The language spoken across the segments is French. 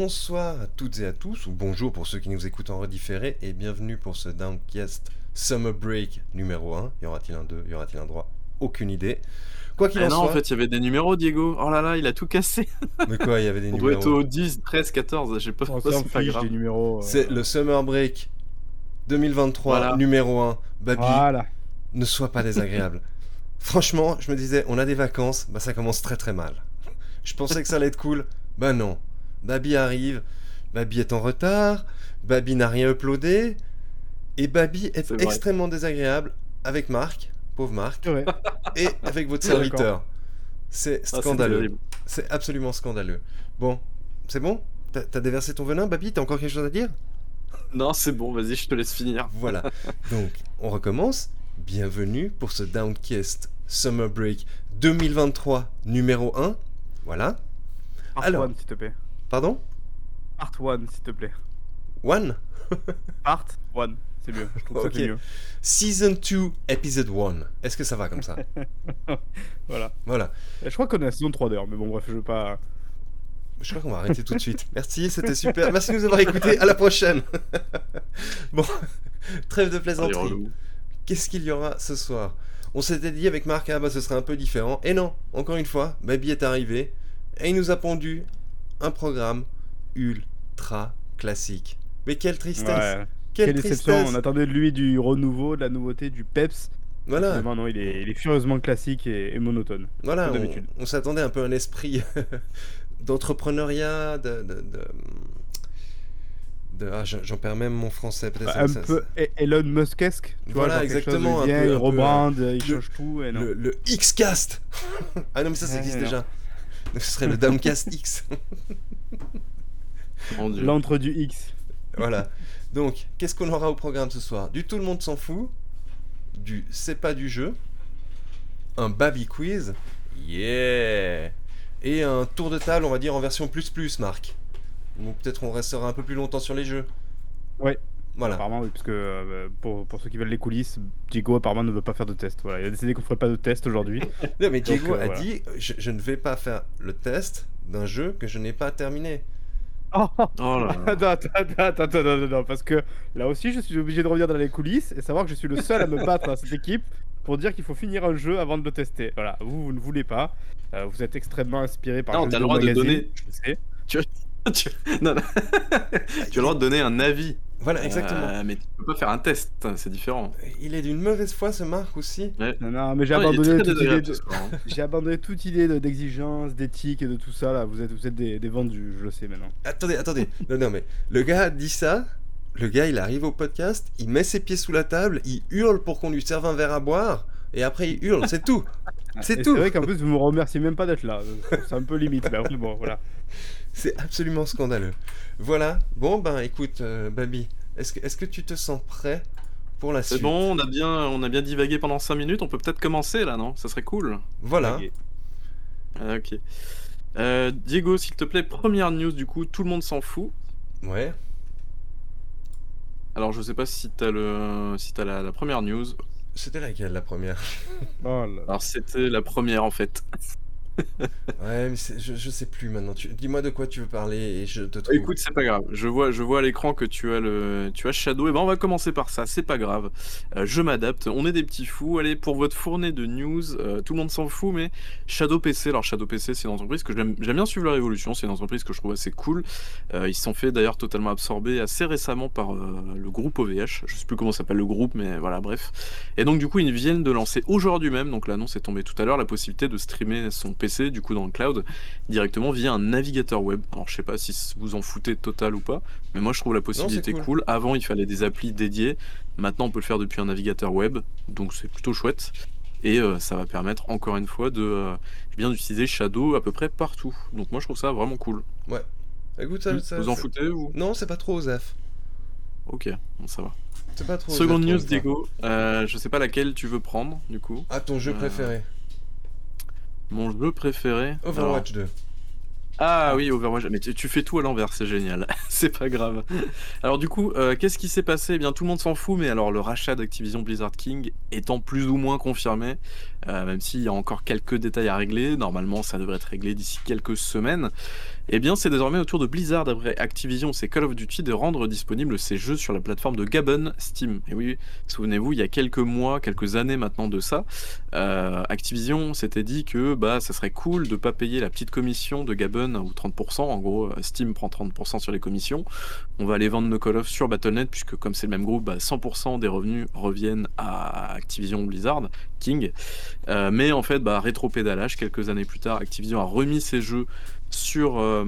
Bonsoir à toutes et à tous, ou bonjour pour ceux qui nous écoutent en redifféré, et bienvenue pour ce Downcast Summer Break numéro 1. Y aura-t-il un 2 Y aura-t-il un 3 Aucune idée. Quoi qu'il Ah en non, soit. en fait, il y avait des numéros, Diego. Oh là là, il a tout cassé. Mais quoi, il y avait des On doit numéros être au 10, 13, 14. J'ai pas On pas, c'est pas grave. numéros. euh, C'est le Summer Break 2023 Voilà. numéro 1. Baby, Voilà. ne sois pas désagréable. Franchement, je me disais, on a des vacances, bah ça commence très très mal. Je pensais que ça allait être cool, bah non. Baby arrive, Baby est en retard, Baby n'a rien uploadé, et Baby est, extrêmement désagréable avec Marc, pauvre Marc, et avec votre serviteur. C'est Ah, scandaleux. terrible. C'est absolument scandaleux. Bon, c'est bon? T'as déversé ton venin, Baby T'as encore quelque chose à dire? Non, c'est bon, vas-y, je te laisse finir. Voilà. Donc, on recommence. Bienvenue pour ce Downcast Summer Break 2023 numéro 1. Voilà. Alors. 1, s'il te plaît. Pardon? Part 1, s'il te plaît. One? Part 1, c'est mieux. Je trouve ça mieux. Season 2, Episode 1. Est-ce que ça va comme ça? Voilà. Voilà. Et Je crois qu'on est à la saison 3 d'heure, mais bon, bref, je veux pas. Je crois qu'on va arrêter tout de suite. Merci, c'était super. Merci de nous avoir écoutés. À la prochaine. bon, trêve de plaisanterie. Qu'est-ce qu'il y aura ce soir? On s'était dit avec Marc, ah bah ce serait un peu différent. Et non, encore une fois, Baby est arrivé et il nous a pondu un programme ultra classique. Mais quelle tristesse Ouais. Quelle, Quelle déception. tristesse On attendait de lui du renouveau, de la nouveté, du peps. Voilà, non, il est, il est furieusement classique et, et monotone. voilà on, s'attendait un peu à un esprit d'entrepreneuriat, de... de, de- de- ah, j'en perds même mon français, peut-être ça- un ça- peu E- Elon Muskesque. Voilà, chose exactement, un Il vient, peu- il un peu, il le- change tout. Et non. Le, le X-Cast Ah non, mais ça, ça existe déjà. Ce serait le Downcast X. L'entre du X. voilà. Donc, qu'est-ce qu'on aura au programme ce soir? Du tout le monde s'en fout. Du c'est pas du jeu. Un Baby Quiz. Yeah Et un tour de table, on va dire en version plus plus, Marc. Ou peut-être on restera un peu plus longtemps sur les jeux. Ouais. Voilà. Apparemment, oui, parce que euh, pour, pour ceux qui veulent les coulisses, Diego apparemment ne veut pas faire de test. Voilà, il a décidé qu'on ferait pas de test aujourd'hui. Non, mais Diego euh, a voilà. dit je, je ne vais pas faire le test d'un jeu que je n'ai pas terminé. oh, Oh là là. attends, attends, attends, attends, attends, attends, attends, parce que là aussi, je suis obligé de revenir dans les coulisses et savoir que je suis le seul à me battre à cette équipe pour dire qu'il faut finir un jeu avant de le tester. Voilà, vous, vous ne voulez pas. Euh, vous êtes extrêmement inspiré par Non, t'as le droit de Magazine, donner- Je sais. Tu- non, non. tu as le droit de donner un avis. Voilà, exactement. Euh, mais tu peux pas faire un test, c'est différent. Il est d'une mauvaise foi, ce Marc aussi. Non, non, mais j'ai est abandonné toute idée de... hein. J'ai abandonné toute idée de- d'exigence, d'éthique et de tout ça là. Vous êtes, vous êtes des, des vendus, je le sais maintenant. Attendez, attendez. Non, non, mais le gars dit ça. Le gars, il arrive au podcast, il met ses pieds sous la table, il hurle pour qu'on lui serve un verre à boire, et après il hurle, c'est tout. C'est Et tout. C'est vrai qu'en plus vous me remerciez même pas d'être là. C'est un peu limite. Mais après, bon, voilà. C'est absolument scandaleux. Voilà. Bon, ben écoute, euh, Baby, est-ce que, est-ce que tu te sens prêt pour la C'est suite bon, on a, bien, on a bien divagué pendant 5 minutes, on peut peut-être commencer là, non? Ça serait cool. Voilà. Ok. Ah, ok. Euh, Diego, s'il te plaît, première news du coup, tout le monde s'en fout. Ouais. Alors je sais pas si t'as le, si t'as la, la première news. C'était laquelle la première? Oh là. Alors c'était la première en fait. Ouais, mais je, je sais plus maintenant. Tu- Dis-moi de quoi tu veux parler et je te trouve. Écoute, c'est pas grave. Je vois, je vois à l'écran que tu as le, tu as Shadow. Et ben on va commencer par ça. C'est pas grave. Euh, je m'adapte. On est des petits fous. Allez pour votre fournée de news. euh, tout le monde s'en fout, mais Shadow PC. Alors Shadow PC, c'est une entreprise que j'aime, bien suivre leur évolution. C'est une entreprise que je trouve assez cool. Euh, ils se sont fait d'ailleurs totalement absorber assez récemment par le groupe OVH. Je sais plus comment s'appelle le groupe, mais voilà, bref. Et donc du coup, ils viennent de lancer aujourd'hui même. Donc l'annonce est tombée tout à l'heure, la possibilité de streamer son PC du coup dans le cloud directement via un navigateur web. Alors je sais pas si vous en foutez total ou pas, mais moi je trouve la possibilité cool. cool. Avant il fallait des applis dédiées, maintenant on peut le faire depuis un navigateur web, donc c'est plutôt chouette. Et euh, ça va permettre encore une fois de euh, bien d'utiliser Shadow à peu près partout. Donc moi je trouve ça vraiment cool. Écoute, ça, ça- vous en foutez ou Non, c'est pas trop Osef. Ok, bon, ça va. C'est pas trop. Seconde news. Diego, euh, je sais pas laquelle tu veux prendre du coup. Ah, ton jeu Euh, préféré Mon jeu préféré. Overwatch 2. Ah oui, Overwatch. Mais tu, tu fais tout à l'envers, c'est génial. c'est pas grave. Alors du coup, euh, qu'est-ce qui s'est passé? Eh bien, tout le monde s'en fout, mais alors le rachat d'Activision Blizzard King étant plus ou moins confirmé, euh, même s'il y a encore quelques détails à régler, normalement ça devrait être réglé d'ici quelques semaines. Eh bien, c'est désormais au tour de Blizzard, après Activision, c'est Call of Duty, de rendre disponibles ces jeux sur la plateforme de Gabon Steam. Et oui, souvenez-vous, il y a quelques mois, quelques années maintenant de ça, euh, Activision s'était dit que bah ça serait cool de pas payer la petite commission de Gabon ou 30%. En gros, Steam prend 30% sur les commissions. On va aller vendre nos Call of sur Battle.net puisque comme c'est le même groupe, bah, 100% des revenus reviennent à Activision Blizzard King. Euh, mais en fait, bah, rétro-pédalage, quelques années plus tard, Activision a remis ses jeux sur, euh,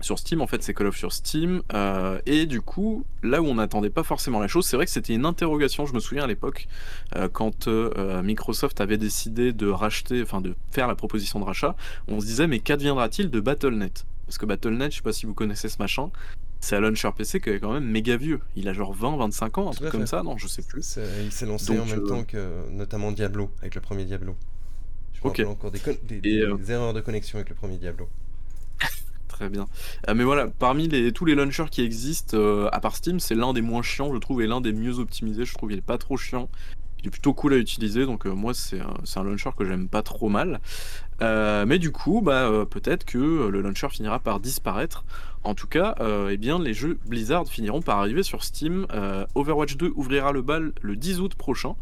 sur Steam. En fait, c'est Call of sur Steam. Euh, et du coup, là où on n'attendait pas forcément la chose, c'est vrai que c'était une interrogation. Je me souviens à l'époque, quand Microsoft avait décidé de racheter, enfin de faire la proposition de rachat, on se disait, mais qu'adviendra-t-il de Battle.net Parce que Battle.net, je sais pas si vous connaissez ce machin. C'est un launcher PC qui est quand même méga vieux. Il a genre 20, 25 ans, un truc comme ça, non, je sais plus. Il s'est lancé Donc, en même euh, temps que notamment Diablo, avec le premier Diablo. Je me Ok. rappelle encore des, euh, erreurs de connexion avec le premier Diablo. Très bien. Euh, mais voilà, parmi les, tous les launchers qui existent, euh, à part Steam, c'est l'un des moins chiants, je trouve, et l'un des mieux optimisés. Je trouve il est pas trop chiant. Il est plutôt cool à utiliser, donc euh, moi, c'est un, c'est un launcher que j'aime pas trop mal. Euh, mais du coup, bah, euh, peut-être que le launcher finira par disparaître. En tout cas, euh, eh les jeux Blizzard finiront par arriver sur Steam. Overwatch 2 ouvrira le bal le 10 août prochain.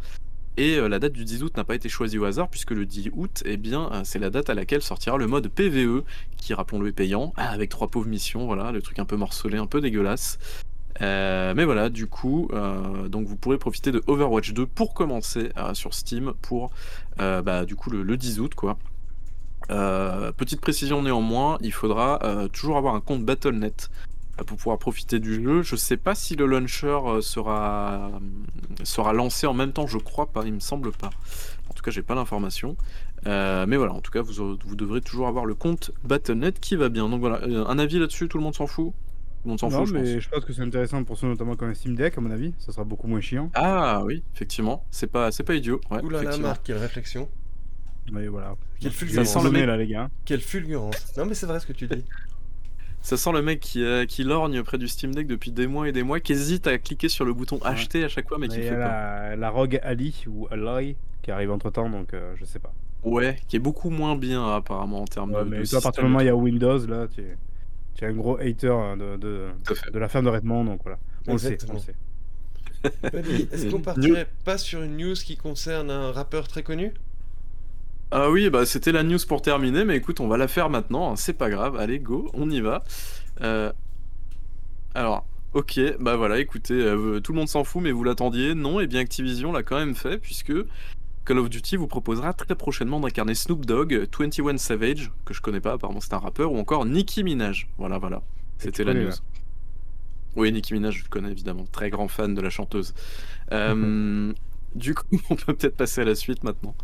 Et la date du 10 août n'a pas été choisie au hasard, puisque le 10 août, eh c'est la date à laquelle sortira le mode PVE, qui, rappelons-le, est payant, ah, avec trois pauvres missions, voilà, le truc un peu morcelé, un peu dégueulasse. Mais voilà, du coup, donc vous pourrez profiter de Overwatch 2 pour commencer sur Steam pour, bah, du coup, le, le 10 août, quoi. Euh, petite précision néanmoins, il faudra euh, toujours avoir un compte Battle.net euh, pour pouvoir profiter du jeu. Je sais pas si le launcher sera, sera lancé en même temps, je crois pas, il me semble pas. En tout cas, j'ai pas l'information. Euh, mais voilà, en tout cas, vous, devrez toujours avoir le compte Battle.net qui va bien. Donc voilà, un avis là-dessus, tout le monde s'en fout? Tout le monde s'en Non, fout, je pense. mais je pense que c'est intéressant pour ceux notamment qui ont un Steam Deck, à mon avis. Ça sera beaucoup moins chiant. Ah oui, effectivement, c'est pas, c'est pas idiot. Ouais, Ouh là là, effectivement. Marc, quelle réflexion. Mais voilà. Quelle Je fulgurance. sent le mec- là, les gars. Quelle fulgurance. Non mais c'est vrai ce que tu dis. Ça sent le mec qui, euh, qui lorgne près du Steam Deck depuis des mois et des mois, qui hésite à cliquer sur le bouton acheter à chaque fois, mais qui fait a pas. la, la Rogue Ali ou Ally qui arrive entre temps, donc euh, je sais pas. Ouais, qui est beaucoup moins bien apparemment en termes Ouais, de. mais de toi, à partir du moment où il y a Windows, là, tu es, tu es un gros hater hein, de, de, la ferme de Redmond, donc voilà. On le sait, on le sait. Est-ce qu'on partirait pas sur une news qui concerne un rappeur très connu? Ah oui, bah c'était la news pour terminer, mais écoute, on va la faire maintenant, hein, c'est pas grave, allez, go, on y va. Euh, Alors, ok, bah voilà, écoutez, euh, tout le monde s'en fout, mais vous l'attendiez, non, et bien Activision l'a quand même fait, puisque Call of Duty vous proposera très prochainement d'incarner Snoop Dogg, 21 Savage, que je connais pas, apparemment c'est un rappeur, ou encore Nicki Minaj. Voilà, voilà, c'était la news. Oui, Nicki Minaj, je le connais évidemment, très grand fan de la chanteuse. Euh, du coup, on peut peut-être passer à la suite maintenant.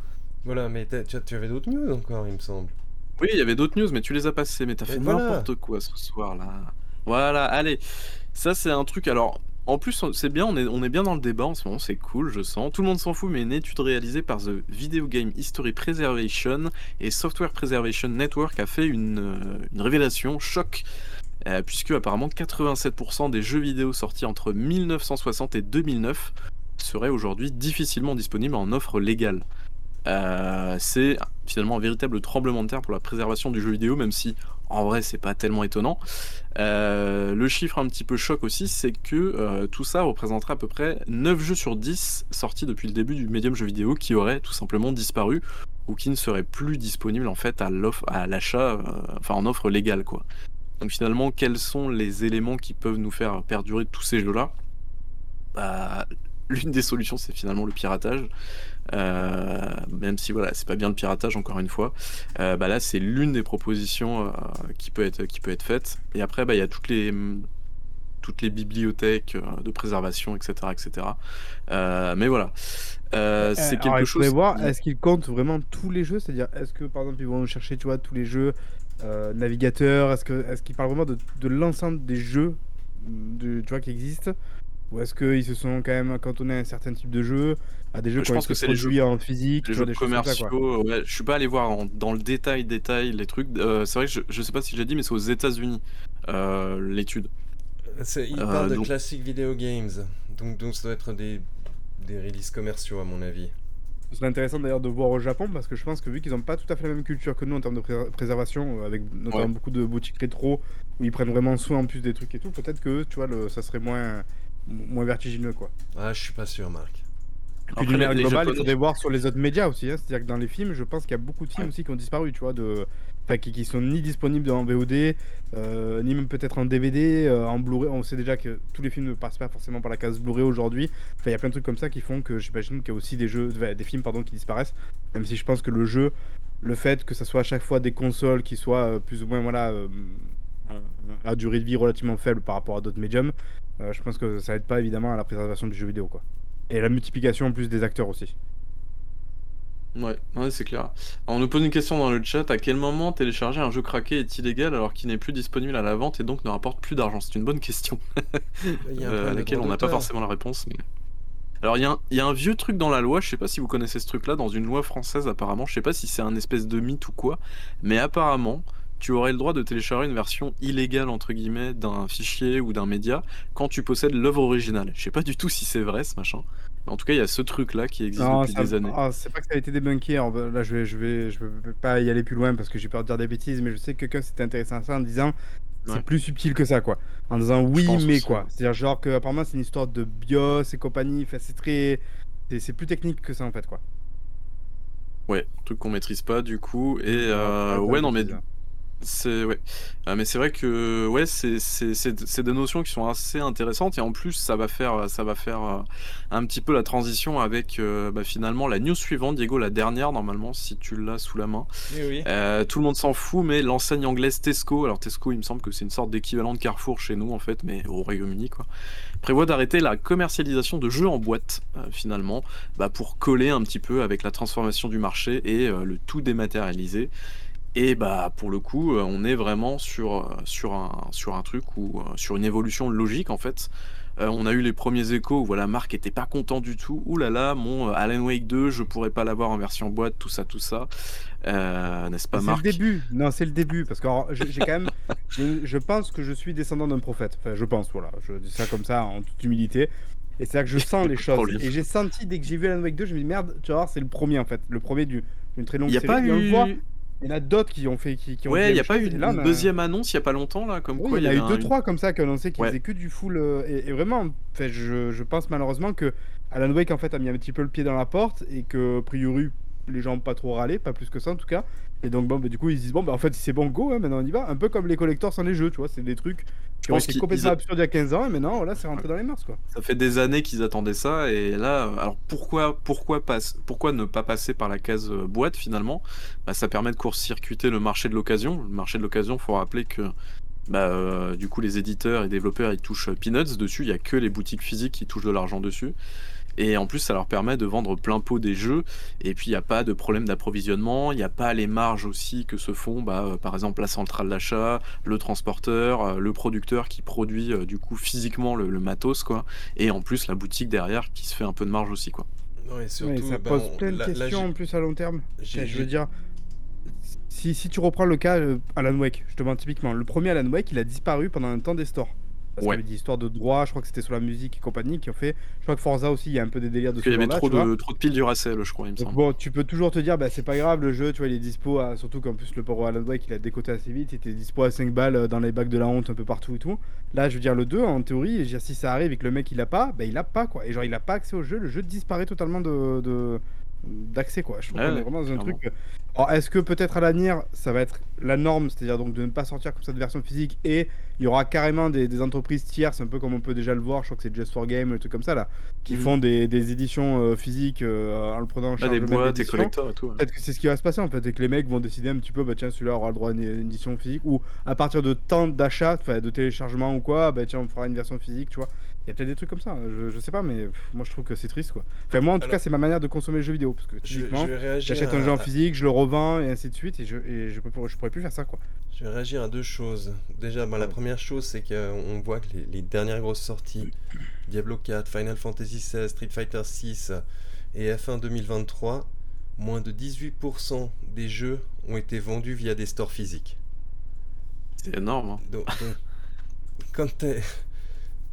Voilà, mais tu, avais d'autres news encore, il me semble. Oui, il y avait d'autres news, mais tu les as passées. Mais t'as fait voilà. n'importe quoi ce soir-là. Voilà, allez. Ça, c'est un truc. Alors, en plus, c'est bien, on est, on est bien dans le débat en ce moment, c'est cool, je sens. Tout le monde s'en fout, mais une étude réalisée par The Video Game History Preservation et Software Preservation Network a fait une, euh, une révélation choc. euh, puisque apparemment 87% des jeux vidéo sortis entre 1960 et 2009 seraient aujourd'hui difficilement disponibles en offre légale. Euh, c'est finalement un véritable tremblement de terre pour la préservation du jeu vidéo, même si en vrai c'est pas tellement étonnant. Euh, le chiffre un petit peu choc aussi, c'est que euh, tout ça représenterait à peu près 9 jeux sur 10 sortis depuis le début du médium jeu vidéo qui auraient tout simplement disparu ou qui ne seraient plus disponibles en fait à l'achat, enfin en offre légale quoi. Donc finalement, quels sont les éléments qui peuvent nous faire perdurer tous ces jeux-là? Bah, L'une des solutions, c'est finalement le piratage. Euh, même si voilà, c'est pas bien le piratage encore une fois. Euh, bah là, c'est l'une des propositions euh, qui peut être qui peut être faite. Et après, bah il y a toutes les toutes les bibliothèques de préservation, etc., etc. Euh, mais voilà, Euh, c'est quelque alors, chose. voir, est-ce qu'ils comptent vraiment tous les jeux? C'est-à-dire, est-ce que par exemple, ils vont chercher, tu vois, tous les jeux euh, navigateurs? Est-ce que est-ce qu'ils parlent vraiment de, de l'ensemble des jeux de, tu vois, qui existent? Ou est-ce qu'ils se sont quand même cantonnés à un certain type de jeu à des jeux Je pense que c'est les produits en physique, Les jeux des commerciaux, ouais, je suis pas allé voir en- dans le détail, détail les trucs. Euh, c'est vrai que je, je sais pas si j'ai dit, mais c'est aux États-Unis euh, l'étude. C'est- Il Euh, parle de donc- classic video games. Donc, donc ça doit être des, des releases commerciaux, à mon avis. Ce serait intéressant d'ailleurs de voir au Japon parce que je pense que vu qu'ils n'ont pas tout à fait la même culture que nous en termes de pré- préservation, euh, avec notamment Ouais. beaucoup de boutiques rétro où ils prennent vraiment soin en plus des trucs et tout, peut-être que tu vois, le, ça serait moins, moins vertigineux quoi. Ah, je suis pas sûr, Marc. Puis d'une manière globale, il faudrait voir sur les autres médias aussi. hein. C'est-à-dire que dans les films, je pense qu'il y a beaucoup de films aussi qui ont disparu, tu vois, de... enfin, qui, qui sont ni disponibles en VOD, euh, ni même peut-être en DVD, euh, en Blu-ray. On sait déjà que tous les films ne passent pas forcément par la case Blu-ray aujourd'hui. Enfin, il y a plein de trucs comme ça qui font que j'imagine qu'il y a aussi des jeux, enfin, des films pardon, qui disparaissent. Même si je pense que le jeu, le fait que ça soit à chaque fois des consoles qui soient euh, plus ou moins voilà à durée de vie relativement faible par rapport à d'autres médiums, je pense que ça aide pas évidemment à la préservation du jeu vidéo quoi. Et la multiplication en plus des acteurs aussi. Ouais, ouais, c'est clair. Alors, on nous pose une question dans le chat. À quel moment télécharger un jeu craqué est illégal alors qu'il n'est plus disponible à la vente et donc ne rapporte plus d'argent? C'est une bonne question. Il y a un euh, à laquelle on n'a pas forcément la réponse. mais- Alors il y, a un- il y a un vieux truc dans la loi, je sais pas si vous connaissez ce truc-là, dans une loi française apparemment, je sais pas si c'est un espèce de mythe ou quoi, mais apparemment tu aurais le droit de télécharger une version illégale entre guillemets d'un fichier ou d'un média quand tu possèdes l'œuvre originale. Je sais pas du tout si c'est vrai ce machin, en tout cas il y a ce truc-là qui existe Non, depuis ça- des années. ah, c'est pas que ça a été débunké. Alors, bah, là, je vais, je vais, je vais pas y aller plus loin parce que j'ai peur de dire des bêtises, mais je sais que quelqu'un s'était intéressé à ça en disant Ouais. c'est plus subtil que ça, quoi. En disant oui, mais aussi, quoi. C'est-à-dire genre que apparemment c'est une histoire de BIOS et compagnie. Enfin, c'est très, c'est plus technique que ça en fait, quoi. Ouais, truc qu'on maîtrise pas du coup et Ouais, euh, ouais non mais hein. C'est ouais, Euh, mais c'est vrai que ouais, c'est des notions qui sont assez intéressantes et en plus ça va faire ça va faire euh, un petit peu la transition avec euh, bah, finalement la news suivante, Diego, la dernière normalement si tu l'as sous la main. Oui, tout le monde s'en fout, mais l'enseigne anglaise Tesco, alors Tesco, il me semble que c'est une sorte d'équivalent de Carrefour chez nous en fait, mais au Royaume-Uni quoi, prévoit d'arrêter la commercialisation de jeux en boîte finalement, bah, pour coller un petit peu avec la transformation du marché et le tout dématérialisé. Et bah pour le coup, euh, on est vraiment sur, euh, sur, un, sur un truc ou sur une évolution logique en fait. Euh, on a eu les premiers échos où voilà, Marc était pas content du tout. Ouh là là, mon euh, Alan Wake 2, je pourrais pas l'avoir en version boîte, tout ça, tout ça. Euh, N'est-ce pas C'est le Marc? début. Non, c'est le début. Parce que alors, j'ai j'ai quand même. je pense que je suis descendant d'un prophète. Enfin, je pense, voilà. Je dis ça comme ça en toute humilité. Et c'est là que je sens les Pas de choses. problème. Et j'ai senti dès que j'ai vu Alan Wake 2, je me dis merde, tu vas voir, c'est le premier en fait. Le premier du- d'une très longue Il n'y a série. pas Et on le eu. Il y en a d'autres qui ont fait. Qui, qui ont Ouais, il n'y a pas eu une là, a- deuxième annonce il y a pas longtemps là, comme Oui, quoi il y en a eu deux, trois comme ça qui annonçaient qu'ils Ouais. faisaient que du full. euh, et, et vraiment, je, je pense malheureusement que Alan Wake en fait a mis un petit peu le pied dans la porte et que, a priori, les gens ont pas trop râlé, pas plus que ça en tout cas. Et donc, bon, bah, du coup, ils se disent, bon, bah, en fait, c'est bon, go, hein, maintenant on y va. Un peu comme les collectors sans les jeux, tu vois, c'est des trucs qui pense été complètement ils a- absurdes il y a 15 ans et maintenant, voilà, c'est rentré dans les mœurs, quoi. Ça fait des années qu'ils attendaient ça et là, alors pourquoi, pourquoi, passe, pourquoi ne pas passer par la case euh, boîte finalement? Bah, Ça permet de court-circuiter le marché de l'occasion. Le marché de l'occasion, faut rappeler que bah, euh, du coup les éditeurs et développeurs ils touchent euh, peanuts dessus. Il y a que les boutiques physiques qui touchent de l'argent dessus. Et en plus, ça leur permet de vendre plein pot des jeux. Et puis, il n'y a pas de problème d'approvisionnement. Il n'y a pas les marges aussi que se font, bah, euh, par exemple, la centrale d'achat, le transporteur, euh, le producteur qui produit euh, du coup physiquement le, le matos, quoi. Et en plus, la boutique derrière qui se fait un peu de marge aussi, quoi. Non, et surtout, Ouais, ça bah, pose on- plein de questions en plus à long terme. je veux dire, si, si tu reprends le cas euh, Alan Wake, je te demande typiquement, le premier Alan Wake, il a disparu pendant un temps des stores. Parce Ouais. qu'il y avait des histoires de droit, je crois que c'était sur la musique et compagnie qui ont fait. Je crois que Forza aussi, il y a un peu des délires de ce qu'il y avait trop de, trop de piles du Racel, je crois, il me Donc semble. bon, tu peux toujours te dire, bah c'est pas grave, le jeu, tu vois, il est dispo, à... surtout qu'en plus le port Alan Wake, il a décoté assez vite, il était dispo à 5 balles euh, dans les bacs de la honte un peu partout et tout. Là, je veux dire, le 2, en théorie, je veux dire, si ça arrive et que le mec il a pas, bah il a pas quoi. Et genre, il a pas accès au jeu, le jeu disparaît totalement de. de- d'accès quoi. Je trouve Ouais, qu'on est vraiment dans un clairement. truc. Alors est-ce que peut-être à l'avenir ça va être la norme, c'est-à-dire donc de ne pas sortir comme ça de version physique et il y aura carrément des, des entreprises tierces, un peu comme on peut déjà le voir, je crois que c'est Just for Game, le truc comme ça là, qui Mhm. font des, des éditions euh, physiques euh, en le prenant en Là, charge des boîtes, des collecteurs et tout. ouais. Peut-être que c'est ce qui va se passer en fait, et que les mecs vont décider un petit peu, bah tiens, celui-là aura le droit à une, une édition physique, ou à partir de temps d'achat, enfin de téléchargement ou quoi, bah tiens, on fera une version physique, tu vois. Il y a peut-être des trucs comme ça, je, je sais pas, mais pff, moi je trouve que c'est triste quoi. Enfin, moi en tout Alors- cas, c'est ma manière de consommer le jeu vidéo, parce que typiquement, j'achète un jeu en physique, je le revends, et ainsi de suite, et je, et je, peux, je pourrais plus faire ça quoi. Je vais réagir à deux choses. Déjà, bah, la première chose, c'est qu'on voit que les, les dernières grosses sorties, Diablo 4, Final Fantasy XVI, Street Fighter 6, Et F1 2023, moins de 18% des jeux ont été vendus via des stores physiques. C'est énorme. hein. Donc, donc, quand, t'es-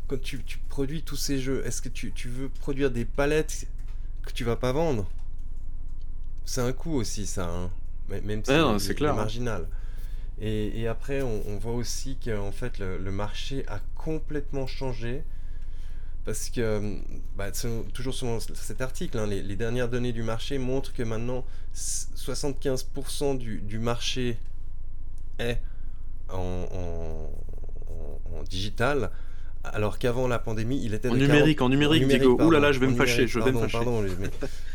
quand tu, tu produis tous ces jeux, est-ce que tu, tu veux produire des palettes que tu vas pas vendre? C'est un coût aussi, ça. hein. Mais- Même si c'est hein. marginal. Et, et après, on, on voit aussi que en fait, le, le marché a complètement changé. Parce que, bah, toujours selon cet article, hein, les, les dernières données du marché montrent que maintenant, s- 75% du, du marché est en, en- en- en digital, alors qu'avant la pandémie, il était En de numérique, 40 en numérique, Diego. Ouh là là, je vais en me fâcher, numérique, je vais me pardon, fâcher. pardon, mais-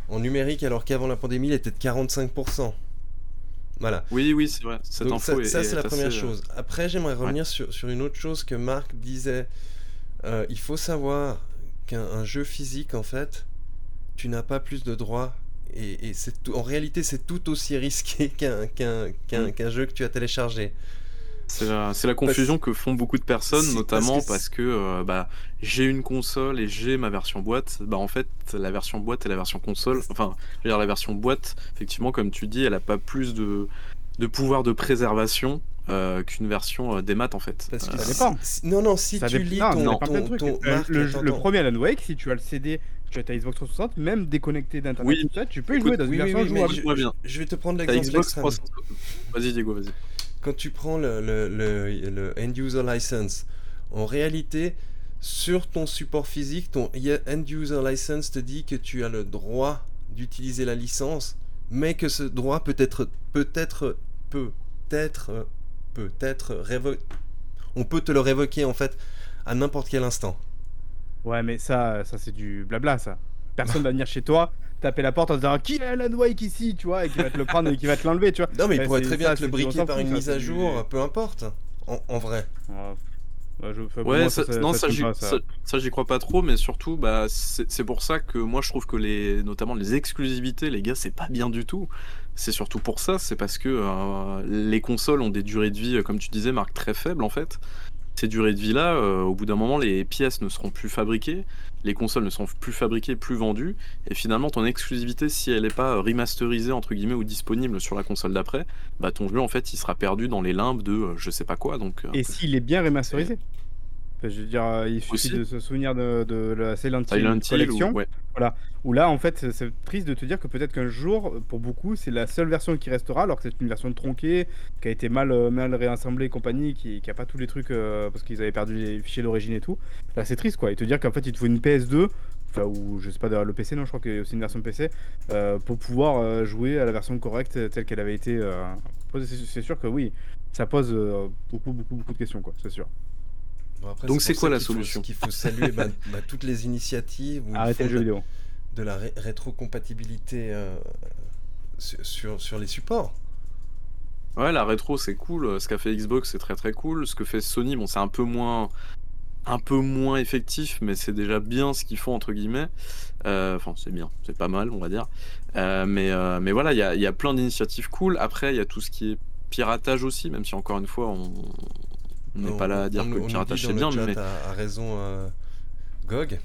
en numérique, alors qu'avant la pandémie, il était de 45%. Voilà. Oui, oui, c'est vrai. Cette Donc info ça, est- ça, est c'est la première euh, chose. Après, j'aimerais revenir sur, sur une autre chose que Marc disait. Euh, il faut savoir qu'un un jeu physique, en fait, tu n'as pas plus de droits. Et, et c'est tout- en réalité, c'est tout aussi risqué qu'un Mm. qu'un jeu que tu as téléchargé. C'est la, confusion que font beaucoup de personnes, Si, notamment parce que parce que, euh, bah, j'ai une console et j'ai ma version boîte. Bah, en fait, la version boîte et la version console, enfin, je veux dire, la version boîte, effectivement, comme tu dis, elle a pas plus de, de pouvoir de préservation euh, qu'une version euh, des maths, en fait. Parce que Euh, Ça si- dépend. si- non, non, si Ça tu lis non, ton, Euh, le, attends, le attends. premier Alan Wake, si tu as le CD, tu as ta Xbox 360, même déconnecté d'internet, Oui. tu peux y Écoute, jouer dans oui, une oui, version oui, mais jouable. je, vais te prendre l'exemple Xbox extrême. 360. Vas-y, Diego, vas-y. Quand tu prends le, le, le- end user license, en réalité, sur ton support physique, ton end user license te dit que tu as le droit d'utiliser la licence, mais que ce droit peut être, peut-être, peut-être, peut-être révoqué. On peut te le révoquer en fait à n'importe quel instant. Ouais, mais ça, ça c'est du blabla, ça. Personne va venir chez toi, taper la porte en disant qui est Alan Wake ici, tu vois, et qui va te le prendre et qui va te l'enlever, tu vois. Non, mais il pourrait très bien ça, te le briquer par une mise à jour, peu importe. En, en vrai. Je- pour Ouais, moi, ça, non, ça, j'y, pas, ça- ça, j'y crois pas trop, mais surtout, bah, c'est c'est pour ça que moi je trouve que les, notamment les exclusivités, les gars, c'est pas bien du tout. C'est surtout pour ça, c'est parce que euh, les consoles ont des durées de vie, euh, comme tu disais, Marc, très faibles en fait. Ces durées de vie-là, euh, au bout d'un moment, les pièces ne seront plus fabriquées, les consoles ne seront plus fabriquées, plus vendues, et finalement, ton exclusivité, si elle n'est pas remasterisée entre guillemets ou disponible sur la console d'après, bah ton jeu en fait, il sera perdu dans les limbes de euh, je sais pas quoi. Donc, euh, Et s'il est bien remasterisé Je veux dire, euh, il suffit Aussi. de se souvenir de, de la Silent Hill Silent Hill Collection, ou- ouais. où là, en fait, c'est- triste de te dire que peut-être qu'un jour, pour beaucoup, c'est la seule version qui restera, alors que c'est une version tronquée, qui a été mal, euh, mal réassemblée et compagnie, qui, qui a pas tous les trucs, euh, parce qu'ils avaient perdu les fichiers d'origine et tout. Là, c'est triste, quoi. Et te dire qu'en fait, il te faut une PS2, enfin, ou je sais pas, le PC, non, je crois qu'il y a aussi une version PC, euh, pour pouvoir euh, jouer à la version correcte telle qu'elle avait été euh, posée. C'est sûr que oui, ça pose beaucoup, beaucoup, beaucoup de questions, quoi, c'est sûr. Bon, après, Donc c'est ça quoi la solution Qu'il faut saluer bah, bah, toutes les initiatives Arrêtez le jeu de- vidéo. de la ré- rétrocompatibilité euh, sur, sur, sur les supports. Ouais, la rétro c'est cool. Ce qu'a fait Xbox c'est très très cool. Ce que fait Sony, bon, c'est un peu moins, un peu moins effectif, mais c'est déjà bien ce qu'ils font entre guillemets. Euh, Enfin, c'est bien, c'est pas mal, on va dire. Euh, mais, euh, mais voilà, il y a, il y a plein d'initiatives cool. Après, il y a tout ce qui est piratage aussi, même si encore une fois, on on n'est pas là à dire on- que le piratage c'est bien, le mais a, a raison euh, GOG.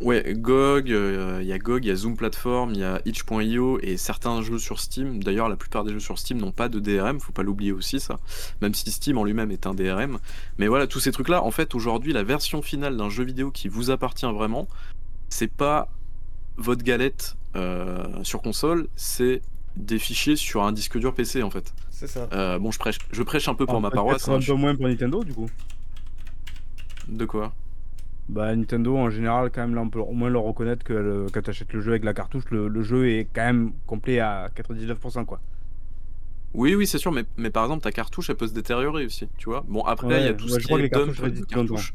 Ouais, GOG, euh, il y a GOG, il y a Zoom Platform, il y a itch.io et certains jeux sur Steam. D'ailleurs, la plupart des jeux sur Steam n'ont pas de DRM, faut pas l'oublier aussi ça. Même si Steam en lui-même est un DRM. Mais voilà, tous ces trucs-là, en fait, aujourd'hui, la version finale d'un jeu vidéo qui vous appartient vraiment, c'est pas votre galette euh, sur console, c'est des fichiers sur un disque dur PC en fait. C'est ça. Euh, bon, je prêche, je prêche un peu pour Ah, ma paroisse. Un hein, je- peu moins pour Nintendo, du coup. De quoi? Bah Nintendo en général quand même là on peut au moins leur reconnaître que le- quand tu achètes le jeu avec la cartouche le, le jeu est quand même complet à 99% quoi. Oui, oui, c'est sûr, mais, mais par exemple, ta cartouche, elle peut se détériorer aussi, tu vois? Bon, après, il y a tout ouais, ce je qui crois que est les cartouches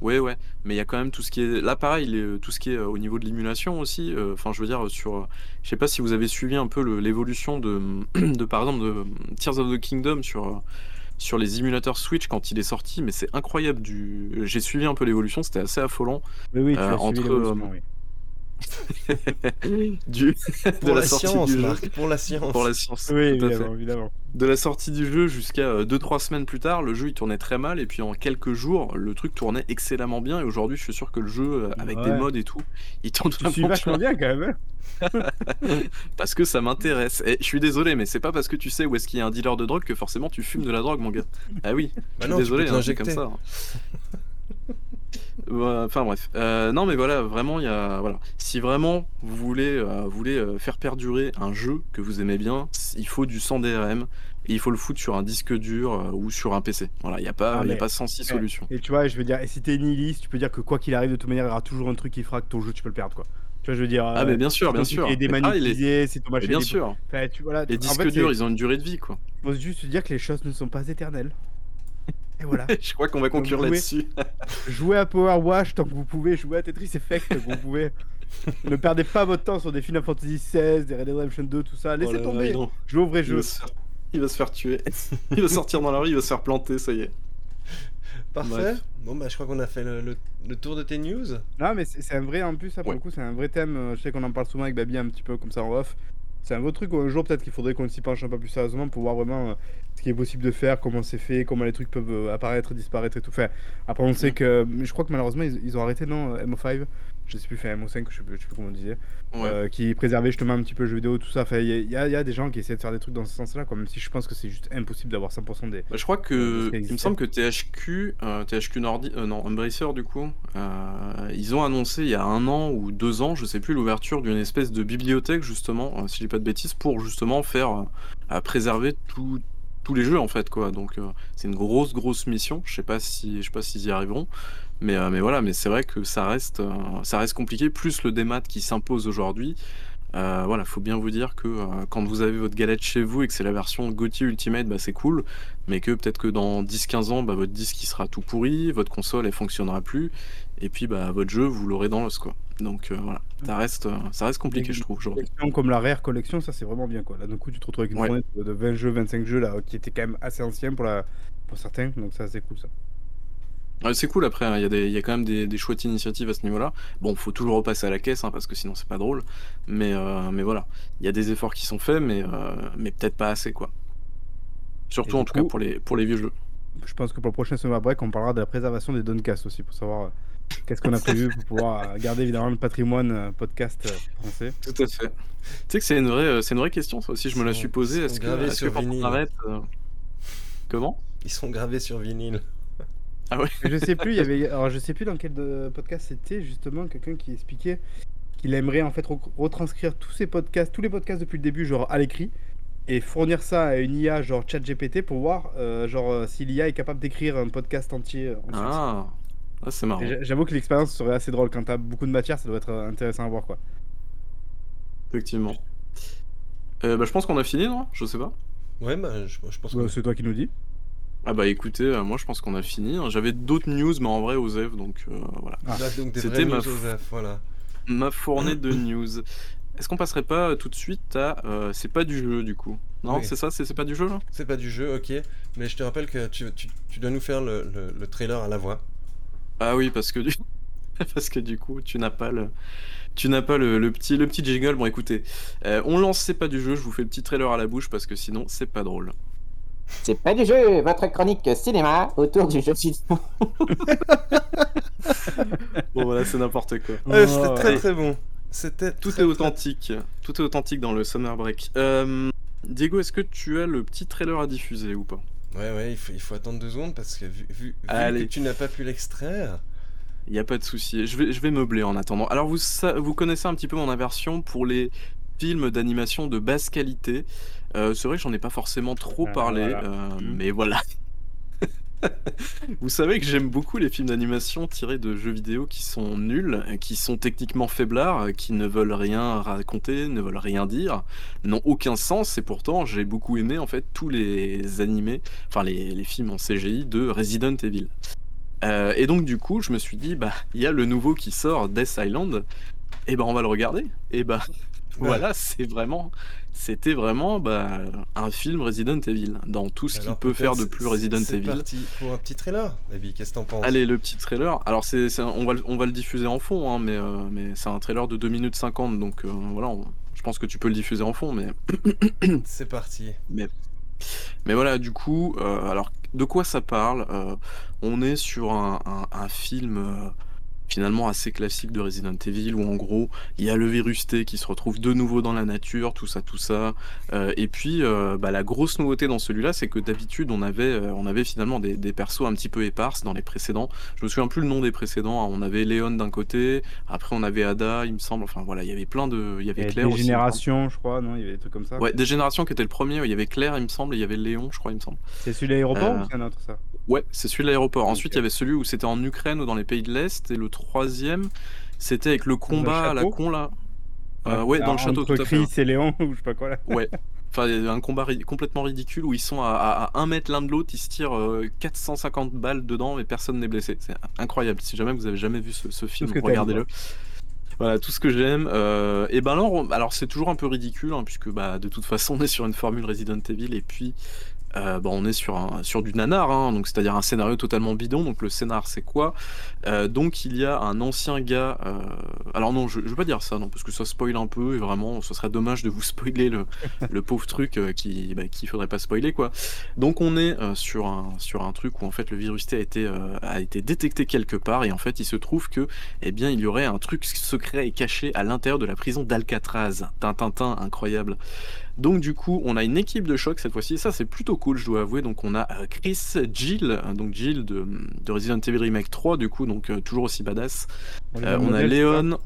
cartouches. Ouais, ouais, mais il y a quand même tout ce qui est... Là, pareil, les- tout ce qui est euh, au niveau de l'émulation aussi, euh, enfin, je veux dire, sur... euh, Je sais pas si vous avez suivi un peu le- l'évolution de, de, par exemple, de Tears of the Kingdom sur, euh, sur les émulateurs Switch quand il est sorti, mais c'est incroyable. Du... J'ai suivi un peu l'évolution, c'était assez affolant. Oui oui tu Euh, as entre, oui. du, Pour de la, la, sortie science, du jeu. Marc, pour la science. Pour la science. Oui, évidemment, évidemment. De la sortie du jeu jusqu'à 2-3 semaines plus tard, le jeu il tournait très mal et puis en quelques jours, le truc tournait excellemment bien et aujourd'hui je suis sûr que le jeu euh, avec des mods et tout, il tourne Tu suis vachement bien quand même. hein. parce que ça m'intéresse. Et je suis désolé mais c'est pas parce que tu sais où est-ce qu'il y a un dealer de drogue que forcément tu fumes de la drogue mon gars. Ah oui, Bah je suis désolé, hein, comme ça. Ouais, Enfin bref, Euh, non mais voilà, vraiment il y a voilà. Si vraiment vous voulez, euh, vous voulez euh, faire perdurer un jeu que vous aimez bien, il faut du 100 DRM et il faut le foutre sur un disque dur ou sur un PC. Voilà, il y a pas, Ah, il y a pas 106 solutions. Et tu vois, je veux dire, et si t'es nihiliste, tu peux dire que quoi qu'il arrive, de toute manière, il y aura toujours un truc qui fera que ton jeu, tu peux le perdre, quoi. Tu vois, je veux dire. Ah mais bien sûr, bien sûr. est Mais- ah, est- ton machin. bien sûr. Enfin, tu, voilà, Les en disques fait, durs, c'est- ils ont une durée de vie quoi. faut juste se dire que les choses ne sont pas éternelles. Et voilà. Je crois qu'on va conclure jouer. là-dessus. jouez à Power Wash tant que vous pouvez, jouez à Tetris Effect tant que vous pouvez. ne perdez pas votre temps sur des Final Fantasy XVI, des Red Dead Redemption 2, tout ça. Laissez Oh là tomber. non. Jouez au vrai Il jeu. va, se faire... il va se faire tuer. il va sortir dans la rue, il va se faire planter, ça y est. Parfait. Bref. Bon, bah, je crois qu'on a fait le, le- le tour de tes news. Non, mais c'est un vrai, en plus, ça pour Ouais. le coup, c'est un vrai thème. euh, Je sais qu'on en parle souvent avec Babi un petit peu comme ça en off. C'est un vrai truc où un jour, peut-être qu'il faudrait qu'on s'y penche un peu plus sérieusement pour voir vraiment euh, ce qui est possible de faire, comment c'est fait, comment les trucs peuvent euh, apparaître, disparaître et tout. Enfin, après, on sait Mm. que. mais Je crois que malheureusement, ils, ils ont arrêté, non euh, MO5 Je sais plus, enfin MO5, je sais plus, je sais plus comment on disait. Ouais. euh, qui préservait justement un petit peu le jeu vidéo, tout ça. Enfin, il y, a- y y des gens qui essaient de faire des trucs dans ce sens-là, quoi, même si je pense que c'est juste impossible d'avoir 100% des. Bah, je crois que il me semble que THQ, euh, THQ Nordi, euh, non Embracer du coup, euh, ils ont annoncé il y a un an ou deux ans, je sais plus, l'ouverture d'une espèce de bibliothèque justement, euh, si je dis pas de bêtises, pour justement faire euh, à préserver tout- tous les jeux en fait quoi. Donc euh, c'est une grosse grosse mission. Je sais pas si je sais pas s'ils y arriveront, mais euh, mais voilà, mais c'est vrai que ça reste euh, ça reste compliqué. Plus le démat qui s'impose aujourd'hui. Voilà, faut bien vous dire que quand vous avez votre galette chez vous et que c'est la version GOTY Ultimate, bah, c'est cool, mais que peut-être que dans 10-15 ans, bah, votre disque sera tout pourri, votre console elle fonctionnera plus, et puis bah, votre jeu vous l'aurez dans l'os quoi. Donc euh, voilà, ça reste, euh, ça reste compliqué je trouve aujourd'hui. comme la Rare Collection, ça c'est vraiment bien quoi. Là d'un coup tu te retrouves avec une Ouais. de de 20 jeux, 25 jeux là qui étaient quand même assez anciens pour, la... pour certains, donc ça c'est cool ça. Ouais, c'est cool après, hein, il y, a des- il y a quand même des, des chouettes initiatives à ce niveau-là. Bon, faut toujours repasser à la caisse hein, parce que sinon c'est pas drôle, mais, euh, mais voilà, il y a des efforts qui sont faits, mais, euh, mais peut-être pas assez quoi. Surtout en tout cas pour les, pour les vieux jeux. Je pense que pour le prochain Summer Break, on parlera de la préservation des Doncast aussi pour savoir qu'est-ce qu'on a prévu pour pouvoir euh, garder évidemment le patrimoine euh, podcast euh, français? Tout à fait. Tu sais que c'est une vraie, c'est une vraie question, ça aussi, je me la suis posée. Est-ce sont que, que sur vinyle. arrête. euh, Comment? Ils sont gravés sur vinyle. je sais plus, il y avait, alors je sais plus dans quel podcast c'était justement quelqu'un qui expliquait qu'il aimerait en fait re- retranscrire tous ces podcasts, tous les podcasts depuis le début, genre à l'écrit, et fournir ça à une IA genre ChatGPT pour voir euh, genre euh, si l'IA est capable d'écrire un podcast entier. euh, ensuite. Ah, ah c'est marrant. J'avoue que l'expérience serait assez drôle quand t'as beaucoup de matière, ça doit être euh, intéressant à voir quoi. Effectivement. Euh, bah, je pense qu'on a fini, non? Je sais pas. Ouais, bah, je, je pense Bah, que. c'est toi qui nous dis. Ah bah écoutez, euh, moi je pense qu'on a fini. hein. J'avais d'autres news, mais en vrai, Osef, donc euh, voilà. Ah. Donc des C'était ma voilà. Ma fournée de news. Est-ce qu'on passerait pas tout de suite à. euh, c'est pas du jeu du coup? Non, Oui. c'est ça C'est c'est pas du jeu là? C'est pas du jeu, ok. Mais je te rappelle que tu, tu, tu dois nous faire le, le- le trailer à la voix. Ah oui, parce que du, parce que du coup, tu n'as pas le, tu n'as pas le, le petit, le petit jingle. Bon, écoutez, euh, on lance c'est pas du jeu. Je vous fais le petit trailer à la bouche parce que sinon, c'est pas drôle. C'est pas du jeu, votre chronique cinéma autour du jeu vidéo. Bon voilà, c'est n'importe quoi. Euh, C'était Oh, très ouais. très bon. C'était Tout très, est très- authentique. Tout est authentique dans le Summer Break. Euh, Diego, est-ce que tu as le petit trailer à diffuser ou pas? Ouais, ouais, il faut, il faut attendre deux secondes parce que vu, vu, vu Allez. que tu n'as pas pu l'extraire. Il n'y a pas de souci. Je vais, je vais meubler en attendant. Alors, vous, sa- vous connaissez un petit peu mon aversion pour les films d'animation de basse qualité. Euh, c'est vrai que j'en ai pas forcément trop Ah, parlé, voilà. euh, Mm. mais voilà. Vous savez que j'aime beaucoup les films d'animation tirés de jeux vidéo qui sont nuls, qui sont techniquement faiblards, qui ne veulent rien raconter, ne veulent rien dire, n'ont aucun sens, et pourtant j'ai beaucoup aimé en fait tous les animés, enfin les, les films en CGI de Resident Evil. Euh, et donc du coup, je me suis dit, bah, il y a le nouveau qui sort, Death Island, et ben on va le regarder. Et bah, voilà, c'est vraiment, c'était vraiment bah, un film Resident Evil dans tout ce qu'il peut faire de plus Resident C'est Evil. parti pour un petit trailer. Baby, qu'est-ce que t'en penses? Allez, le petit trailer. Alors, c'est, on, va, le- on va le diffuser en fond, hein, mais, euh, mais c'est un trailer de 2 minutes 50, donc euh, voilà, on- je pense que tu peux le diffuser en fond, mais C'est parti. Mais voilà, du coup, euh, alors de quoi ça parle? On est sur un, un- un film finalement assez classique de Resident Evil où en gros il y a le virus T qui se retrouve de nouveau dans la nature, tout ça, tout ça. Euh, et puis euh, bah, la grosse nouveauté dans celui-là, c'est que d'habitude on avait, euh, on avait finalement des, des persos un petit peu éparses dans les précédents. Je me souviens plus le nom des précédents. hein. On avait Léon d'un côté, après on avait Ada, il me semble. Enfin voilà, il y avait plein de, il y avait Claire des aussi. générations, je crois, non Il y avait des trucs comme ça. Ouais, des générations qui était le premier. Il y avait Claire, il me semble, et il y avait Léon, je crois, il me semble. C'est celui de l'aéroport ou c'est un autre ça? Ouais, c'est celui de l'aéroport. Ensuite, il y avait celui où c'était en Ukraine ou dans les pays de l'Est. Et le troisième, c'était avec le combat à la con là. Euh, ouais, dans le château, tout à fait. Chris et Léon ou je sais pas quoi là. Ouais. Enfin, un combat ri- complètement ridicule où ils sont à, à, à un mètre l'un de l'autre, ils se tirent euh, 450 balles dedans et personne n'est blessé. C'est incroyable. Si jamais vous avez jamais vu ce, ce film, regardez-le. Voilà, tout ce que j'aime. Euh, et ben alors, alors c'est toujours un peu ridicule, hein, puisque bah, de toute façon, on est sur une formule Resident Evil et puis euh, bah, on est sur, un, sur du nanar, hein, donc c'est-à-dire un scénario totalement bidon. Donc le scénar, c'est quoi? Euh, Donc il y a un ancien gars. euh, Alors non, je, je veux pas dire ça, non, parce que ça spoil un peu et vraiment, ce serait dommage de vous spoiler le, le pauvre truc euh, qui, bah, qu'il faudrait pas spoiler quoi. Donc on est euh, sur un sur un truc où en fait le virus T a été a été détecté quelque part et en fait il se trouve que eh bien il y aurait un truc secret et caché à l'intérieur de la prison d'Alcatraz. Tintintin, incroyable. Donc du coup, on a une équipe de choc cette fois-ci. Ça, c'est plutôt cool, je dois avouer. Donc on a Chris, Jill, donc Jill de, de Resident Evil Remake 3, du coup, donc euh, toujours aussi badass. On, Euh, on a Léon.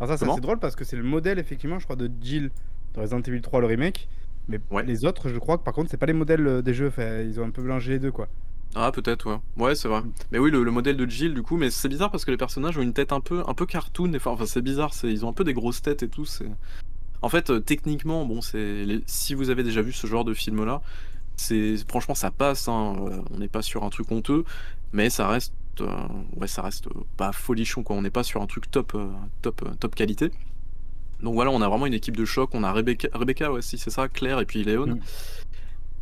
Alors ça, ça c'est drôle parce que c'est le modèle effectivement, je crois, de Jill dans Resident Evil 3 le remake. Mais Ouais. les autres, je crois que par contre, c'est pas les modèles euh, des jeux. Enfin, ils ont un peu mélangé les deux quoi. Ah peut-être ouais. Ouais c'est vrai. Mais oui le, le modèle de Jill du coup mais c'est bizarre parce que les personnages ont une tête un peu un peu cartoon et enfin, c'est bizarre c'est ils ont un peu des grosses têtes et tout c'est En fait euh, techniquement bon c'est les- si vous avez déjà vu ce genre de film là c'est franchement ça passe hein, on n'est pas sur un truc honteux mais ça reste ouais ça reste euh, pas folichon quoi on n'est pas sur un truc top euh, top euh, top qualité. Donc voilà, on a vraiment une équipe de choc. On a Rebecca, Rebecca ouais, si c'est ça, Claire et puis Léon. Mm.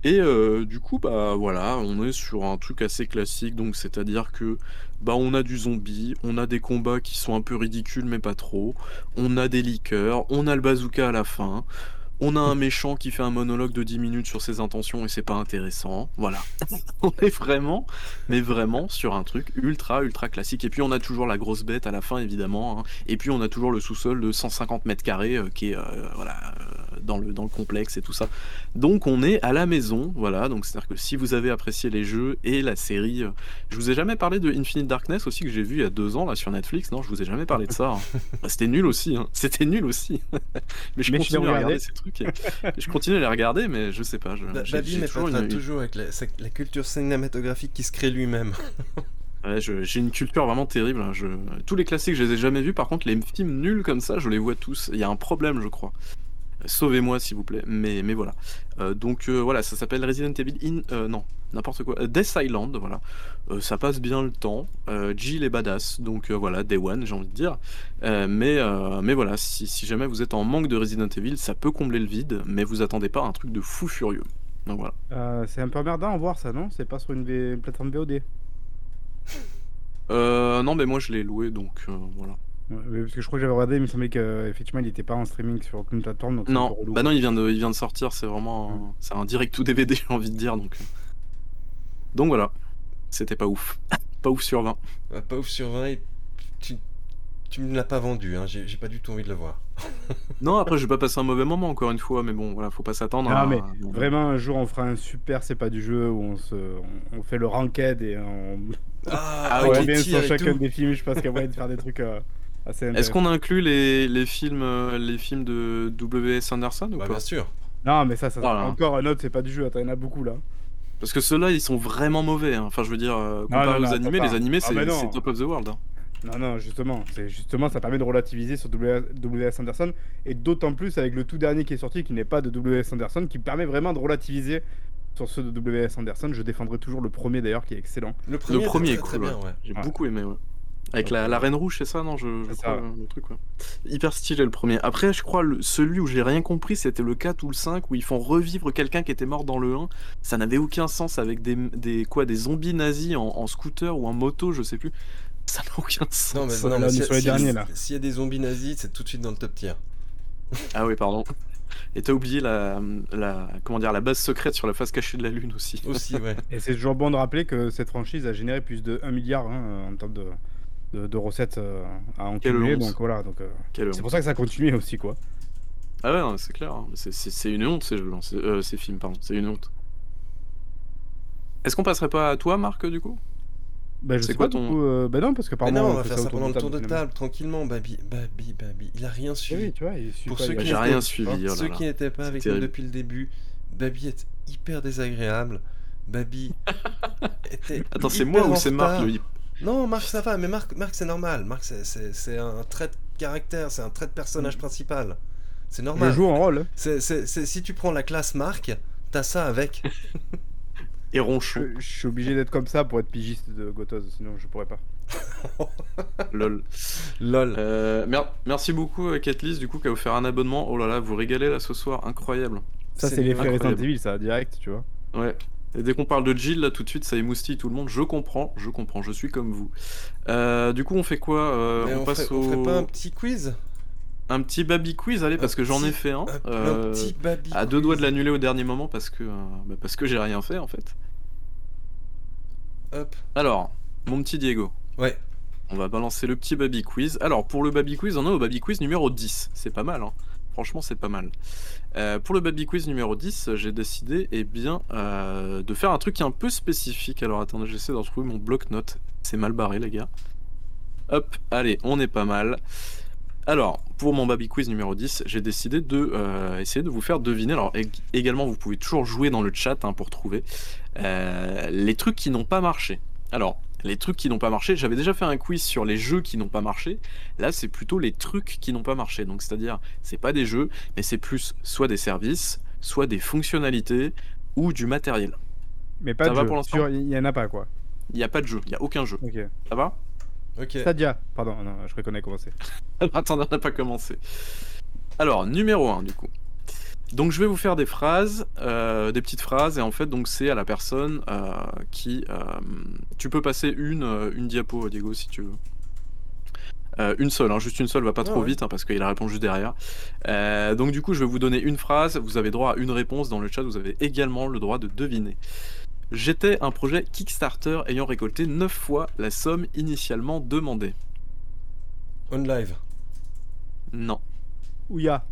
Et euh, du coup, bah voilà, on est sur un truc assez classique, donc c'est-à-dire que bah on a du zombie, on a des combats qui sont un peu ridicules mais pas trop, on a des liqueurs, on a le bazooka à la fin, on a un méchant qui fait un monologue de 10 minutes sur ses intentions et c'est pas intéressant, voilà. on est vraiment, mais vraiment sur un truc ultra ultra classique. Et puis on a toujours la grosse bête à la fin évidemment, hein. et puis on a toujours le sous-sol de 150 mètres carrés euh, qui est euh, voilà euh, dans le dans le complexe et tout ça. Donc on est à la maison, voilà. Donc c'est à dire que si vous avez apprécié les jeux et la série, euh, je vous ai jamais parlé de Infinite Darkness aussi que j'ai vu il y a deux ans là sur Netflix. Non, je vous ai jamais parlé de ça. hein. Bah, C'était nul aussi. hein. C'était nul aussi. mais je Mais je continue à regarder ces trucs. et- je continue à les regarder, mais je sais pas. Je, Ba- j'ai- Babi j'ai toujours une- toujours avec la, culture cinématographique qui se crée lui-même. Ouais, j'ai une culture vraiment terrible. hein. Je... Tous les classiques, je les ai jamais vus. Par contre, les films nuls comme ça, je les vois tous. Il y a un problème, je crois. Sauvez-moi, s'il vous plaît. Mais, mais voilà. Euh, donc euh, voilà, ça s'appelle Resident Evil in... euh, non, n'importe quoi. Death Island, voilà. Ça passe bien le temps. Jill est badass. Donc voilà, Day One, j'ai envie de dire. Mais, mais voilà, si, si jamais vous êtes en manque de Resident Evil, ça peut combler le vide. Mais vous attendez pas un truc de fou furieux. Donc voilà. C'est un peu emmerdant à voir ça, non? C'est pas sur une, V- une plateforme VOD. Euh, non, mais moi je l'ai loué, donc voilà. Ouais, parce que je crois que j'avais regardé, il me semblait qu'effectivement il était pas en streaming sur aucune plateforme. Donc Non, relou. bah non, il vient de, il vient de sortir, c'est vraiment, un- c'est un direct to DVD, j'ai envie de dire, donc. euh. Donc voilà, c'était pas ouf, pas ouf sur 20. Euh, Pas ouf sur 20 et tu, tu me l'as pas vendu, hein. j'ai j'ai pas du tout envie de le voir. Non, après je vais pas passer un mauvais moment encore une fois, mais bon, voilà, faut pas s'attendre. Non, à... mais Vraiment, un jour on fera un super, c'est pas du jeu où on, se, on, fait le ranked et on, Ah, Ah on ouais, revient sur chacun tout. des films. Je pense qu'il y a moyen de faire des trucs euh, Est-ce qu'on inclut les, les films, euh, les films de W.S. Anderson ou Bah, pas bien sûr. Non, mais ça, ça Voilà. encore un autre, c'est pas du jeu. Attends, il y en a beaucoup là. Parce que ceux-là, ils sont vraiment mauvais. hein. Enfin, je veux dire, euh, comparé non, non, aux animés, pas. les animés, Ah, c'est top of the world. hein. Non, non, justement, c'est justement, ça permet de relativiser sur W.S. Anderson et d'autant plus avec le tout dernier qui est sorti, qui n'est pas de W.S. Anderson, qui permet vraiment de relativiser sur ceux de W.S. Anderson. Je défendrai toujours le premier d'ailleurs, qui est excellent. Le premier, était premier très, est très cool, ouais. J'ai Ouais. beaucoup aimé, ouais. Avec la, la reine rouge, c'est ça, non je, je C'est crois, ça. le truc, ouais. Hyper stylé le premier. Après, je crois, le, celui où j'ai rien compris, c'était le 4 ou le 5, où ils font revivre quelqu'un qui était mort dans le 1. Ça n'avait aucun sens avec des, des, quoi, des zombies nazis en, en scooter ou en moto, je sais plus. Ça n'a aucun sens. Non, mais, Ça, non, là, mais y a- derniers, là. S'il y a des zombies nazis, c'est tout de suite dans le top tier. Ah oui, pardon. Et t'as oublié la, la, comment dire, la base secrète sur la face cachée de la Lune aussi. Aussi, ouais. Et c'est toujours bon de rappeler que cette franchise a généré plus de 1 milliard hein, en termes de, de, de recettes euh, à en Quelle cumuler. honte. Donc voilà, donc, euh, c'est honte. pour ça que ça continue aussi quoi. Ah ouais, non, c'est clair. hein. C'est- une honte ces jeux, c'est- euh, ces films, pardon. C'est une honte. Est-ce qu'on passerait pas à toi, Marc, du coup? Bah, je sais quoi pas ton- du coup. euh, bah non, parce que non, on va faire ça pendant le tour de table, tranquillement. Babi, Babi, Babi. Il a rien Eh suivi. oui, tu vois, il suit Pour pas ceux qui rien n'étaient- suivi. oh là Ceux là. qui n'étaient pas avec terrible. nous depuis le début, Babi est hyper désagréable. Babi était. Attends, c'est moi ou c'est Marc le Non, Marc, ça va, mais Marc, Marc c'est normal. Marc, c'est- c'est c'est un trait de caractère, c'est un trait de personnage principal. C'est Je normal. joue un rôle. C'est- c'est- c'est- si tu prends la classe Marc, t'as ça avec. et ronchon Je, je suis obligé d'être comme ça pour être pigiste de Gotoz, sinon je pourrais pas. Lol. Lol. Euh, mer- merci beaucoup, euh, Kathlis, du coup, qui a offert un abonnement. Oh là là, vous régalez là ce soir, incroyable. Ça, C'est l'effet incroyable. Resident Evil, ça, direct, tu vois. Ouais. Et dès qu'on parle de Jill, là, tout de suite, ça émoustille tout le monde. Je comprends, je comprends, je suis comme vous. Euh, du coup, on fait quoi Euh, on, on, passe ferait, au... on ferait pas un petit quiz? Un petit baby quiz, allez, parce Un que j'en ai fait un. un, un euh, petit baby. à deux quiz. doigts de l'annuler au dernier moment parce que, bah, parce que j'ai rien fait, en fait. Hop. Alors, mon petit Diego. Ouais. On va balancer le petit baby quiz. Alors, pour le baby quiz, on est au baby quiz numéro 10. C'est pas mal, hein. Franchement, c'est pas mal. Euh, pour le baby quiz numéro 10, j'ai décidé eh bien, euh, de faire un truc un peu spécifique. Alors, attendez, j'essaie de retrouver mon bloc-notes. C'est mal barré, les gars. Hop, allez, on est pas mal. Alors, pour mon baby quiz numéro 10, j'ai décidé de euh, essayer de vous faire deviner. Alors, ég- également, vous pouvez toujours jouer dans le chat hein, pour trouver les trucs qui n'ont pas marché. Alors, les trucs qui n'ont pas marché, j'avais déjà fait un quiz sur les jeux qui n'ont pas marché. Là, c'est plutôt les trucs qui n'ont pas marché. Donc, c'est-à-dire, c'est pas des jeux, mais c'est plus soit des services, soit des fonctionnalités ou du matériel. Mais pas Ça de va jeu. pour l'instant Il y en a pas, quoi. Il n'y a pas de jeu, il n'y a aucun jeu. Ok. Ça va? Ok. Stadia. Pardon, non, je reconnais comment c'est. Attendez, on n'a pas commencé. Alors, numéro 1, du coup. Donc, je vais vous faire des phrases, euh, des petites phrases, et en fait, donc c'est à la personne euh, qui. euh, tu peux passer une, une diapo, Diego, si tu veux. Euh, une seule, hein, juste une seule, va pas Ah trop ouais. vite, hein, parce qu'il a répondu juste derrière. Euh, donc, du coup, je vais vous donner une phrase, vous avez droit à une réponse dans le chat, vous avez également le droit de deviner. J'étais un projet Kickstarter ayant récolté 9 fois la somme initialement demandée. On live. Non. Ouya.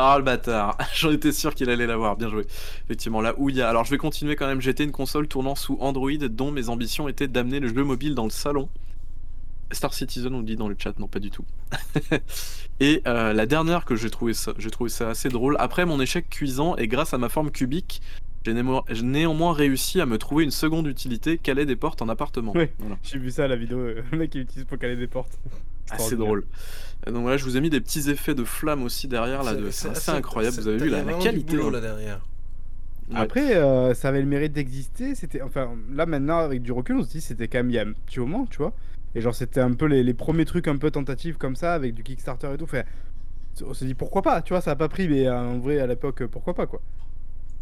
Ah le bâtard, j'en étais sûr qu'il allait l'avoir, bien joué. Effectivement, là où il y a. Alors je vais continuer quand même, j'étais une console tournant sous Android dont mes ambitions étaient d'amener le jeu mobile dans le salon. Star Citizen on dit dans le chat, non pas du tout. et euh, la dernière que j'ai trouvé ça, j'ai trouvé ça assez drôle. Après mon échec cuisant et grâce à ma forme cubique, j'ai némo- néanmoins réussi à me trouver une seconde utilité, caler des portes en appartement. Oui. Voilà. J'ai vu ça à la vidéo. Le mec, il utilise pour caler des portes. Assez drôle. Donc voilà, je vous ai mis des petits effets de flamme aussi derrière là, de- c'est assez incroyable. Vous avez vu la, la vraiment du qualité. boulot hein. là derrière. Ouais. Après, euh, ça avait le mérite d'exister. C'était, enfin, là maintenant avec du recul, on se dit c'était quand même il y a un petit moment, tu vois. Et genre c'était un peu les, les premiers trucs un peu tentatives comme ça avec du Kickstarter et tout. Enfin, on se dit pourquoi pas, tu vois, ça a pas pris, mais euh, en vrai à l'époque pourquoi pas quoi.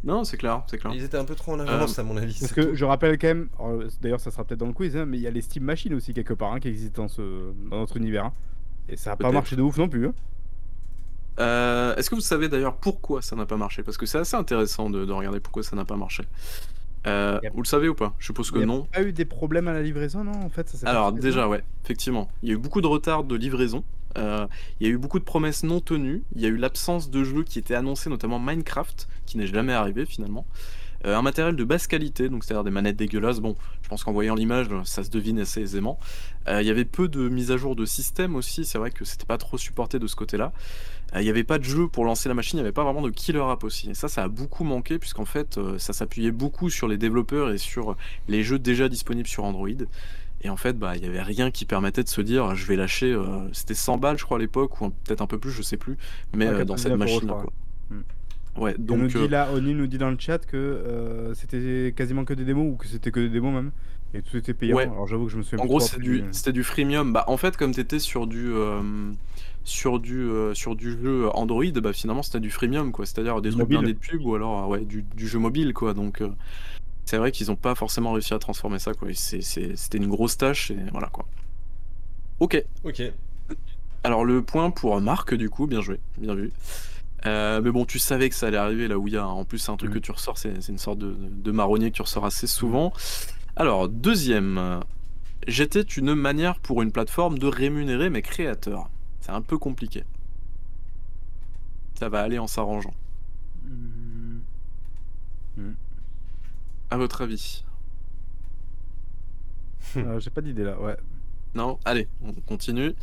Non, c'est clair, c'est clair. Ils étaient un peu trop en avance Euh, à mon avis. Parce c'est que je rappelle quand même, d'ailleurs ça sera peut-être dans le quiz, hein, mais il y a les Steam Machines aussi quelque part hein, qui existent dans, ce, dans notre univers. hein. Et ça a pas marché de ouf non plus. hein. Euh, Est-ce que vous savez d'ailleurs pourquoi ça n'a pas marché? Parce que c'est assez intéressant de, de regarder pourquoi ça n'a pas marché. Euh. Vous le savez ou pas? Je suppose que Il y a non. pas eu des problèmes à la livraison, non En fait, ça s'est pas Alors déjà non ouais, effectivement, il y a eu beaucoup de retard de livraison. Euh, il y a eu beaucoup de promesses non tenues. Il y a eu l'absence de jeux qui étaient annoncés, notamment Minecraft, qui n'est jamais arrivé finalement. Euh, un matériel de basse qualité, donc c'est-à-dire des manettes dégueulasses. Bon, je pense qu'en voyant l'image, ça se devine assez aisément. Euh, il y avait peu de mises à jour de système aussi. C'est vrai que c'était pas trop supporté de ce côté-là. Euh, il n'y avait pas de jeu pour lancer la machine. Il n'y avait pas vraiment de killer app aussi. Et ça, ça a beaucoup manqué puisqu'en fait, ça s'appuyait beaucoup sur les développeurs et sur les jeux déjà disponibles sur Android. Et en fait, bah, il n'y avait rien qui permettait de se dire, je vais lâcher. C'était 100 balles, je crois, à l'époque, ou peut-être un peu plus, je sais plus. Mais Ouais, dans cette 99 euros, je machine-là, Ouais, On nous donc dit euh, là, Oni nous dit dans le chat que euh, c'était quasiment que des démos ou que c'était que des démos même. Et tout était payant. Ouais. Alors j'avoue que je me souviens en gros après du, c'était du freemium. Bah en fait comme t'étais sur du euh, sur du euh, sur du jeu Android, bah finalement c'était du freemium quoi. C'est-à-dire des trucs blindés de pub ou alors ouais du, du jeu mobile quoi. Donc euh, c'est vrai qu'ils ont pas forcément réussi à transformer ça quoi. C'était une grosse tâche et voilà quoi. Ok. Ok. Alors le point pour Marc du coup, bien joué, bien vu. Euh, mais bon, tu savais que ça allait arriver là où il y a. En plus, c'est un truc Mm. que tu ressors, c'est une sorte de, de marronnier que tu ressors assez souvent. Alors, deuxième, j'étais une manière pour une plateforme de rémunérer mes créateurs. C'est un peu compliqué. Ça va aller en s'arrangeant. Hmm. À votre avis? Euh, J'ai pas d'idée là, ouais. Non? Allez, on continue.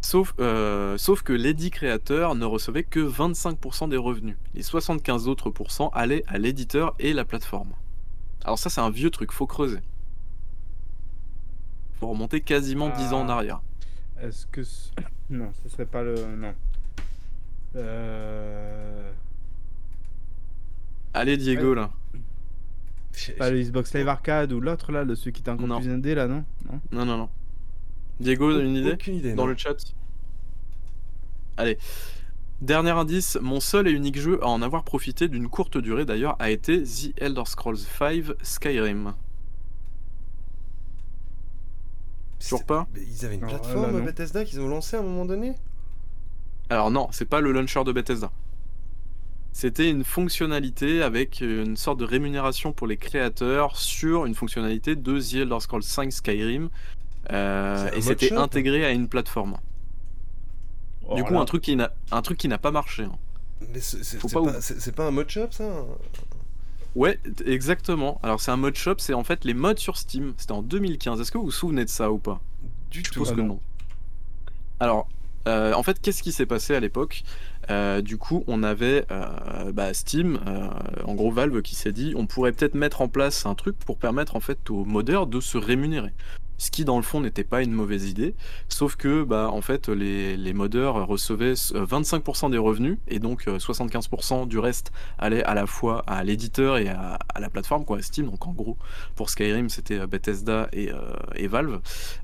Sauf, euh, sauf que l'édit créateur ne recevait que 25% des revenus. Les 75 autres pourcents allaient à l'éditeur et la plateforme. Alors ça c'est un vieux truc, faut creuser. Faut remonter quasiment 10 ans en Ah. arrière. Est-ce que. ce- Non, ce serait pas le. Non. Euh. Allez Diego là. Pas le Xbox Live Arcade ou l'autre là, le celui qui était encore plus indé là, non? Non? Non non non. Diego, une idée Aucune idée. dans non. le chat? Allez. Dernier indice, mon seul et unique jeu à en avoir profité d'une courte durée d'ailleurs a été The Elder Scrolls V Skyrim. Toujours pas? mais Ils avaient une Non, plateforme là. Bethesda qu'ils ont lancé à un moment donné? Alors non, c'est pas le launcher de Bethesda. C'était une fonctionnalité avec une sorte de rémunération pour les créateurs sur une fonctionnalité de The Elder Scrolls V Skyrim. Euh, et c'était shop intégré à une plateforme. du Oh, coup, là. un truc qui n'a un truc qui n'a pas marché. hein. Mais c'est pas un mode shop ça Ouais, exactement. Alors c'est un mode shop, c'est en fait les modes sur Steam. C'était en 2015. Est-ce que vous vous souvenez de ça ou pas? Du Je tout. Ah que non. non. Alors, euh, en fait, qu'est-ce qui s'est passé à l'époque? Euh, Du coup, on avait euh, bah, Steam, en gros Valve, qui s'est dit, on pourrait peut-être mettre en place un truc pour permettre en fait aux modeurs de se rémunérer. Ce qui, dans le fond, n'était pas une mauvaise idée. Sauf que, bah, en fait, les, les modeurs recevaient euh, 25% des revenus et donc euh, 75% du reste allait à la fois à l'éditeur et à, la plateforme, quoi, à Steam. Donc, en gros, pour Skyrim, c'était euh, Bethesda et, euh, et Valve.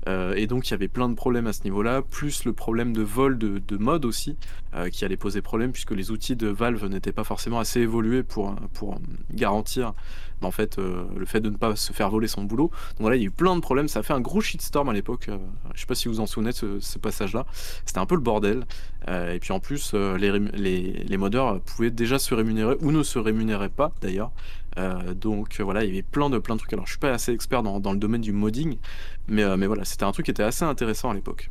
Euh, et donc il y avait plein de problèmes à ce niveau-là, plus le problème de vol de, de mode aussi, euh, qui allait poser problème puisque les outils de Valve n'étaient pas forcément assez évolués pour, euh, pour euh, garantir bah, en fait, euh, le fait de ne pas se faire voler son boulot. Donc là, il y a eu plein de problèmes, ça a fait un gros shitstorm à l'époque, euh, je sais pas si vous en souvenez de ce, ce passage-là, c'était un peu le bordel. Euh, et puis en plus, les, les, les modeurs pouvaient déjà se rémunérer ou ne se rémunéraient pas d'ailleurs. Euh, donc euh, voilà, il y avait plein de, plein de trucs. Alors je suis pas assez expert dans, dans le domaine du modding, mais, euh, mais voilà, c'était un truc qui était assez intéressant à l'époque.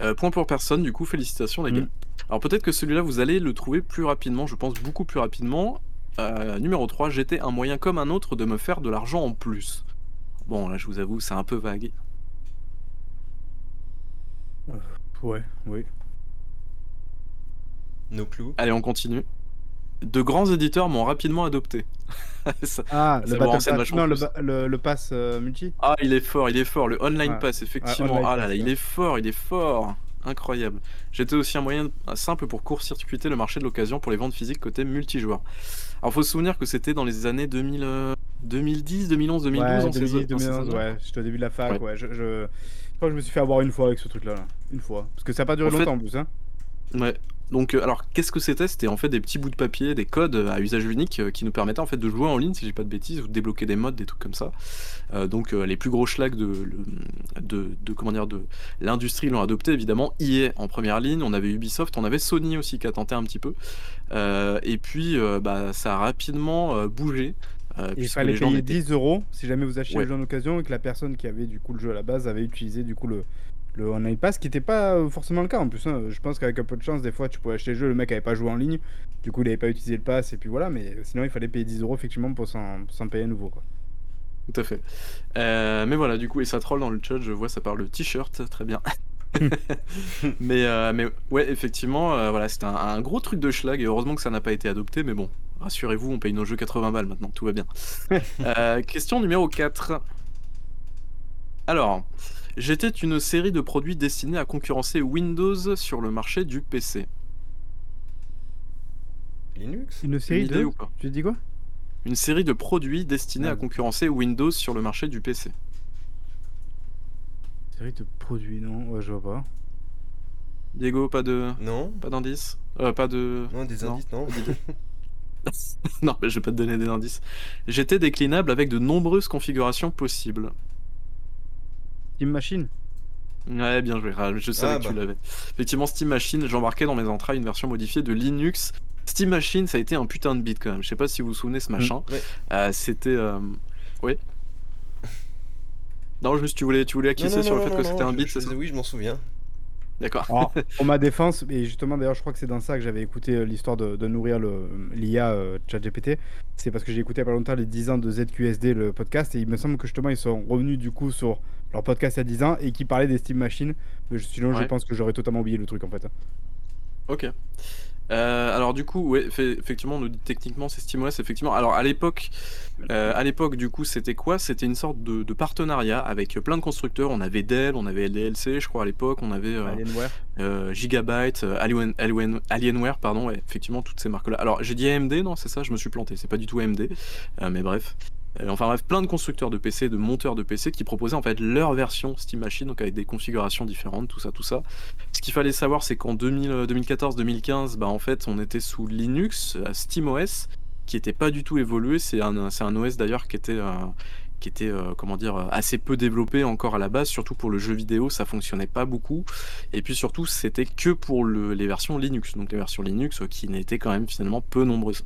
Euh, point pour personne, du coup, félicitations les gars. Mm. Alors peut-être que celui-là, vous allez le trouver plus rapidement, je pense beaucoup plus rapidement. Euh, numéro 3, j'étais un moyen comme un autre de me faire de l'argent en plus. Bon, là, je vous avoue, c'est un peu vague. Ouais, oui. Nos clous. Allez, on continue. De grands éditeurs m'ont rapidement adopté. Ça- Ah, Ça le Battle Pass. vachement Non, le, plus. ba- le, le pass euh, multi. Ah, il est fort, il est fort. Le online Ouais. pass, effectivement. online ah là pass, là, il est fort, il est fort. Incroyable. J'étais aussi un moyen simple pour court-circuiter le marché de l'occasion pour les ventes physiques côté multijoueur. Alors, faut se souvenir que c'était dans les années 2000, euh, 2010, 2011, 2012. ouais, dans ces- 2010, dans ces 2011, années-là. ouais. J'étais au début de la fac, Ouais. ouais. Je, je... je crois que je me suis fait avoir une fois avec ce truc-là. là. Une fois. Parce que ça a pas duré En fait- longtemps en plus, hein. Ouais. Donc, euh, alors, qu'est-ce que c'était? C'était en fait des petits bouts de papier, des codes euh, à usage unique euh, qui nous permettaient en fait de jouer en ligne, si j'ai pas de bêtises, ou de débloquer des modes, des trucs comme ça. Euh, donc, euh, les plus gros schlags de, de, de comment dire de l'industrie l'ont adopté évidemment. EA en première ligne, on avait Ubisoft, on avait Sony aussi qui a tenté un petit peu. Euh, et puis, bah, ça a rapidement bougé. euh, Il fallait payer n'étaient- 10 euros si jamais vous achetiez Ouais. le jeu en occasion et que la personne qui avait du coup le jeu à la base avait utilisé du coup le, le online pass, qui n'était pas euh, forcément le cas en plus. hein. Je pense qu'avec un peu de chance, des fois tu pouvais acheter le jeu, le mec avait pas joué en ligne, du coup il avait pas utilisé le pass et puis voilà, mais sinon il fallait payer 10 euros effectivement pour s'en payer à nouveau. Quoi. Tout à fait. Euh, mais voilà, du coup, et ça troll dans le chat, je vois, ça parle de t-shirt, très bien. mais, euh, mais ouais, effectivement, euh, voilà, c'était un, un gros truc de schlag, et heureusement que ça n'a pas été adopté, mais bon, rassurez-vous, on paye nos jeux 80 balles maintenant, tout va bien. Question numéro 4. Alors, j'étais une série de produits destinés à concurrencer Windows sur le marché du PC. Linux? Une Une série idée de. ou pas? Tu dis quoi? Une série de produits destinés Ah. à concurrencer Windows sur le marché du PC. Série de produits, non Ouais, je vois pas. Diego, pas de, Non pas d'indice, euh, pas de. Non, des Non. indices, non non, mais je vais pas te donner des indices. J'étais déclinable avec de nombreuses configurations possibles. Steam Machine Ouais, bien joué. Ah, Je savais Ah, que bah. tu l'avais. Effectivement, Steam Machine, j'embarquais dans mes entrailles une version modifiée de Linux. Steam Machine, ça a été un putain de bit quand même. Je sais pas si vous vous souvenez ce machin. Ouais. Euh, C'était. euh, Oui. Non, juste tu voulais, tu voulais acquiescer Non, non, sur le fait non, que c'était un je- bit, je ça Oui, je m'en souviens. D'accord. Pour ma défense, et justement d'ailleurs je crois que c'est dans ça que j'avais écouté euh, l'histoire de, de nourrir le- l'IA euh, ChatGPT, c'est parce que j'ai écouté il y a pas longtemps les 10 ans de ZQSD le podcast et il me semble que justement ils sont revenus du coup sur leur podcast il y a 10 ans et qui parlaient des Steam Machines, mais je- sinon je Ouais. pense que j'aurais totalement oublié le truc en fait. Ok. Euh, alors du coup, ouais, fait- effectivement, on nous dit techniquement c'est SteamOS, effectivement. Alors à l'époque, euh, à l'époque du coup, c'était quoi? C'était une sorte de, de partenariat avec plein de constructeurs. On avait Dell, on avait LDLC, je crois à l'époque, on avait euh, Alienware. euh, Gigabyte, Alien- Alien- Alienware, pardon, ouais, effectivement toutes ces marques-là. Alors j'ai dit AMD, non, c'est ça, je me suis planté. C'est pas du tout AMD, mais bref. Euh, enfin bref, plein de constructeurs de PC, de monteurs de PC qui proposaient en fait leur version Steam Machine, donc avec des configurations différentes, tout ça, tout ça. Ce qu'il fallait savoir, c'est qu'en 2014-2015, bah en fait, on était sous Linux, euh, SteamOS, qui était pas du tout évolué. C'est un, un OS d'ailleurs qui était euh, qui était euh, comment dire euh, assez peu développé encore à la base, surtout pour le jeu vidéo, ça fonctionnait pas beaucoup. Et puis surtout, c'était que pour le- les versions Linux, donc les versions Linux euh, qui n'étaient quand même finalement peu nombreuses.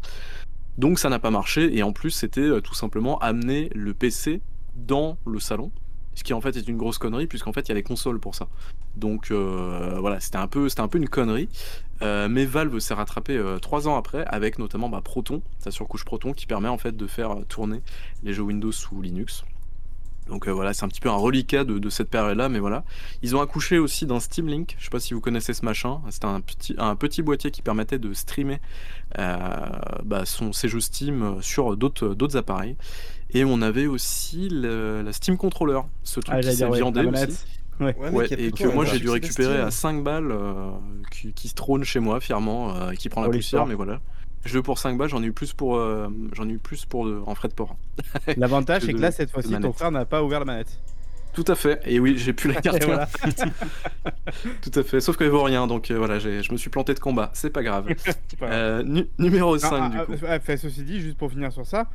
Donc ça n'a pas marché et en plus c'était euh, tout simplement amener le PC dans le salon, ce qui en fait est une grosse connerie puisqu'en fait il y a les consoles pour ça. Donc euh, voilà, c'était un peu une connerie. Euh, mais Valve s'est rattrapé trois ans après avec notamment bah, Proton, sa surcouche Proton qui permet en fait de faire tourner les jeux Windows sous Linux. Donc euh, voilà, c'est un petit peu un reliquat de, de cette période-là, mais voilà. Ils ont accouché aussi d'un Steam Link. Je sais pas si vous connaissez ce machin. C'était un petit, un petit boîtier qui permettait de streamer euh, bah, son, ses jeux Steam euh, sur d'autres, d'autres appareils. Et on avait aussi le- la Steam Controller, ce truc Ah, qui s'est ouais, viandé aussi. Ouais. Ouais, et que moi j'ai dû récupérer à 5 balles, euh, qui, qui se trône chez moi fièrement, euh, qui prend la poussière, mais voilà. Je veux pour 5 balles, j'en ai eu plus pour, euh, j'en ai eu plus pour en frais de port. L'avantage c'est que là cette fois-ci ton frère n'a pas ouvert la manette. Tout à fait, et oui, j'ai pu la carte. voilà. Tout à fait, sauf qu'elle vaut rien, donc euh, voilà, j'ai- je me suis planté de combat, c'est pas grave. C'est pas grave. Euh, nu- numéro Ah, 5 ah, du ah, coup. ah, fait, ceci dit, juste pour finir sur ça,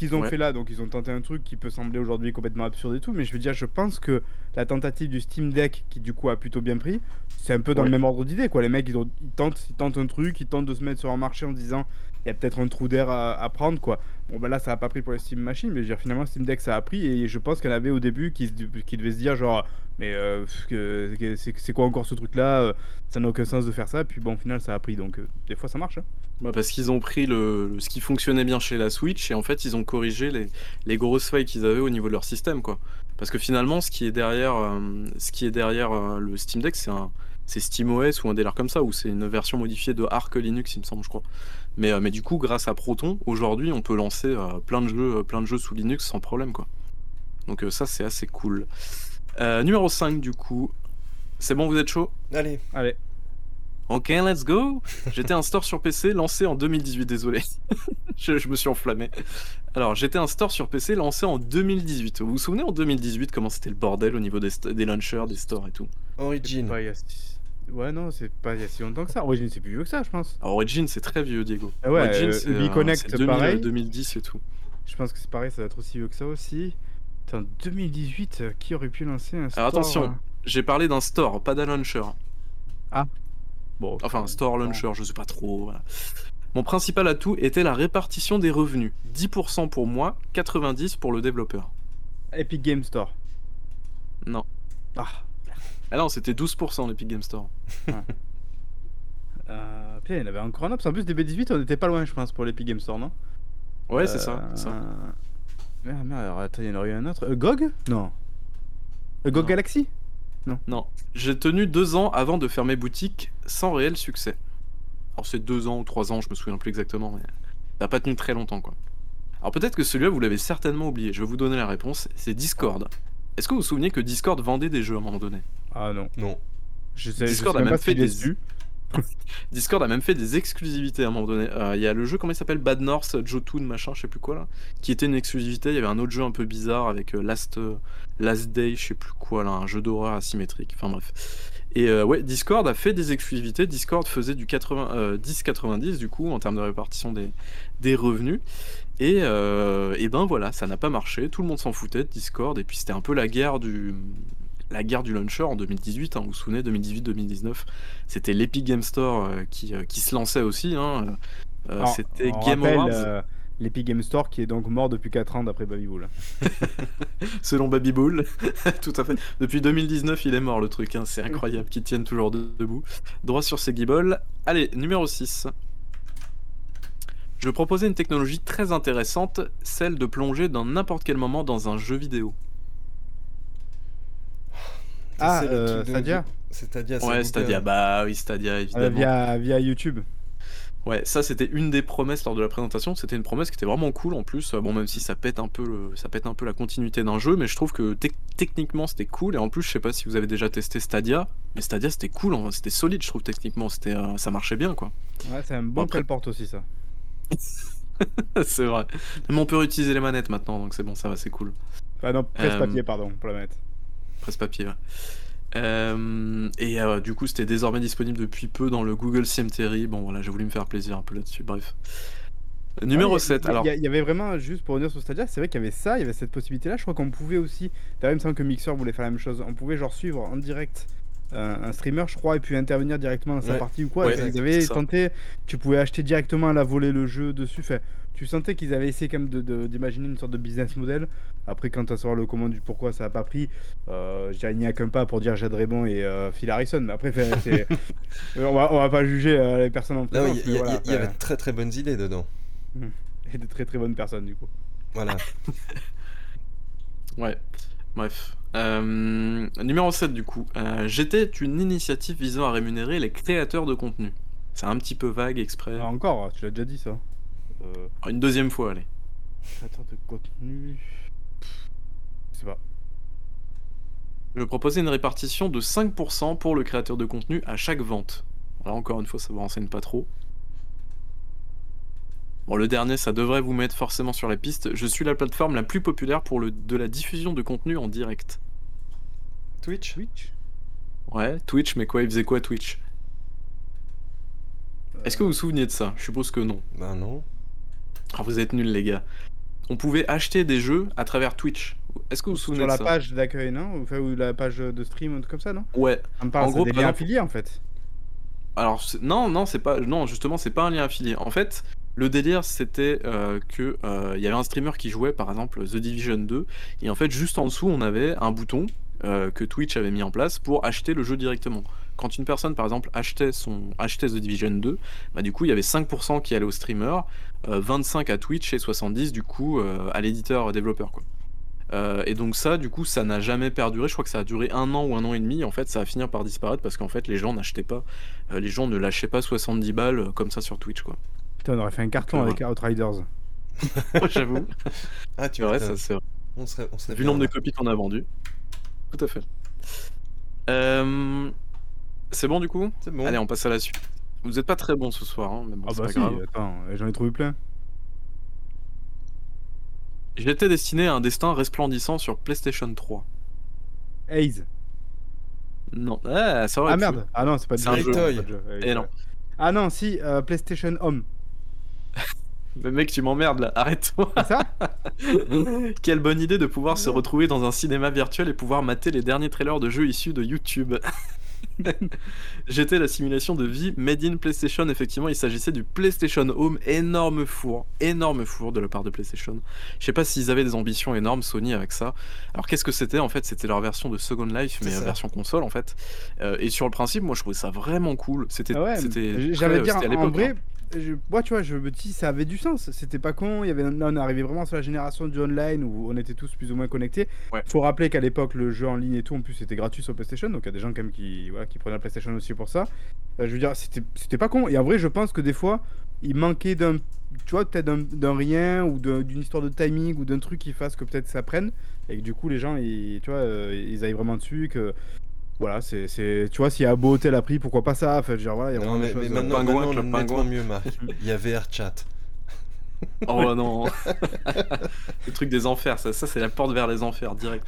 qu'ils ont Ouais. fait là, donc ils ont tenté un truc qui peut sembler aujourd'hui complètement absurde et tout, mais je veux dire, je pense que la tentative du Steam Deck, qui du coup a plutôt bien pris, c'est un peu dans Ouais. le même ordre d'idée, quoi. Les mecs, ils, ont- ils tentent, ils tentent un truc, ils tentent de se mettre sur un marché en disant, il y a peut-être un trou d'air à, à prendre, quoi. Bon, bah là, ça a pas pris pour les Steam Machines, mais je veux dire, finalement, Steam Deck, ça a pris, et je pense en avait au début qui, devaient se dire, genre, mais euh, c'est quoi encore ce truc-là euh, Ça n'a aucun sens de faire ça, puis bon, au final, ça a pris, donc euh, des fois, ça marche. Bah, parce qu'ils ont pris le, ce qui fonctionnait bien chez la Switch et en fait ils ont corrigé les, les grosses failles qu'ils avaient au niveau de leur système quoi. Parce que finalement ce qui est derrière, euh, ce qui est derrière euh, le Steam Deck c'est un c'est SteamOS ou un délire comme ça ou c'est une version modifiée de Arc Linux il me semble je crois. Mais, mais du coup grâce à Proton aujourd'hui on peut lancer plein de jeux plein de jeux sous Linux sans problème quoi. Donc ça c'est assez cool. Numéro 5 du coup. C'est bon vous êtes chaud? Allez, Allez. Ok, let's go. J'étais un store sur PC lancé en 2018, désolé. je, je me suis enflammé. Alors, j'étais un store sur PC lancé en 2018. Vous vous souvenez en 2018 comment c'était le bordel au niveau des, des launchers, des stores et tout? Origin. Pas a Ouais, non, c'est pas il y a si longtemps que ça. Origin, c'est plus vieux que ça, je pense. Alors, Origin, c'est très vieux, Diego. Ah ouais, Origin, euh, c'est euh, Connect, c'est 2000, pareil. 2010 et tout. Je pense que c'est pareil, ça doit être aussi vieux que ça aussi. Putain, 2018, euh, qui aurait pu lancer un store Alors, attention, euh, j'ai parlé d'un store, pas d'un launcher. Bon, Enfin, euh, store, launcher, je sais pas trop. voilà. Mon principal atout était la répartition des revenus. 10% pour moi, 90% pour le développeur. Epic Game Store. Non. Ah. Ah non, c'était 12% l'Epic Game Store. Euh, putain, il y en avait encore un autre. En plus, DB18, on était pas loin, je pense, pour l'Epic Game Store, non? Ouais, c'est ça. c'est ça. Euh, Merde, merde, alors attends, il y en aurait eu un autre. Euh, GOG Non. Euh, GOG Non. Galaxy? Non, j'ai tenu deux ans avant de fermer boutique sans réel succès. Alors c'est deux ans ou trois ans, je me souviens plus exactement, mais ça n'a pas tenu très longtemps quoi. Alors peut-être que celui-là vous l'avez certainement oublié, je vais vous donner la réponse, c'est Discord. Est-ce que vous vous souvenez que Discord vendait des jeux à un moment donné? Ah non. Non. Je sais, je Discord sais a même même pas fait des- dessus. Discord a même fait des exclusivités à un moment donné. Euh, Il y a le jeu, comment il s'appelle? Bad North, Jotun, machin, je sais plus quoi là, qui était une exclusivité. Il y avait un autre jeu un peu bizarre avec euh, Last, euh, Last Day, je sais plus quoi là, un jeu d'horreur asymétrique. Enfin bref. Et ouais, Discord a fait des exclusivités. Discord faisait du 80, euh, 10-90 du coup en termes de répartition des, des revenus. Et, et ben voilà, ça n'a pas marché. Tout le monde s'en foutait de Discord. Et puis c'était un peu la guerre du, la guerre du launcher en 2018. Hein, vous vous souvenez, 2018-2019, c'était l'Epic Game Store euh, qui, euh, qui se lançait aussi. Hein. Euh, c'était Game rappelle, Awards. l'Epic Game Store qui est donc mort depuis 4 ans d'après Baby Bull. Selon Baby Bull, tout à fait. Depuis 2019, il est mort le truc, hein. c'est incroyable qu'ils tiennent toujours de- debout. Droit sur ses guibolles. Allez, numéro 6. Je proposer une technologie très intéressante, celle de plonger dans n'importe quel moment dans un jeu vidéo. Ah, euh, de- Stadia Stadia, c'est Ouais. Stadia, bah oui, Stadia Euh, évidemment. via, via YouTube. Ouais, ça c'était une des promesses lors de la présentation. C'était une promesse qui était vraiment cool en plus. Bon, même si ça pète un peu, le- ça pète un peu la continuité d'un jeu, mais je trouve que tec- techniquement c'était cool. Et en plus, je sais pas si vous avez déjà testé Stadia, mais Stadia c'était cool, hein. c'était solide, je trouve techniquement, c'était, euh, ça marchait bien quoi. Ouais, c'est un bon Après- porte aussi ça. c'est vrai. Mais on peut réutiliser les manettes maintenant, donc c'est bon, ça va, c'est cool. Ah non, presse-papier, Euh, pardon, pour la mettre. Presse-papier. ouais. Euh, et euh, du coup, c'était désormais disponible depuis peu dans le Google Cemetery. Bon, voilà, j'ai voulu me faire plaisir un peu là-dessus. Bref. Numéro Ouais, 7. Il y, Alors, il y avait vraiment, juste pour revenir sur Stadia, c'est vrai qu'il y avait ça, il y avait cette possibilité-là. Je crois qu'on pouvait aussi, d'ailleurs, il me semble que Mixer voulait faire la même chose. On pouvait genre suivre en direct euh, un streamer, je crois, et puis intervenir directement dans sa Ouais. partie ou quoi. Ouais, Ils avaient tenté, tu pouvais acheter directement à la volée le jeu dessus. Enfin, tu sentais qu'ils avaient essayé quand même de- de- d'imaginer une sorte de business model. Après, quand tu as savoir le comment du pourquoi ça a pas pris, euh, je dirais, il n'y a qu'un pas pour dire Jade Raymond et euh, Phil Harrison. Mais après, euh, on, va, on va pas juger euh, les personnes en présence. il y, y- voilà, il y avait de très très bonnes idées dedans. et de très très bonnes personnes du coup. Voilà. Ouais, bref. Euh, numéro 7 du coup. Euh, J'étais une initiative visant à rémunérer les créateurs de contenu. C'est un petit peu vague exprès. Ah, encore, tu l'as déjà dit ça. Euh, Une deuxième fois, allez. créateur de contenu. Je sais pas. Je proposais une répartition de 5% pour le créateur de contenu à chaque vente. Là encore une fois, ça vous renseigne pas trop. Bon, le dernier, ça devrait vous mettre forcément sur la piste. Je suis la plateforme la plus populaire pour le, de la diffusion de contenu en direct. Twitch? Twitch? Ouais, Twitch, mais quoi Il faisait quoi Twitch? Est-ce que vous vous souvenez de ça? Je suppose que non. Bah non. Ah, vous êtes nuls, les gars. On pouvait acheter des jeux à travers Twitch. Est-ce que vous vous souvenez Sur de la ça page d'accueil, non ou, enfin, ou la page de stream, un truc comme ça, non Ouais. Ça me parle, En gros, des liens exemple- affiliés en fait. Alors non, non, c'est pas, non, justement, c'est pas un lien affilié. En fait, le délire, c'était euh, que euh, y avait un streamer qui jouait, par exemple, The Division 2, et en fait, juste en dessous, on avait un bouton euh, que Twitch avait mis en place pour acheter le jeu directement. Quand une personne, par exemple, achetait son, achetait The Division 2, bah du coup, il y avait 5% qui allait au streamer, 25 à Twitch et 70 du coup euh, à l'éditeur développeur, quoi. Euh, et donc ça, du coup, ça n'a jamais perduré. Je crois que ça a duré un an ou un an et demi. En fait, ça va finir par disparaître parce qu'en fait, les gens n'achetaient pas, euh, les gens ne lâchaient pas 70 balles euh, comme ça sur Twitch, quoi. Putain, on aurait fait un carton Ouais. avec Outriders. J'avoue. Ah, tu C'est vrai, m'étonnes. ça c'est vrai. On serait, on serait Vu le nombre de là. copies qu'on a vendues. Tout à fait. Euh, C'est bon du coup? C'est bon. Allez, on passe à la suite. Vous êtes pas très bon ce soir, hein, mais bon, Ah c'est bah pas si, grave. attends, j'en ai trouvé plein. J'étais destiné à un destin resplendissant sur PlayStation 3. Haze. Non, ah, ça aurait Ah pu. merde. Ah non, c'est pas du jeu, jeu. c'est pas de jeu. Et ouais. non. Ah non, si, euh, PlayStation Home. Mais mec, tu m'emmerdes là, arrête-toi. Ça Quelle bonne idée de pouvoir se retrouver dans un cinéma virtuel et pouvoir mater les derniers trailers de jeux issus de YouTube. J'étais la simulation de vie made in PlayStation. Effectivement, il s'agissait du PlayStation Home, énorme four, énorme four de la part de PlayStation. Je sais pas s'ils avaient des ambitions énormes Sony avec ça. Alors qu'est-ce que c'était en fait? C'était leur version de Second Life, mais version console en fait. Euh, et sur le principe, moi je trouvais ça vraiment cool. C'était, Ah ouais, c'était, j'allais dire en vrai. Je, moi tu vois, je me dis ça avait du sens, c'était pas con, il y avait là on est arrivé vraiment sur la génération du online où on était tous plus ou moins connectés. Ouais. Faut rappeler qu'à l'époque le jeu en ligne et tout en plus c'était gratuit sur PlayStation, donc il y a des gens quand même qui voilà, qui prenaient la PlayStation aussi pour ça. Euh, je veux dire, c'était pas con et en vrai, je pense que des fois il manquait d'un tu vois peut-être d'un- rien ou d'un- d'une histoire de timing ou d'un truc qui fasse que peut-être ça prenne et que du coup les gens ils tu vois euh, ils aillent vraiment dessus que Voilà, c'est, c'est- tu vois, s'il y a un beau hôtel à prix, pourquoi pas ça Enfin, genre, voilà, il y a Non, mais, des mais choses, euh, maintenant, Pingouin, maintenant, Club nettement Pingouin. mieux, Marc. Il y a VR Chat. Oh non Le truc des enfers, ça, ça, c'est la porte vers les enfers, direct.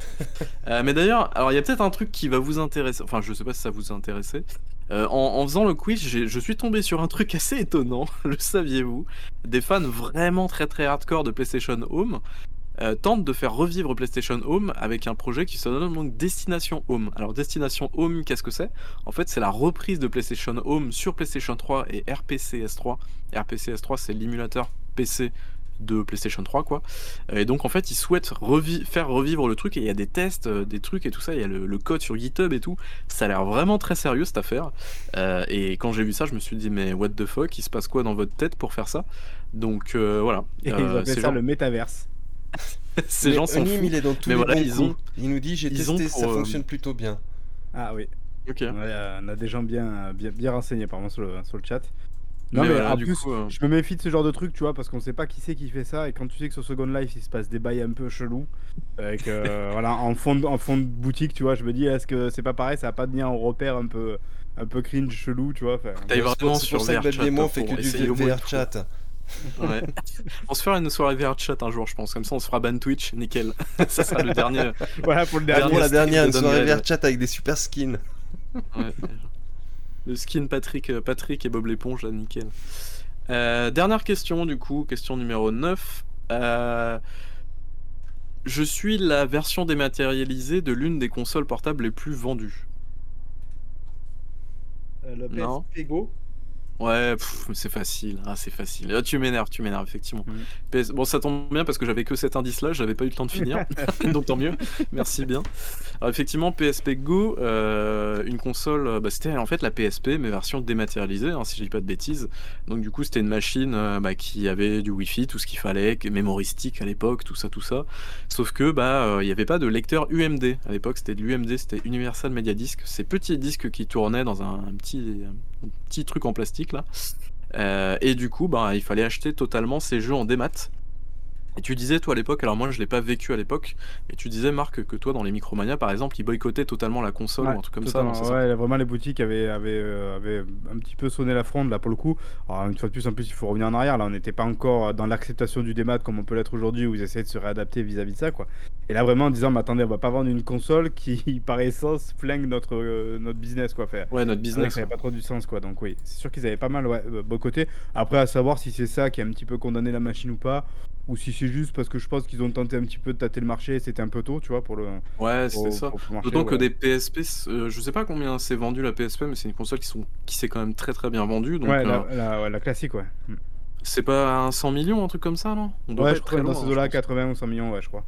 Euh, mais d'ailleurs, alors il y a peut-être un truc qui va vous intéresser, enfin je sais pas si ça vous intéressait. Euh, en, en faisant le quiz, j'ai- je suis tombé sur un truc assez étonnant, le saviez-vous? Des fans vraiment très très hardcore de PlayStation Home euh, tentent de faire revivre PlayStation Home avec un projet qui se nomme donc Destination Home. Alors Destination Home, qu'est-ce que c'est? En fait, c'est la reprise de PlayStation Home sur PlayStation 3 et RPCS3. RPCS3, c'est l'émulateur PC de PlayStation 3 quoi. Euh, Et donc en fait ils souhaitent revi- faire revivre le truc et il y a des tests, euh, des trucs et tout ça, il y a le, le code sur GitHub et tout. Ça a l'air vraiment très sérieux cette affaire. Euh, et quand j'ai vu ça je me suis dit mais what the fuck, il se passe quoi dans votre tête pour faire ça? Donc euh, voilà. Et ils appellent ça le métaverse. ces Mais gens s'en Onim, foutent. il est dans tous Mais les voilà, bons ils ont- Il nous dit j'ai testé, ça euh, fonctionne plutôt bien. Ah oui. Ok. Ouais, euh, on a des gens bien, bien, bien renseignés apparemment sur le, sur le chat. Non Mais mais, voilà, en du plus, coup, euh, je me méfie de ce genre de truc, tu vois, parce qu'on sait pas qui c'est qui fait ça, et quand tu sais que sur Second Life il se passe des bails un peu chelous, avec euh, voilà en fond, de, en fond de boutique, tu vois, je me dis est-ce que c'est pas pareil, ça va pas devenir un repère un peu, un peu cringe, chelou, tu vois. enfin, pour- vraiment sur VR Chat Démon fait que du VR Chat. Ouais. on se fera une soirée VR chat un jour, je pense. Comme ça, on se fera ban Twitch, nickel. ça sera le dernier. Voilà pour le Dernier Pour la dernière, de une soirée. VR Chat avec des super skins. Ouais. Le skin Patrick, euh, Patrick et Bob l'éponge, là, nickel. Euh, dernière question, du coup, question numéro 9. Euh, je suis la version dématérialisée de l'une des consoles portables les plus vendues. Euh, le Non. PSP Go. Ouais, c'est facile, ah, c'est facile. Ah, tu m'énerves, tu m'énerves, effectivement. PS Bon, ça tombe bien parce que j'avais que cet indice-là, j'avais pas eu le temps de finir, donc tant mieux. Merci bien. Alors, effectivement, PSP Go, euh, une console, euh, bah, c'était en fait la PSP, mais version dématérialisée, hein, si je dis pas de bêtises. Donc, du coup, c'était une machine euh, bah, qui avait du Wi-Fi, tout ce qu'il fallait, que- mémoristique à l'époque, tout ça, tout ça. Sauf que, bah, euh, il n'y avait pas de lecteur UMD. À l'époque, c'était de l'UMD, c'était Universal Media Disc. Ces petits disques qui tournaient dans un, un petit, un petit truc en plastique là. Euh, et du coup, bah, il fallait acheter totalement ces jeux en démat. Et tu disais, toi à l'époque, alors moi je l'ai pas vécu à l'époque, mais tu disais, Marc, que toi dans les Micromania par exemple, ils boycottaient totalement la console Ouais, ou un truc comme ça. non, c'est ça ouais, vraiment les boutiques avaient, avaient, euh, avaient un petit peu sonné la fronde là pour le coup. Alors une fois de plus, en plus, il faut revenir en arrière. Là, on n'était pas encore dans l'acceptation du démat comme on peut l'être aujourd'hui, où ils essaient de se réadapter vis-à-vis de ça, quoi. Et là, vraiment en disant, mais attendez, on va pas vendre une console qui, par essence, flingue notre, euh, notre business, quoi. Faire. Ouais, notre que business. ça n'avait pas trop du sens, quoi. Donc oui, c'est sûr qu'ils avaient pas mal ouais, euh, boycotté. Après, à savoir si c'est ça qui a un petit peu condamné la machine ou pas, ou si c'est juste parce que je pense qu'ils ont tenté un petit peu de tâter le marché, c'était un peu tôt, tu vois, pour le. Ouais, c'est ça. D'autant que ouais. des PSP, euh, je sais pas combien c'est vendu la PSP, mais c'est une console qui, s'est quand même très très bien vendue. Donc ouais, euh, la, la- ouais, la classique, ouais. Mm. c'est pas un 100 millions, un truc comme ça, non? On doit Ouais, je crois dans ces eaux-là, je pense. 80 ou 100 millions, ouais, je crois.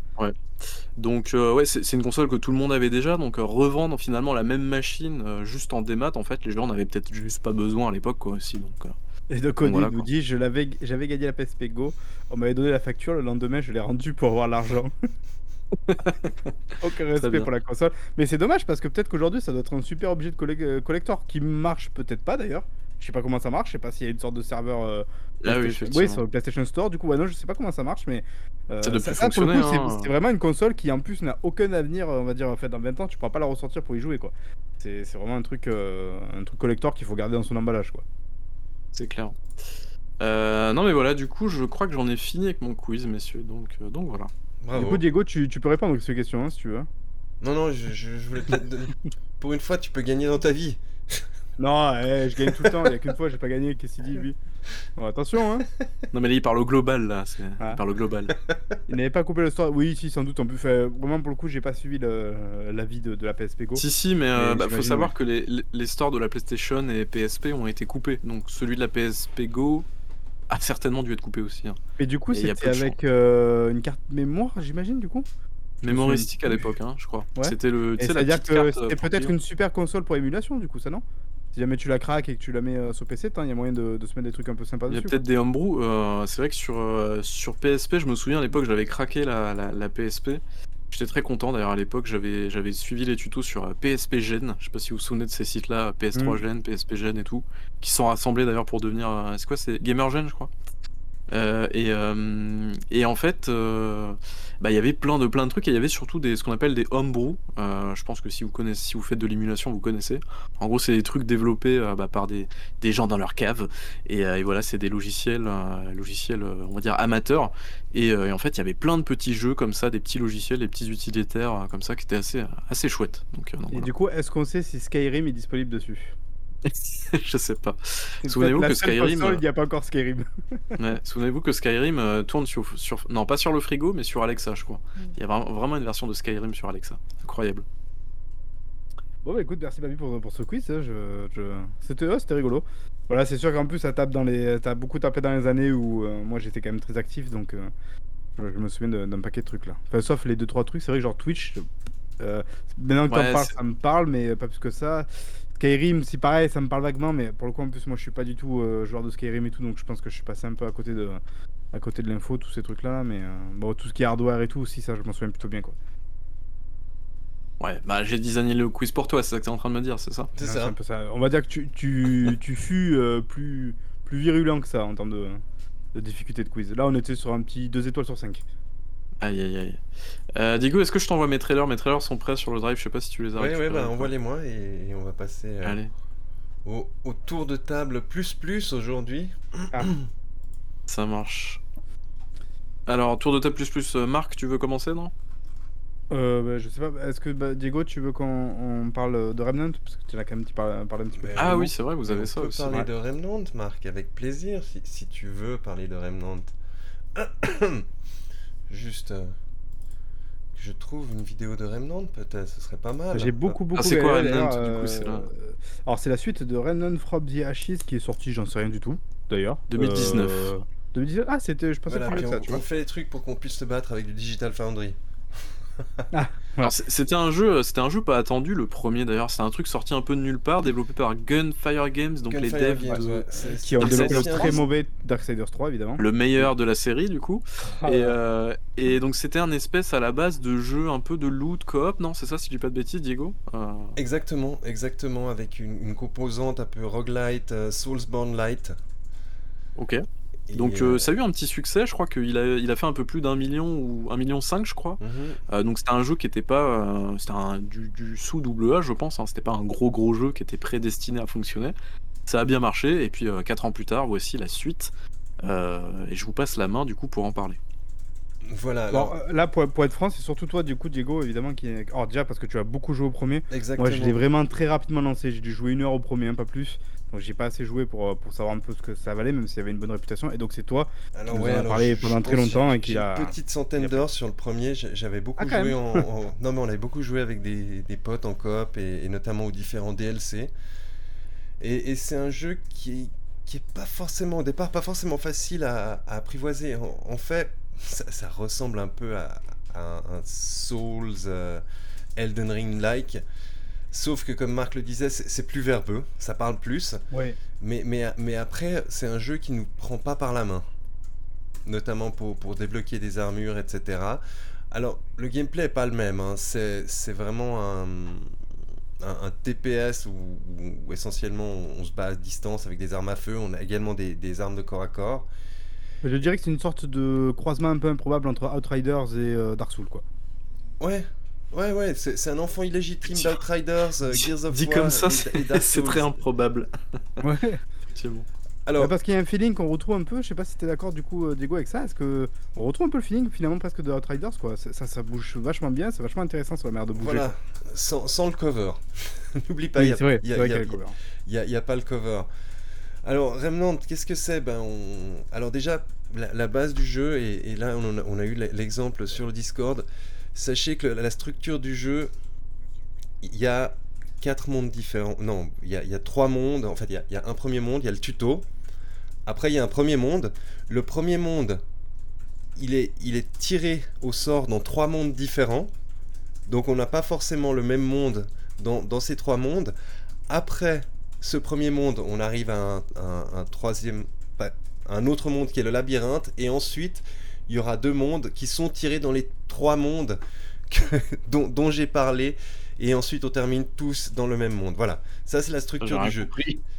Donc euh, ouais, c'est une console que tout le monde avait déjà, donc euh, revendre finalement la même machine euh, juste en démat, en fait, les gens n'avaient peut-être juste pas besoin à l'époque quoi aussi. Donc, euh. Et donc, Cody Voilà, nous quoi. dit je l'avais, J'avais gagné la PSP Go, on m'avait donné la facture, le lendemain, je l'ai rendue pour avoir l'argent. Aucun respect pour la console. Mais c'est dommage parce que peut-être qu'aujourd'hui, ça doit être un super objet de collec- euh, collector qui marche peut-être pas d'ailleurs. Je sais pas comment ça marche, je sais pas s'il y a une sorte de serveur. euh, Ah oui, sur le PlayStation Store, du coup, ouais, non, je sais pas comment ça marche, mais. euh, Ça doit plus pour le coup, hein. c'est vraiment une console qui en plus n'a aucun avenir, on va dire, en fait, dans 20 ans, tu pourras pas la ressortir pour y jouer, quoi. C'est c'est vraiment un truc, euh, un truc collector qu'il faut garder dans son emballage, quoi. C'est clair. Euh, non mais voilà, du coup, je crois que j'en ai fini avec mon quiz, messieurs. Donc, euh, donc voilà. Bravo. Du coup, Diego, tu, tu peux répondre à ces questions, hein, si tu veux. Non, non, je, je- je voulais peut-être donner- Pour une fois, tu peux gagner dans ta vie. Non, eh, je gagne tout le temps, il y a qu'une fois, j'ai pas gagné, qu'est-ce qu'il dit, lui? Bon, attention, hein Non mais là, il parle au global là. C'est... Ah. Il parle au global. Il n'avait pas coupé le store. Oui, si, sans doute, en plus, fait, vraiment, pour le coup, j'ai pas suivi le- l'avis de, de la PSP Go. si si, mais, euh, Mais bah, faut j'imagine, savoir que les, les- les stores de la PlayStation et PSP ont été coupés. Donc celui de la PSP Go a certainement dû être coupé aussi. Hein. Et du coup, Et il y a c'était peu de avec euh, une carte mémoire, j'imagine, du coup? Mémoristique à l'époque, hein, je crois. Ouais. C'était le. tu Et sais, la c'est-à-dire petite que carte, euh, c'était pour peut-être une super console pour émulation, du coup, ça non? Si jamais tu la craques et que tu la mets euh, sur PC, il y a moyen de, de se mettre des trucs un peu sympas Il y a peut-être des homebrew. euh, c'est vrai que sur, euh, sur PSP, je me souviens à l'époque, j'avais craqué la, la, la PSP. J'étais très content d'ailleurs à l'époque, j'avais, j'avais suivi les tutos sur PSP Gen. Je sais pas si vous vous souvenez de ces sites-là, PS3 Mm. Gen, PSP Gen et tout, qui sont rassemblés d'ailleurs pour devenir. c'est quoi C'est Gamer Gen, je crois. Euh, et, euh, et en fait, euh, bah, il y avait plein de plein de trucs et il y avait surtout des ce qu'on appelle des homebrew. Euh, je pense que si vous connaissez, si vous faites de l'émulation, vous connaissez. En gros, c'est des trucs développés euh, bah, par des, des gens dans leur cave. Et, euh, et voilà, c'est des logiciels, logiciels, on va dire amateurs. Et, et en fait, il y avait plein de petits jeux comme ça, des petits logiciels, des petits utilitaires comme ça, qui étaient assez assez chouettes. Donc, Et voilà. du coup, est-ce qu'on sait si Skyrim est disponible dessus? je sais pas. Souvenez-vous que Skyrim, console euh, Il n'y a pas encore Skyrim. Ouais, Souvenez-vous que Skyrim euh, tourne sur, sur. Non, pas sur le frigo, mais sur Alexa, je crois. Il y a vra- vraiment une version de Skyrim sur Alexa. Incroyable. Bon bah écoute, merci Babi pour, pour ce quiz, hein, je, je... C'était ouais, rigolo. Voilà, c'est sûr qu'en plus ça tape dans les... T'as beaucoup tapé dans les années où euh, moi j'étais quand même très actif, donc euh, je, me souviens d'un paquet de trucs là. Enfin, sauf les 2-3 trucs, c'est vrai que genre Twitch, euh, maintenant que Ouais, t'en parles, ça me parle, mais pas plus que ça. Skyrim, si pareil, ça me parle vaguement, mais pour le coup en plus moi je suis pas du tout euh, joueur de Skyrim et tout, donc je pense que je suis passé un peu à côté de, à côté de l'info, tous ces trucs là, mais euh, bon, tout ce qui est hardware et tout aussi, ça je m'en souviens plutôt bien quoi. Ouais, bah j'ai designé le quiz pour toi, c'est ça que t'es en train de me dire, c'est ça? C'est ça. un peu ça. On va dire que tu, tu, tu fus euh, plus, plus virulent que ça en termes de, de difficulté de quiz. Là, on était sur un petit 2 étoiles sur 5. Aïe aïe aïe. Euh, Diego, est-ce que je t'envoie mes trailers? Mes trailers sont prêts sur le drive, je sais pas si tu les as Ouais, ouais, récupérés bah envoie-les-moi et, et on va passer euh, Allez, au, au tour de table plus plus aujourd'hui. ça marche. Alors, tour de table plus plus, euh, Marc, tu veux commencer, non? Euh, bah, je sais pas, est-ce que bah, Diego, tu veux qu'on on parle de Remnant? Parce que tu l'as quand même petit par- parlé un petit peu. Plus Ah oui, c'est vrai, vous avez on ça peut aussi. parler ouais. de Remnant, Marc, avec plaisir, si, si tu veux parler de Remnant. Juste euh, je trouve une vidéo de Remnant, peut-être, ce serait pas mal. J'ai beaucoup, beaucoup Ah, c'est quoi Remnant, d'ailleurs, du coup, c'est là euh, Alors, c'est la suite de Remnant from the Ashes qui est sortie, j'en sais rien du tout, d'ailleurs. 2019. Euh, 2019 Ah, c'était, je pensais Voilà, que on, ça, tu on vois. fait des trucs pour qu'on puisse se battre avec du Digital Foundry. Alors, c- c'était un jeu, c'était un jeu pas attendu, le premier d'ailleurs. C'est un truc sorti un peu de nulle part, développé par Gunfire Games, donc les devs Games, de- ouais, c'est- Qui ont Ah, développé le très mauvais Darksiders 3, évidemment. le meilleur de la série du coup. Ah, et, ouais. euh, et donc c'était un espèce à la base de jeu un peu de loot coop, non C'est ça si je dis pas de bêtises, Diego? Euh, Exactement, exactement, avec une, une composante un peu roguelite, euh, Soulsborne light. Ok. Et, Donc euh, ça a eu un petit succès, je crois qu'il a, il a fait un peu plus d'un million ou un million cinq, je crois. mhm. Euh, donc c'était un jeu qui était pas, euh, c'était un, du, du sous double A, je pense. Hein, c'était pas un gros gros jeu qui était prédestiné à fonctionner. Ça a bien marché et puis euh, quatre ans plus tard, voici la suite. Euh, et je vous passe la main du coup pour en parler. Voilà, alors, là, pour, pour être franc, c'est surtout toi, du coup, Diego, évidemment, qui est... Alors, déjà, parce que tu as beaucoup joué au premier. exactement. Moi, je l'ai vraiment très rapidement lancé. J'ai dû jouer une heure au premier, hein, pas plus. Donc, j'ai pas assez joué pour, euh, pour savoir un peu ce que ça valait, même s'il y avait une bonne réputation. Et donc, c'est toi. Alors, nous ouais, en as alors, parlé je- pendant je très longtemps j'ai- et j'ai a- une petite centaine d'heures sur le premier. J'avais beaucoup Ah, joué en, en- Non, mais on avait beaucoup joué avec des, des potes en coop et, et notamment aux différents DLC. Et, et c'est un jeu qui est, qui est pas forcément, au départ, pas forcément facile à, à apprivoiser. En, en fait, ça, ça ressemble un peu à, à un, un Souls euh, Elden Ring-like. Sauf que, comme Marc le disait, c'est plus verbeux, ça parle plus. Ouais. Mais, mais, mais après, c'est un jeu qui nous prend pas par la main. Notamment pour, pour débloquer des armures, etc. Alors, le gameplay est pas le même. hein. C'est vraiment un, un, un TPS où, où- où essentiellement on se bat à distance avec des armes à feu. On a également des, des armes de corps à corps. Je dirais que c'est une sorte de croisement un peu improbable entre Outriders et euh, Dark Souls, quoi. Ouais, ouais, ouais. C'est c'est un enfant illégitime d'Outriders, euh, Gears of Dit War comme ça, c'est très improbable. Ouais. Effectivement. Alors, parce qu'il y a un feeling qu'on retrouve un peu. Je sais pas si t'es d'accord, du coup, euh, Diego, avec ça. Est-ce que on retrouve un peu le feeling, finalement, presque de Outriders, quoi? Ça, ça bouge vachement bien. C'est vachement intéressant sur la manière de bouger. voilà, sans, sans le cover. N'oublie pas, Oui, il y a- c'est vrai. il y a- a- a le cover. Il n'y a, y a pas le cover. Alors, Remnant, qu'est-ce que c'est? Ben, on... Alors déjà, la, la base du jeu, et, et là on a, on a eu l'exemple sur le Discord, sachez que la, structure du jeu, il y a quatre mondes différents. Non, il y a, trois mondes. En fait, il y a, un premier monde, il y a le tuto. Après, il y a un premier monde. Le premier monde, il est, tiré au sort dans trois mondes différents. Donc on n'a pas forcément le même monde dans, ces trois mondes. Après ce premier monde, on arrive à un, un- troisième, un autre monde qui est le labyrinthe, et ensuite il y aura deux mondes qui sont tirés dans les trois mondes que- dont, dont j'ai parlé et ensuite on termine tous dans le même monde. Voilà, ça c'est la structure du jeu.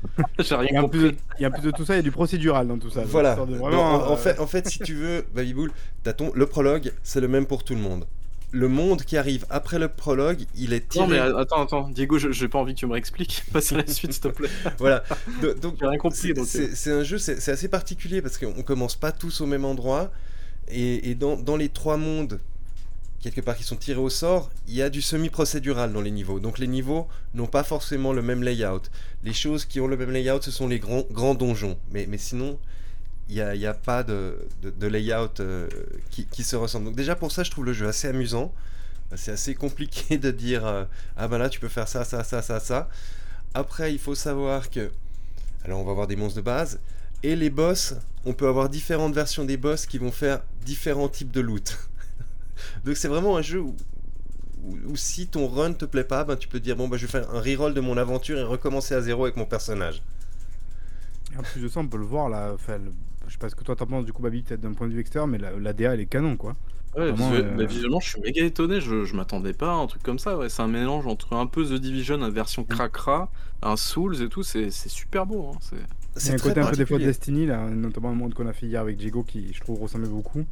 rien en, plus de, compris. et en plus de tout ça, il y a du procédural dans tout ça. Voilà. vraiment, en, en euh, fait, en fait, si tu veux, Babybull, t'as ton le prologue, c'est le même pour tout le monde. Le monde qui arrive après le prologue, il est tiré. Non mais euh, attends, attends, Diego, je- j'ai pas envie que tu me réexpliques. Passe à la suite, s'il te plaît. Voilà. Do- Donc, J'ai rien compris. c'est- euh, c'est un jeu, c'est c'est assez particulier parce qu'on commence pas tous au même endroit. Et, dans, les trois mondes, quelque part qui sont tirés au sort, il y a du semi-procédural dans les niveaux. Donc les niveaux n'ont pas forcément le même layout. Les choses qui ont le même layout, ce sont les grands, grands donjons. Mais, sinon, il n'y a, pas de, layout euh, qui, qui se ressemble. Donc déjà pour ça, je trouve le jeu assez amusant. C'est assez compliqué de dire euh, ah ben là tu peux faire ça, ça, ça, ça, ça. Après, il faut savoir que alors on va avoir des monstres de base et les boss, on peut avoir différentes versions des boss qui vont faire différents types de loot. Donc c'est vraiment un jeu où, où- où si ton run te plaît pas, ben tu peux te dire bon bah je vais faire un reroll de mon aventure et recommencer à zéro avec mon personnage. En plus de ça, on peut le voir là. Enfin, le- je sais pas ce que toi t'en penses du coup, Babi, peut-être d'un point de vue extérieur, mais la, la DA elle est canon quoi. Ouais, Vraiment, visuel- euh, bah, visuellement, je suis méga étonné. Je, je m'attendais pas à un truc comme ça. Ouais. C'est un mélange entre un peu The Division, une version Mm. cracra, un Souls et tout. C'est c'est super beau. Hein. C'est- un côté un peu des fois. Destiny, là, notamment le monde qu'on a fait hier avec Diego qui je trouve ressemblait beaucoup.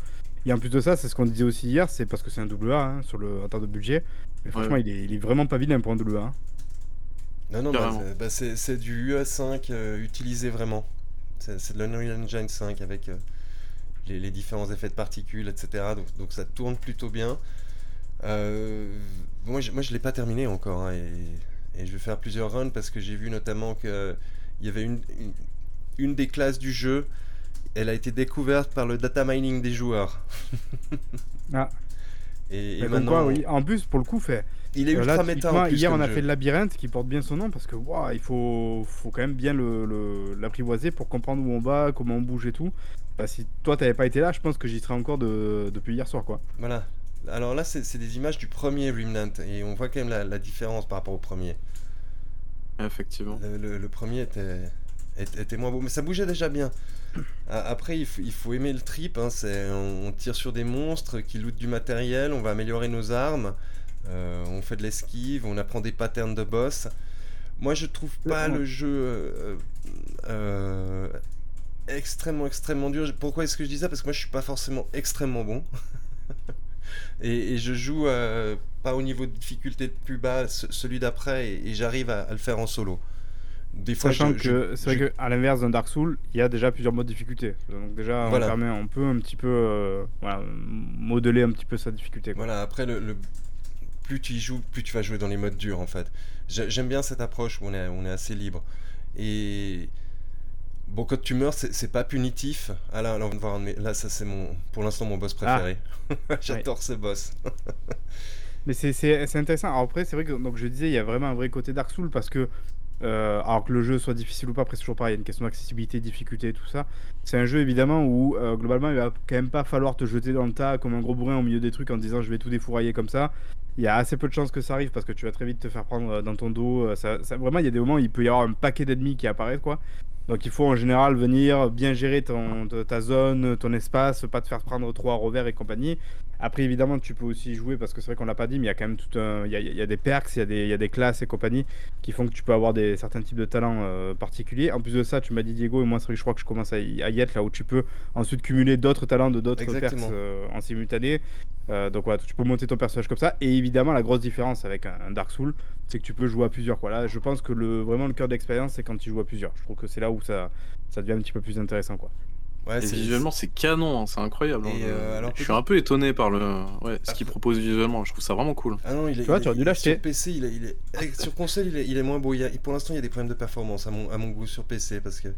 Et en plus de ça, c'est ce qu'on disait aussi hier, c'est parce que c'est un double A hein, sur le en termes de budget. Mais franchement, Ouais. il, est, il est vraiment pas vilain pour un double A. hein. Non non bah, bah, c'est c'est du UE5 euh, utilisé vraiment. C'est c'est de l'Unreal Engine 5 avec euh, les, les différents effets de particules, etc. Donc, donc ça tourne plutôt bien. Euh, moi, je, moi, je l'ai pas terminé encore hein, et, et je vais faire plusieurs runs parce que j'ai vu notamment que il y avait une, une, une des classes du jeu. Elle a été découverte par le data mining des joueurs. Ah. Et, maintenant, quoi, oui. En plus, pour le coup, fait. il est euh, ultra là, méta typiquement, en plus hier, on a jeu. fait le labyrinthe qui porte bien son nom parce que waouh, il faut, faut quand même bien le- le- l'apprivoiser pour comprendre où on va, comment on bouge et tout. Bah, si toi t'avais pas été là, je pense que j'y serais encore de- depuis hier soir quoi. Voilà. Alors là, c'est c'est des images du premier Remnant et on voit quand même la, la différence par rapport au premier. Effectivement. Le, le- le premier était, était, moins beau, mais ça bougeait déjà bien. Après, il faut, il faut aimer le trip. hein, on, tire sur des monstres qui lootent du matériel, on va améliorer nos armes, euh, on fait de l'esquive, on apprend des patterns de boss. Moi, je trouve pas le jeu euh, euh, extrêmement, extrêmement dur. Pourquoi est-ce que je dis ça? Parce que moi, je suis pas forcément extrêmement bon. et, et je joue pas au niveau de difficulté le plus bas, ce- celui d'après, et, et j'arrive à, à le faire en solo. Des fois, Sachant je- que je- c'est vrai je- que à l'inverse d'un Dark Souls, il y a déjà plusieurs modes de difficulté. Donc déjà, Voilà. on, permet, on peut un petit peu euh, voilà, modeler un petit peu sa difficulté. Quoi. Voilà, après, le, le- plus tu y joues, plus tu vas jouer dans les modes durs, en fait. J'ai- J'aime bien cette approche où on est, on est assez libre. Et bon, quand tu meurs, c'est c'est pas punitif. Ah là, là, on va voir là ça c'est mon, pour l'instant mon boss préféré. J'adore ce boss. Mais c'est- c'est c'est intéressant. Alors après, c'est vrai que donc je disais, il y a vraiment un vrai côté Dark Souls parce que, euh, alors que le jeu soit difficile ou pas, après c'est toujours pareil, il y a une question d'accessibilité, difficulté, tout ça. C'est un jeu évidemment où euh, globalement il va quand même pas falloir te jeter dans le tas comme un gros bourrin au milieu des trucs en disant je vais tout défourailler comme ça. Il y a assez peu de chances que ça arrive parce que tu vas très vite te faire prendre euh, dans ton dos. vraiment, il y a des moments où il peut y avoir un paquet d'ennemis qui apparaissent quoi. Donc il faut en général venir bien gérer ton, ta- ta zone, ton espace, pas te faire prendre trop à revers et compagnie. Après évidemment tu peux aussi jouer parce que c'est vrai qu'on l'a pas dit mais il y a quand même tout un, il y a, il y a des perks, il y a des, il y a des classes et compagnie qui font que tu peux avoir des certains types de talents euh, particuliers. En plus de ça tu m'as dit Diego et moi c'est vrai que je crois que je commence à y, à y être là où tu peux ensuite cumuler d'autres talents de d'autres perks euh, en simultané. Euh, donc voilà tu peux monter ton personnage comme ça et évidemment la grosse différence avec un, un Dark Souls c'est que tu peux jouer à plusieurs quoi. Là je pense que le vraiment le cœur d'expérience c'est quand tu joues à plusieurs. Je trouve que c'est là où ça ça devient un petit peu plus intéressant quoi. Ouais, Et visuellement, c'est canon, hein, c'est incroyable. hein, Et, euh, alors, je suis un peu étonné par le, ouais, ce Ah, qu'il propose visuellement. Je trouve ça vraiment cool. Ah non, il est, Tu vois, il tu aurais dû l'acheter. Sur PC, il est, il est- sur console, il est, il est moins beau. Il y a- pour l'instant, il y a des problèmes de performance à mon, à mon goût sur PC parce que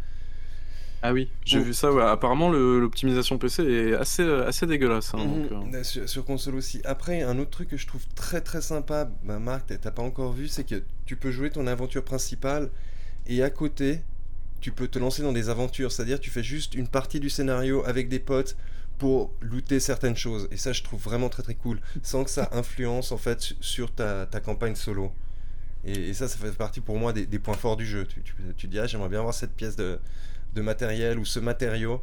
Ah oui, j'ai Bon. vu ça. ouais. Apparemment, l'optimisation PC est assez, assez dégueulasse. hein, Mhm, donc, euh, sur, sur console aussi. Après, un autre truc que je trouve très très sympa, bah, Marc, t'as pas encore vu, c'est que tu peux jouer ton aventure principale et à côté, tu peux te lancer dans des aventures. C'est-à-dire, tu fais juste une partie du scénario avec des potes pour looter certaines choses. Et ça, je trouve vraiment très très cool, sans que ça influence en fait su- sur ta, ta campagne solo. Et, et ça, ça fait partie pour moi des, des points forts du jeu. Tu, tu, tu dis, ah, j'aimerais bien avoir cette pièce de, de matériel ou ce matériau.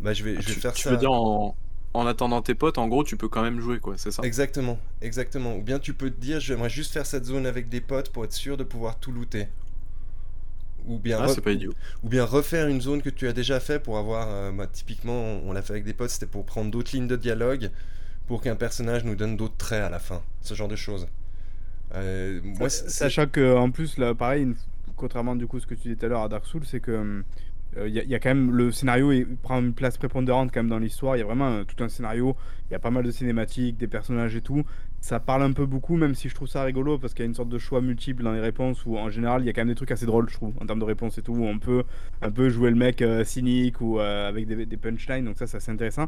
Bah, je vais, je vais tu, faire tu ça. veux dire en, en attendant tes potes, en gros, tu peux quand même jouer, quoi, c'est ça? Exactement, exactement. Ou bien tu peux te dire, j'aimerais juste faire cette zone avec des potes pour être sûr de pouvoir tout looter. Ou bien, Ah, pas idiot. ou bien refaire une zone que tu as déjà fait pour avoir. euh, bah, typiquement, on, on l'a fait avec des potes, c'était pour prendre d'autres lignes de dialogue pour qu'un personnage nous donne d'autres traits à la fin. Ce genre de choses. Euh, moi, Sachant que en plus, là, pareil, une- contrairement du coup à ce que tu disais tout à l'heure à Dark Souls, c'est que il y, a- y a quand même le scénario il prend une place prépondérante quand même dans l'histoire. Il y a vraiment euh, tout un scénario. Il y a pas mal de cinématiques, des personnages et tout. Ça parle un peu beaucoup, même si je trouve ça rigolo parce qu'il y a une sorte de choix multiple dans les réponses où en général il y a quand même des trucs assez drôles, je trouve, en termes de réponses et tout. Où on peut un peu jouer le mec euh, cynique ou euh, avec des, punchlines. Donc ça, c'est assez intéressant.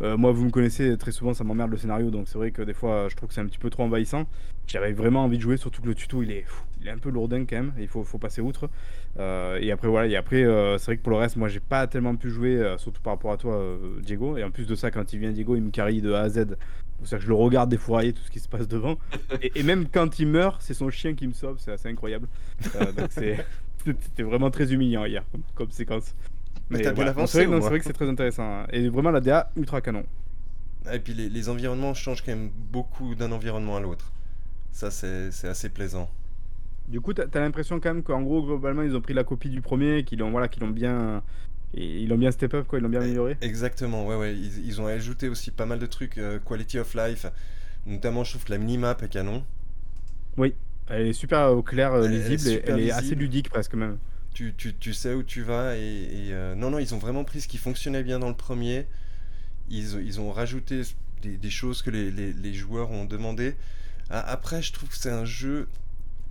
Euh, moi, vous me connaissez, très souvent ça m'emmerde le scénario, donc c'est vrai que des fois je trouve que c'est un petit peu trop envahissant. J'avais vraiment envie de jouer, surtout que le tuto il est, il est un peu lourdin quand même, il faut, faut passer outre. Et après, voilà, et après c'est vrai que pour le reste, moi j'ai pas tellement pu jouer, surtout par rapport à toi, Diego. Et en plus de ça, quand il vient, Diego, il me carry de A à Z. C'est-à-dire que je le regarde défourailler tout ce qui se passe devant. et, et même quand il meurt, c'est son chien qui me sauve, c'est assez incroyable. Euh, donc c'est- c'était vraiment très humiliant hier comme, comme séquence. Mais t'as bien voilà. avancé, C'est vrai, que c'est très intéressant. hein. Et vraiment la DA ultra canon. Et puis les, les environnements changent quand même beaucoup d'un environnement à l'autre. Ça, c'est c'est assez plaisant. Du coup, t'as as, l'impression quand même qu'en gros, globalement, ils ont pris la copie du premier, qu'ils l'ont voilà, qu'ils l'ont bien, et ils l'ont bien step up, quoi, ils l'ont bien amélioré. Exactement, ouais, ouais. Ils, ils ont ajouté aussi pas mal de trucs, euh, quality of life. Notamment, je trouve que la minimap est canon. Oui, elle est super euh, claire, euh, Elle lisible, et elle est assez ludique presque même. Tu, tu, tu sais où tu vas et, et, euh, non non ils ont vraiment pris ce qui fonctionnait bien dans le premier ils, ils ont rajouté des, des choses que les, les- les joueurs ont demandé après je trouve que c'est un jeu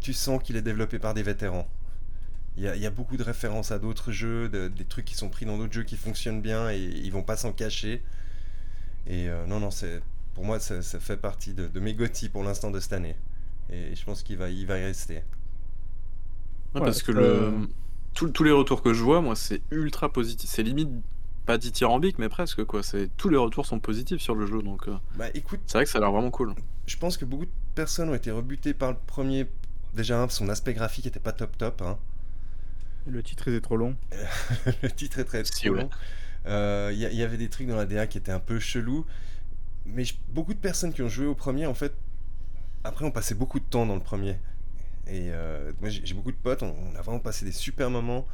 tu sens qu'il est développé par des vétérans il y a, il y a beaucoup de références à d'autres jeux de- des trucs qui sont pris dans d'autres jeux qui fonctionnent bien et ils vont pas s'en cacher et euh, non non c'est pour moi ça, ça fait partie de, de mes GOTY pour l'instant de cette année et je pense qu'il va, il va y rester Ouais, Ouais, parce que le... tous- tous les retours que je vois, moi, c'est ultra positif. C'est limite pas dithyrambique, mais presque, quoi. C'est tous les retours sont positifs sur le jeu, donc euh, bah écoute c'est vrai que ça a l'air vraiment cool. je pense que beaucoup de personnes ont été rebutées par le premier. Déjà, hein, son aspect graphique était pas top top. hein. Le titre était trop long. le titre est très Si, trop ouais. long. Euh, Il y, avait des trucs dans la DA qui étaient un peu chelous. Mais je- beaucoup de personnes qui ont joué au premier, en fait, après, ont passé beaucoup de temps dans le premier. Et euh, moi, j'ai j'ai beaucoup de potes, on, on a vraiment passé des super moments.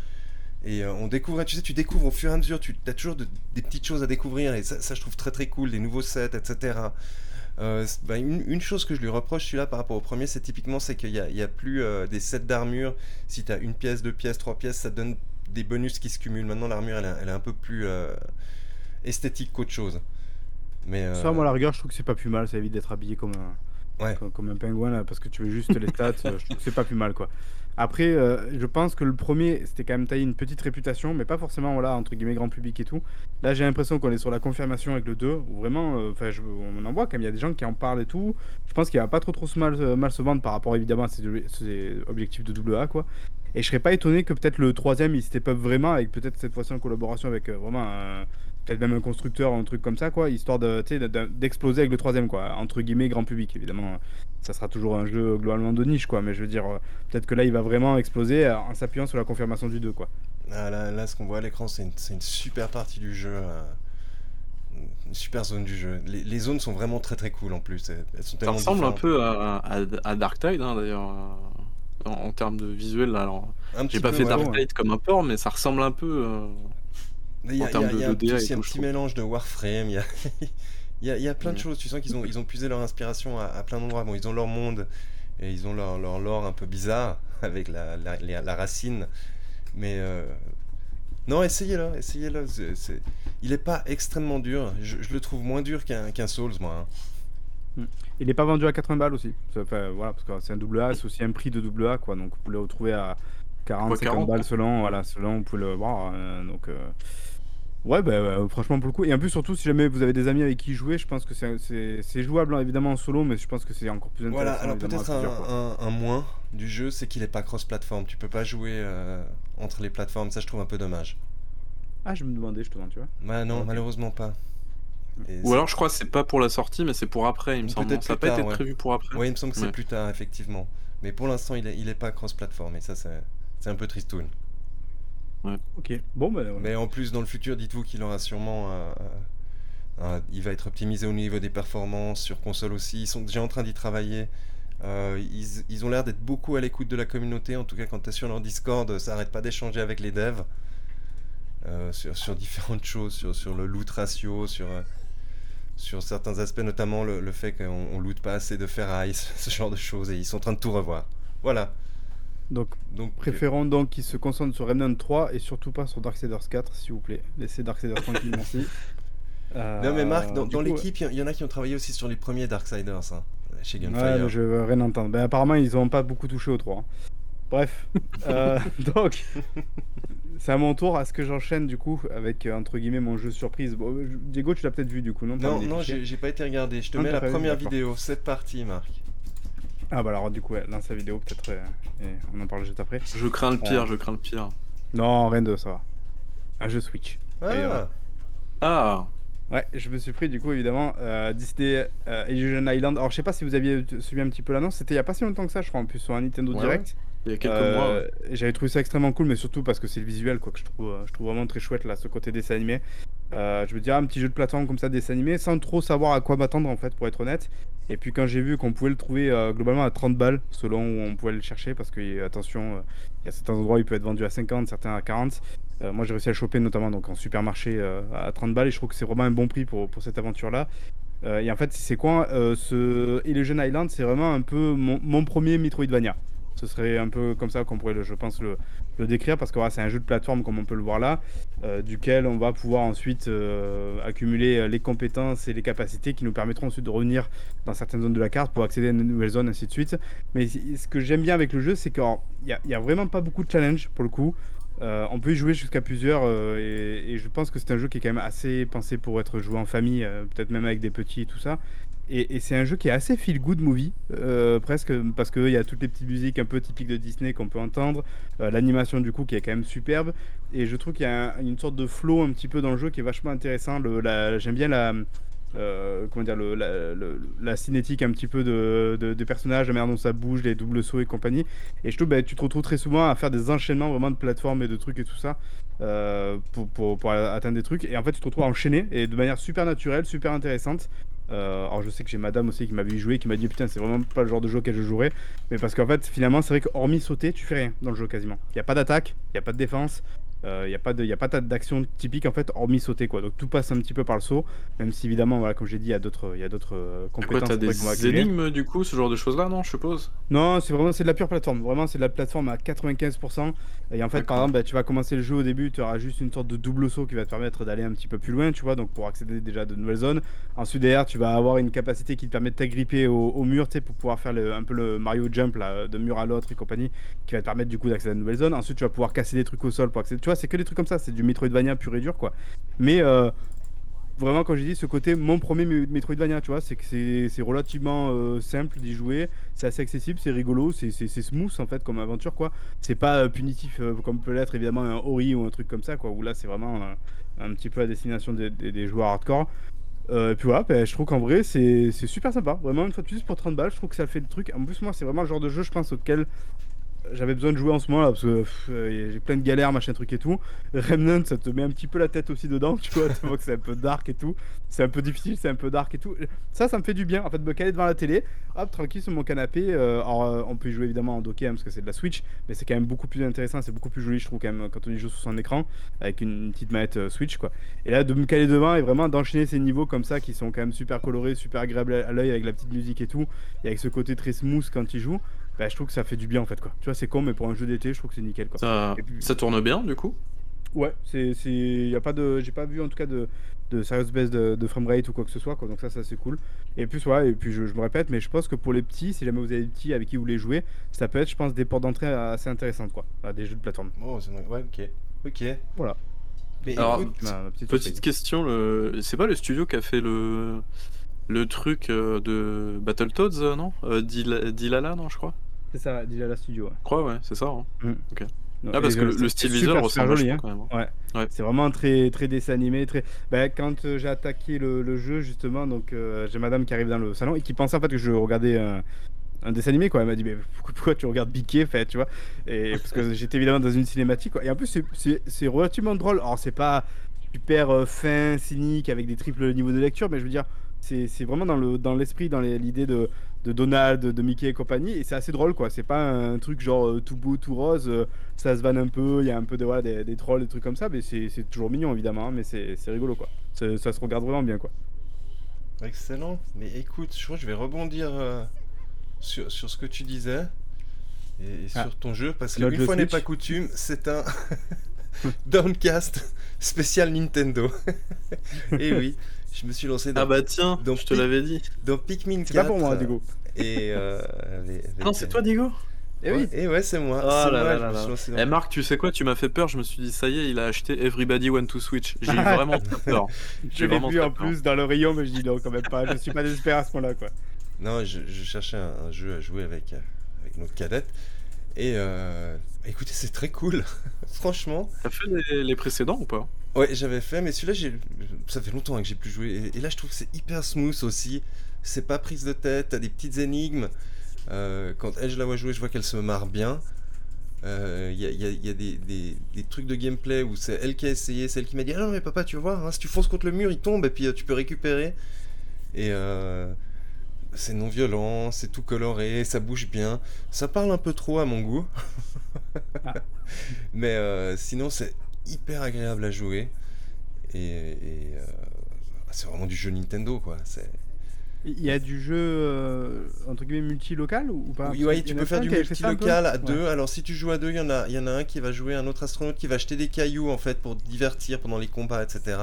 Et euh, on découvre, tu sais, tu découvres au fur et à mesure, tu as toujours de- des petites choses à découvrir. Et ça, ça, je trouve très très cool, des nouveaux sets, etc. Euh, bah, une, une chose que je lui reproche celui-là par rapport au premier, c'est typiquement c'est qu'il n'y a, il y a plus euh, des sets d'armure. Si tu as une pièce, deux pièces, trois pièces, ça donne des bonus qui se cumulent. Maintenant, l'armure, elle, est- elle est un peu plus euh, esthétique qu'autre chose. Mais Ça, moi, à la rigueur, je trouve que c'est pas plus mal, ça évite d'être habillé comme un, Ouais. comme, comme un pingouin, là, parce que tu veux juste les stats, je trouve que c'est pas plus mal, quoi. Après, euh, je pense que le premier, c'était quand même taillé une petite réputation, mais pas forcément, voilà, entre guillemets, grand public et tout. Là, j'ai l'impression qu'on est sur la confirmation avec le 2, où vraiment, euh, enfin, on en voit quand même, il y a des gens qui en parlent et tout. Je pense qu'il va pas trop trop se mal, euh, mal se vendre par rapport, évidemment, à ses, ses objectifs de double A, quoi. Et je serais pas étonné que peut-être le troisième, il step up vraiment, avec peut-être cette fois-ci en collaboration avec vraiment un peut-être même un constructeur ou un truc comme ça quoi histoire de d'exploser avec le troisième quoi entre guillemets grand public évidemment ça sera toujours un jeu globalement de niche quoi mais je veux dire euh, peut-être que là il va vraiment exploser euh, en s'appuyant sur la confirmation du 2 quoi Ah, là, là, ce qu'on voit à l'écran, c'est une, c'est une super partie du jeu. euh, une super zone du jeu. Les, les zones sont vraiment très très cool en plus. Elles, elles sont Ça ressemble un peu à, à, à Dark Tide, hein, d'ailleurs, en, en termes de visuel. Alors, j'ai pas peu, fait ouais. Dark ouais. Tide comme un port, mais ça ressemble un peu. euh, Il y a, en termes il y a- il y a un petit, un mélange de Warframe. Il y a, il y a, il y a plein de choses. Tu sens qu'ils ont, ils ont puisé leur inspiration à, à plein d'endroits. Bon, ils ont leur monde et ils ont leur, leur lore un peu bizarre avec la, la, la- la racine. Mais euh, non, essayez-le. Essayez-le. C'est- c'est- Il est pas extrêmement dur. Je, je le trouve moins dur qu'un qu'un Souls, moi. hein. il est pas vendu à 80 balles aussi enfin, voilà parce que c'est un double A c'est aussi un prix de double A quoi donc vous pouvez le retrouver à 40 Quoi, 50 40, balles hein. selon voilà selon vous pouvez le voir euh, donc euh, Ouais, bah, euh, franchement, pour le coup. Et en plus, surtout, si jamais vous avez des amis avec qui jouer, je pense que c'est- c'est c'est jouable, hein, évidemment, en solo, mais je pense que c'est encore plus intéressant. Voilà, alors évidemment, à peut-être plusieurs, quoi. un, un- un moins du jeu, c'est qu'il est pas cross-platform. Tu peux pas jouer euh, entre les plateformes. Ça, je trouve un peu dommage. Ah, je me demandais, justement, tu vois. Bah non, Ok. malheureusement pas. Et Ou c'est- alors, je crois que c'est pas pour la sortie, mais c'est pour après, il me Ou semble. peut-être Ça n'a plus pas été tard, ouais. prévu pour après. Ouais, il me semble que c'est Ouais. plus tard, effectivement. Mais pour l'instant, il est, il est pas cross-platform, et ça, c'est c'est un peu tristoun. Ok, bon, bah, ouais. Mais en plus, dans le futur, dites-vous qu'il aura sûrement euh, euh, Euh, il va être optimisé au niveau des performances, sur console aussi. Ils sont déjà en train d'y travailler. Euh, ils, ils ont l'air d'être beaucoup à l'écoute de la communauté. En tout cas, quand tu es sur leur Discord, ça arrête pas d'échanger avec les devs. euh, sur, sur différentes choses, sur, sur le loot ratio, sur, euh, sur certains aspects, notamment le, le fait qu'on on loot pas assez de ferraille, ce genre de choses. Et ils sont en train de tout revoir. Voilà. Donc, Donc, préférons donc qu'ils se concentrent sur Remnant 3 et surtout pas sur Darksiders 4, s'il vous plaît. Laissez Darksiders tranquille, merci. Euh, Non mais Marc, dans, l'équipe, il y, y en a qui ont travaillé aussi sur les premiers Darksiders, hein, chez Ouais, Gunfire. mais je veux rien entendre. Ben, apparemment, ils ont pas beaucoup touché au 3. hein. Bref. Euh, donc, c'est à mon tour. Est-ce que j'enchaîne du coup avec, euh, entre guillemets, mon jeu surprise Bon, euh, Diego, tu l'as peut-être vu du coup, non? Non, non, j'ai pas été regardé. Je te Non, mets la vu, première vidéo. C'est parti, Marc. Ah bah alors du coup, ouais, lance la vidéo peut-être euh, et on en parle juste après. Je crains le pire, Ouais. je crains le pire. Non, rien de ça va. Un jeu Switch. Et, euh, Ah, Ah, Ouais, je me suis pris du coup évidemment euh, Disney euh, Illusion Island. Alors je sais pas si vous aviez suivi un petit peu l'annonce, c'était il y a pas si longtemps que ça, je crois en plus sur un Nintendo Ouais, Direct. Il y a quelques Euh, mois. ouais. et J'avais trouvé ça extrêmement cool, mais surtout parce que c'est le visuel quoi que je trouve, euh, je trouve vraiment très chouette là, ce côté dessin animé. Euh, je me dirais un petit jeu de plateforme comme ça dessin animé, sans trop savoir à quoi m'attendre en fait pour être honnête. Et puis quand j'ai vu qu'on pouvait le trouver euh, globalement à 30 balles selon où on pouvait le chercher, parce que euh, attention, euh, il y a certains endroits où il peut être vendu à 50, certains à 40. Euh, moi j'ai réussi à le choper notamment donc en supermarché euh, à 30 balles et je trouve que c'est vraiment un bon prix pour, pour cette aventure là. et en fait c'est quoi euh, ce Illusion Island? C'est vraiment un peu mon, mon premier Metroidvania. Ce serait un peu comme ça qu'on pourrait, le- je pense, le, décrire parce que c'est un jeu de plateforme comme on peut le voir là, euh, duquel on va pouvoir ensuite euh, accumuler euh, les compétences et les capacités qui nous permettront ensuite de revenir dans certaines zones de la carte pour accéder à une nouvelle zone, ainsi de suite. Mais ce que j'aime bien avec le jeu, c'est qu'il n'y a, vraiment pas beaucoup de challenge pour le coup. On peut y jouer jusqu'à plusieurs et, et je pense que c'est un jeu qui est quand même assez pensé pour être joué en famille, peut-être même avec des petits et tout ça. Et, c'est un jeu qui est assez feel good movie, euh, presque, parce qu'il y a toutes les petites musiques un peu typiques de Disney qu'on peut entendre, euh, l'animation du coup qui est quand même superbe, et je trouve qu'il y a un- une sorte de flow un petit peu dans le jeu qui est vachement intéressant. J'aime bien la, euh, cinétique un petit peu de, personnages, la manière dont ça bouge, les doubles sauts et compagnie. Et je trouve que tu te retrouves très souvent à faire des enchaînements vraiment de plateformes et de trucs et tout ça euh, pour, pour, pour atteindre des trucs. Et en fait, tu te retrouves à enchaîner et de manière super naturelle, super intéressante. Euh, alors je sais que j'ai madame aussi qui m'a vu y jouer, qui m'a dit putain c'est vraiment pas le genre de jeu auquel je jouerais. Mais parce qu'en fait finalement c'est vrai que hormis sauter, tu fais rien dans le jeu quasiment. Il n'y a pas d'attaque, il n'y a pas de défense, il n'y a pas de, y a pas d'action typique en fait hormis sauter quoi. Donc tout passe un petit peu par le saut, même si évidemment voilà comme j'ai dit il y a d'autres il y a d'autres euh, Quoi, compétences t'as après des énigmes du coup, ce genre de choses là, non, je suppose? Non, c'est vraiment c'est de la pure plateforme. Vraiment, c'est de la plateforme à 95%. Et en fait, par exemple, bah, tu vas commencer le jeu au début, tu auras juste une sorte de double saut qui va te permettre d'aller un petit peu plus loin, tu vois, donc pour accéder déjà à de nouvelles zones. Ensuite, derrière, tu vas avoir une capacité qui te permet de t'agripper au, au mur, tu sais, pour pouvoir faire le- un peu le Mario Jump là, de mur à l'autre et compagnie, qui va te permettre du coup d'accéder à de nouvelles zones. Ensuite, tu vas pouvoir casser des trucs au sol pour accéder. Tu vois, c'est que des trucs comme ça, c'est du Metroidvania pur et dur, quoi. Mais euh, vraiment, quand j'ai dit ce côté, mon premier Me- Metroidvania, tu vois, c'est que c'est relativement euh, simple d'y jouer, c'est assez accessible, c'est rigolo, c'est smooth en fait comme aventure, quoi. C'est pas euh, punitif comme peut l'être évidemment un Ori ou un truc comme ça, quoi, où là c'est vraiment un petit peu à destination des, joueurs hardcore. Et puis voilà, ben, je trouve qu'en vrai c'est c'est super sympa, vraiment une fois de plus pour 30 balles, je trouve que ça fait le truc. En plus, moi, c'est vraiment le genre de jeu, je pense, auquel j'avais besoin de jouer en ce moment là parce que euh, j'ai plein de galères machin truc et tout. Remnant ça te met un petit peu la tête aussi dedans tu vois tu vois que c'est un peu dark et tout. C'est un peu difficile c'est un peu dark et tout. Ça ça me fait du bien en fait me caler devant la télé hop tranquille sur mon canapé euh, alors euh, on peut y jouer évidemment en docké hein, parce que c'est de la Switch mais c'est quand même beaucoup plus intéressant c'est beaucoup plus joli je trouve quand même quand on y joue sur son écran avec une, petite manette Switch quoi. Et là de me caler devant et vraiment d'enchaîner ces niveaux comme ça qui sont quand même super colorés super agréables à, à l'œil avec la petite musique et tout et avec ce côté très smooth quand il joue bah, je trouve que ça fait du bien en fait quoi tu vois c'est con mais pour un jeu d'été je trouve que c'est nickel quoi ça... Et puis- ça tourne bien du coup? Ouais, c'est, c'est, y a pas de, j'ai pas vu en tout cas de, de serious baisse de, de framerate ou quoi que ce soit, quoi. Donc ça, ça c'est cool. Et puis ouais, et puis je, je me répète, mais je pense que pour les petits, si jamais vous avez des petits avec qui vous voulez jouer, ça peut être, je pense, des portes d'entrée assez intéressantes, quoi. à des jeux de plateforme. Oh, c'est. Ouais, ok. Ok. Voilà. Mais Alors, écoute, Ma, ma petite question, le... c'est pas le studio qui a fait le le truc euh, de Battletoads, euh, non euh, Dil- Dilala, non, je crois C'est ça, déjà la studio. Ouais. Je crois, ouais, c'est ça. hein. Non, Ah, parce que le, style visuel ressemble joli, hein. quand même. hein. C'est vraiment très très dessin animé, très. Bah, quand euh, j'ai attaqué le, le jeu justement, donc euh, j'ai madame qui arrive dans le salon et qui pensait en fait que je regardais un, un dessin animé quoi. Elle m'a dit mais pourquoi, pourquoi tu regardes Biquet, fait, tu vois? Et parce que j'étais évidemment dans une cinématique quoi. Et en plus c'est- relativement drôle. Alors c'est pas super fin, cynique, avec des triples niveaux de lecture, mais je veux dire, c'est vraiment dans le dans l'esprit, dans l'idée de, de Donald, de Mickey et compagnie, et c'est assez drôle, quoi. C'est pas un truc genre euh, tout beau, tout rose, euh, ça se vanne un peu, il y a un peu de, voilà, des, des trolls, des trucs comme ça, mais c'est toujours mignon, évidemment, hein, mais c'est rigolo, quoi. Ça se regarde vraiment bien, quoi. Excellent. Mais écoute, je crois que je vais rebondir euh, sur, sur ce que tu disais et, et Ah. sur ton jeu parce qu'une fois n'est pas coutume, c'est un Downcast spécial Nintendo. et oui, je me suis lancé dans, Ah bah tiens, Donc, je te l'avais dit. dans Pikmin 4. C'est pas pour moi, Diego. Et euh, avec- avec- Non, c'est toi, Diego Eh oui. Et ouais, c'est moi. Oh c'est là moi, là je là me suis là. Eh Marc, tu sais quoi, tu m'as fait peur, je me suis dit ça y est, il a acheté Everybody Want to Switch. J'ai eu vraiment très peur. Je l'ai vu en peur. plus dans le rayon, mais je dis non, quand même pas. Je suis pas désespéré à ce point-là, quoi. Non, je, je cherchais un, un jeu à jouer avec, euh, avec notre cadette. Et euh, écoutez, c'est très cool. Franchement. T'as fait les, les précédents ou pas? Ouais, j'avais fait, mais celui-là, j'ai... ça fait longtemps hein, que j'ai plus joué. Et, là, je trouve que c'est hyper smooth aussi. C'est pas prise de tête, t'as des petites énigmes. Euh, quand elle, je la vois jouer, je vois qu'elle se marre bien. Euh, Il y a, il y a- y a des, des- des trucs de gameplay où c'est elle qui a essayé, c'est elle qui m'a dit Ah non, mais papa, tu voir, hein, si tu fonces contre le mur, il tombe et puis euh, tu peux récupérer. Et euh, c'est non violent, c'est tout coloré, ça bouge bien. Ça parle un peu trop à mon goût. Ah. Mais euh, sinon, c'est hyper agréable à jouer. Et, et, euh, c'est vraiment du jeu Nintendo, quoi. C'est... Il y a du jeu, euh, entre guillemets, multi-local ou ou pas? Oui, ouais, tu peux faire du multilocal à Ouais. deux. Alors, si tu joues à deux, il y, en a, il y en a un qui va jouer, un autre astronaute qui va acheter des cailloux, en fait, pour divertir pendant les combats, etc.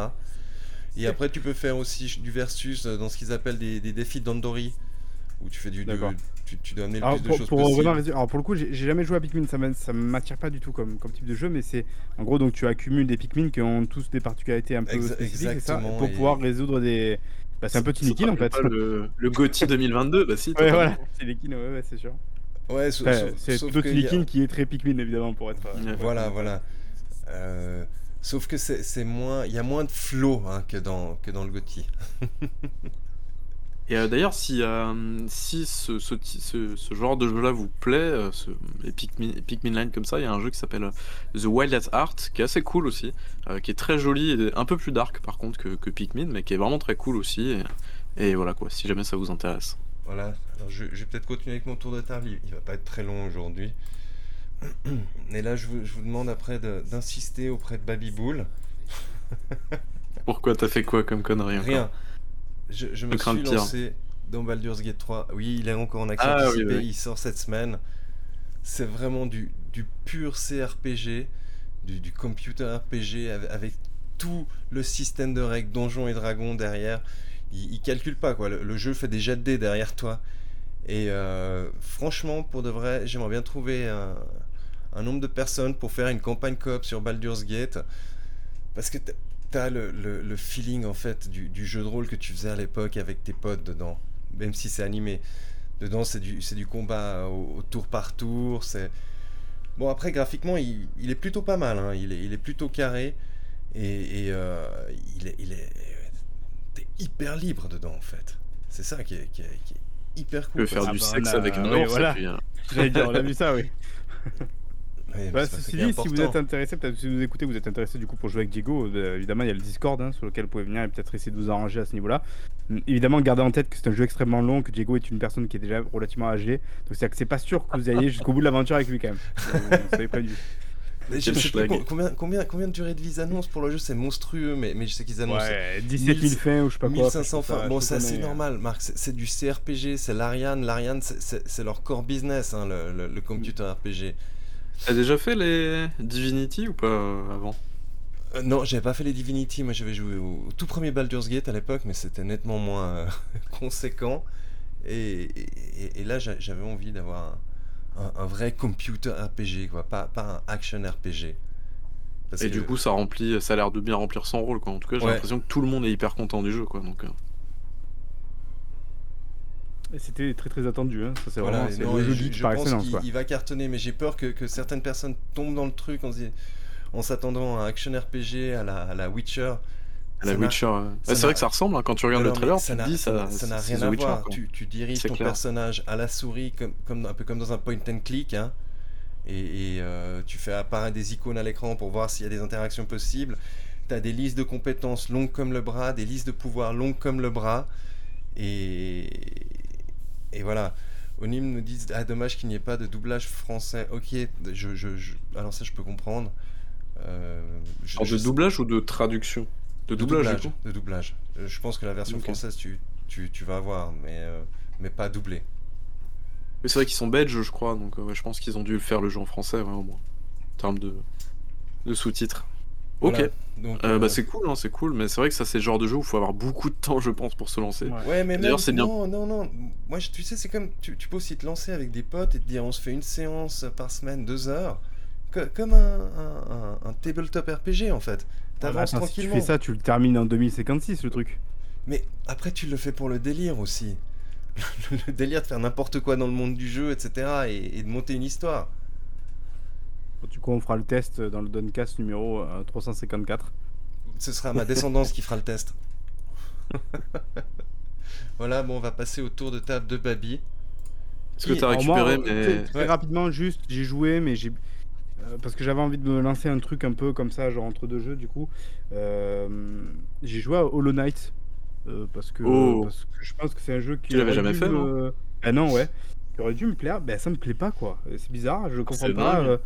Et après, tu peux faire aussi du versus euh, dans ce qu'ils appellent des, des défis d'Andori, où tu fais du... tu, tu dois amener le Alors plus de pour, choses pour possible. revenir à Resident- alors pour le coup, j'ai jamais joué à Pikmin, ça ça m'attire pas du tout comme, comme type de jeu, mais c'est en gros donc tu accumules des Pikmin qui ont tous des particularités un peu Exa- spécifiques, ça, pour et- pouvoir résoudre des. Bah, c'est un peu Tiny King en fait. Pas le, le GOTY 2022, bah si. Ouais, totalement. voilà, c'est les King, ouais, ouais, c'est sûr. Ouais, sauf- Enfin, sauf- c'est plutôt a- King qui est très Pikmin évidemment pour être. euh, Ouais. Voilà, voilà. Euh, sauf que c'est moins, il y a moins de flow hein, que dans que dans le GOTY. Et euh, d'ailleurs, si, euh, si ce, ce, ce- ce genre de jeu-là vous plaît, euh, ce, les Pikmin, Pikmin Line comme ça, il y a un jeu qui s'appelle euh, The Wild at Heart, qui est assez cool aussi, qui est très joli et un peu plus dark par contre que, que Pikmin, mais qui est vraiment très cool aussi. Et, et voilà quoi, si jamais ça vous intéresse. Voilà. Alors je, je vais peut-être continuer avec mon tour de table. Il, il va pas être très long aujourd'hui. Et là, je vous, je vous demande après de- d'insister auprès de Baby Bull. Pourquoi t'as fait quoi comme connerie encore? Rien. Je, je me suis lancé dans Baldur's Gate 3. Oui, il est encore en accès Ah, oui, anticipé. oui. Il sort cette semaine. C'est vraiment du, du pur CRPG, du, du computer RPG avec, avec tout le système de règles, donjons et dragons derrière. Il, il calcule pas quoi. Le, le jeu fait des jets de dés derrière toi. Et euh, franchement, pour de vrai, j'aimerais bien trouver un, un nombre de personnes pour faire une campagne coop sur Baldur's Gate. Parce que t'as- le, le, le feeling en fait du, du jeu de rôle que tu faisais à l'époque avec tes potes dedans. Même si c'est animé. Dedans, c'est du, c'est du combat au, au tour par tour. C'est... Bon, après, graphiquement, il, il est plutôt pas mal. hein. Il, est, il est plutôt carré. Et, et, euh, il est. Il est t'es hyper libre dedans, en fait. C'est ça qui est, qui est- qui est hyper Tu cool. peux faire. Ah du bah, sexe a- avec oui, ours, voilà. puis, euh, J'allais dire, on a vu ça, oui. Ouais, Bah, pas ça ceci si vous êtes intéressé, peut-être si vous écoutez, vous êtes intéressé du coup pour jouer avec Diego, euh, évidemment il y a le Discord hein, sur lequel vous pouvez venir et peut-être essayer de vous arranger à ce niveau-là. Hum, Évidemment, gardez en tête que c'est un jeu extrêmement long, que Diego est une personne qui est déjà relativement âgée, donc c'est que c'est pas sûr que vous ayez jusqu'au bout de l'aventure avec lui quand même. Euh, Vous savez pas du Mais je sais com- combien, combien, combien de durée de vie ils annoncent pour le jeu, c'est monstrueux, mais, mais je sais qu'ils annoncent Ouais, 17 000 fins ou je sais pas quoi. 1500 je trouve ça- fins. Bon, je c'est est- normal, Marc. C'est du CRPG, c'est l'Ariane. L'Ariane, c'est leur core business, hein, le, le- le computer RPG. T'as déjà fait les Divinity ou pas euh, avant? Euh, non, j'avais pas fait les Divinity. Moi, j'avais joué au, au tout premier Baldur's Gate à l'époque, mais c'était nettement moins euh, conséquent. Et, et- et là, j'a- j'avais envie d'avoir un, un- un vrai computer RPG, quoi, pas, pas un action RPG. Parce Et que- du coup, ça remplit, ça a l'air de bien remplir son rôle, quoi. En tout cas, j'ai Ouais. l'impression que tout le monde est hyper content du jeu, quoi. Donc, euh, C'était très très attendu, hein. ça c'est Voilà, vraiment non, le je, je par pense excellence il va cartonner, mais j'ai peur que, que certaines personnes tombent dans le truc en, s'attendant à un action RPG à la, à la Witcher. à la Ça Witcher. ça c'est vrai que ça ressemble, hein, quand tu regardes Non, le trailer, tu te dis ça, n'a- ça n'a c'est rien à Witcher, voir. Tu, tu diriges ton clair. personnage à la souris, comme, comme, un peu comme dans un point and click. hein. et et, euh, tu fais apparaître des icônes à l'écran pour voir s'il y a des interactions possibles. t'as des listes de compétences longues comme le bras, des listes de pouvoirs longues comme le bras. Et, et voilà. Onim nous dit Ah, dommage qu'il n'y ait pas de doublage français. Ok, je, je- je- alors ça, je peux comprendre. Euh, je- Alors, je de doublage ou de traduction De de doublage, doublage, du coup de doublage. Euh, Je pense que la version française, tu, tu, tu vas avoir, mais, euh, mais pas doublé. Mais c'est vrai qu'ils sont belges, je crois, donc euh, ouais, je pense qu'ils ont dû faire le jeu en français, ouais, au moins. En termes de, de sous-titres. Ok, Voilà. Donc, Euh, euh, bah c'est cool, hein, c'est cool, mais c'est vrai que ça, c'est le genre de jeu où il faut avoir beaucoup de temps, je pense, pour se lancer. Ouais. Mais D'ailleurs, même, c'est bien. non, non, non. Moi, je- tu sais, c'est comme, tu, tu peux aussi te lancer avec des potes et te dire, on se fait une séance par semaine, deux heures, co- comme un, un, un- un tabletop RPG, en fait. T'avances Attends, si tu tranquillement. fais ça, tu le termines en 2056 le truc. Mais après, tu le fais pour le délire aussi. le délire de faire n'importe quoi dans le monde du jeu, etc. Et, et de monter une histoire. Du coup, on fera le test dans le Duncast numéro euh, 354. Ce sera ma descendance qui fera le test. voilà, bon, on va passer au tour de table de Babi. Est-ce que t'as moi, récupéré, euh, mais... très, très Ouais. rapidement, juste, j'ai joué, mais j'ai. euh, parce que j'avais envie de me lancer un truc un peu comme ça, genre entre deux jeux, du coup. Euh, j'ai joué à Hollow Knight. euh, parce, que, Oh. parce que je pense que c'est un jeu qui. Tu l'avais jamais fait, me... Ah non, ouais. Qui aurait dû me plaire. Ben, ça me plaît pas, quoi. Euh, C'est bizarre, je comprends pas.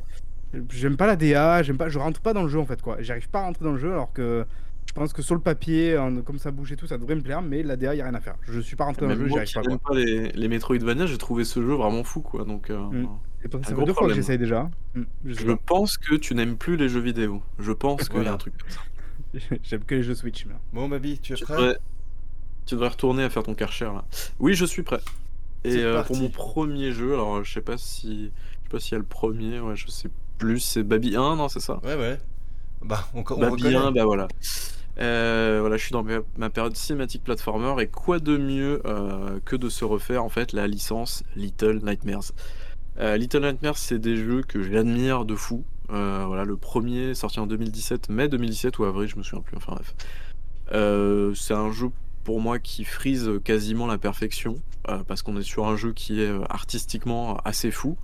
J'aime pas la DA, j'aime pas, je rentre pas dans le jeu en fait quoi. J'arrive pas à rentrer dans le jeu alors que je pense que sur le papier, en- comme ça bouge et tout, ça devrait me plaire, mais la DA y a rien à faire. Je suis pas rentré dans le jeu, j'y moi arrive qui pas quoi. n'aime pas les, les Metroidvania, j'ai trouvé ce jeu vraiment fou, quoi. Donc, euh, Mm. Et ça, gros deux fois que problème. j'essaye déjà. Mm, Je sais je pas. pense que tu n'aimes plus les jeux vidéo. Je pense qu'il y a un truc comme ça. J'aime que les jeux Switch. mais- Bon, Babi, tu es Tu prêt? devrais, tu devrais retourner à faire ton Karcher, là. Oui, je suis prêt. Et euh, pour parti. mon premier jeu, alors je sais pas si... Je sais pas s'il y a le premier, ouais, je sais plus. C'est Baby 1, non, c'est ça? Ouais, ouais. Bah, on, on Baby reconnaît. 1, bah voilà. Euh, voilà, je suis dans ma, période cinématique platformer et quoi de mieux euh, que de se refaire en fait la licence Little Nightmares. Euh, Little Nightmares, c'est des jeux que j'admire de fou. Voilà, le premier sorti en 2017, mai 2017 ou avril, je me souviens plus. Enfin bref, c'est un jeu pour moi qui frise quasiment la perfection parce qu'on est sur un jeu qui est artistiquement assez fou,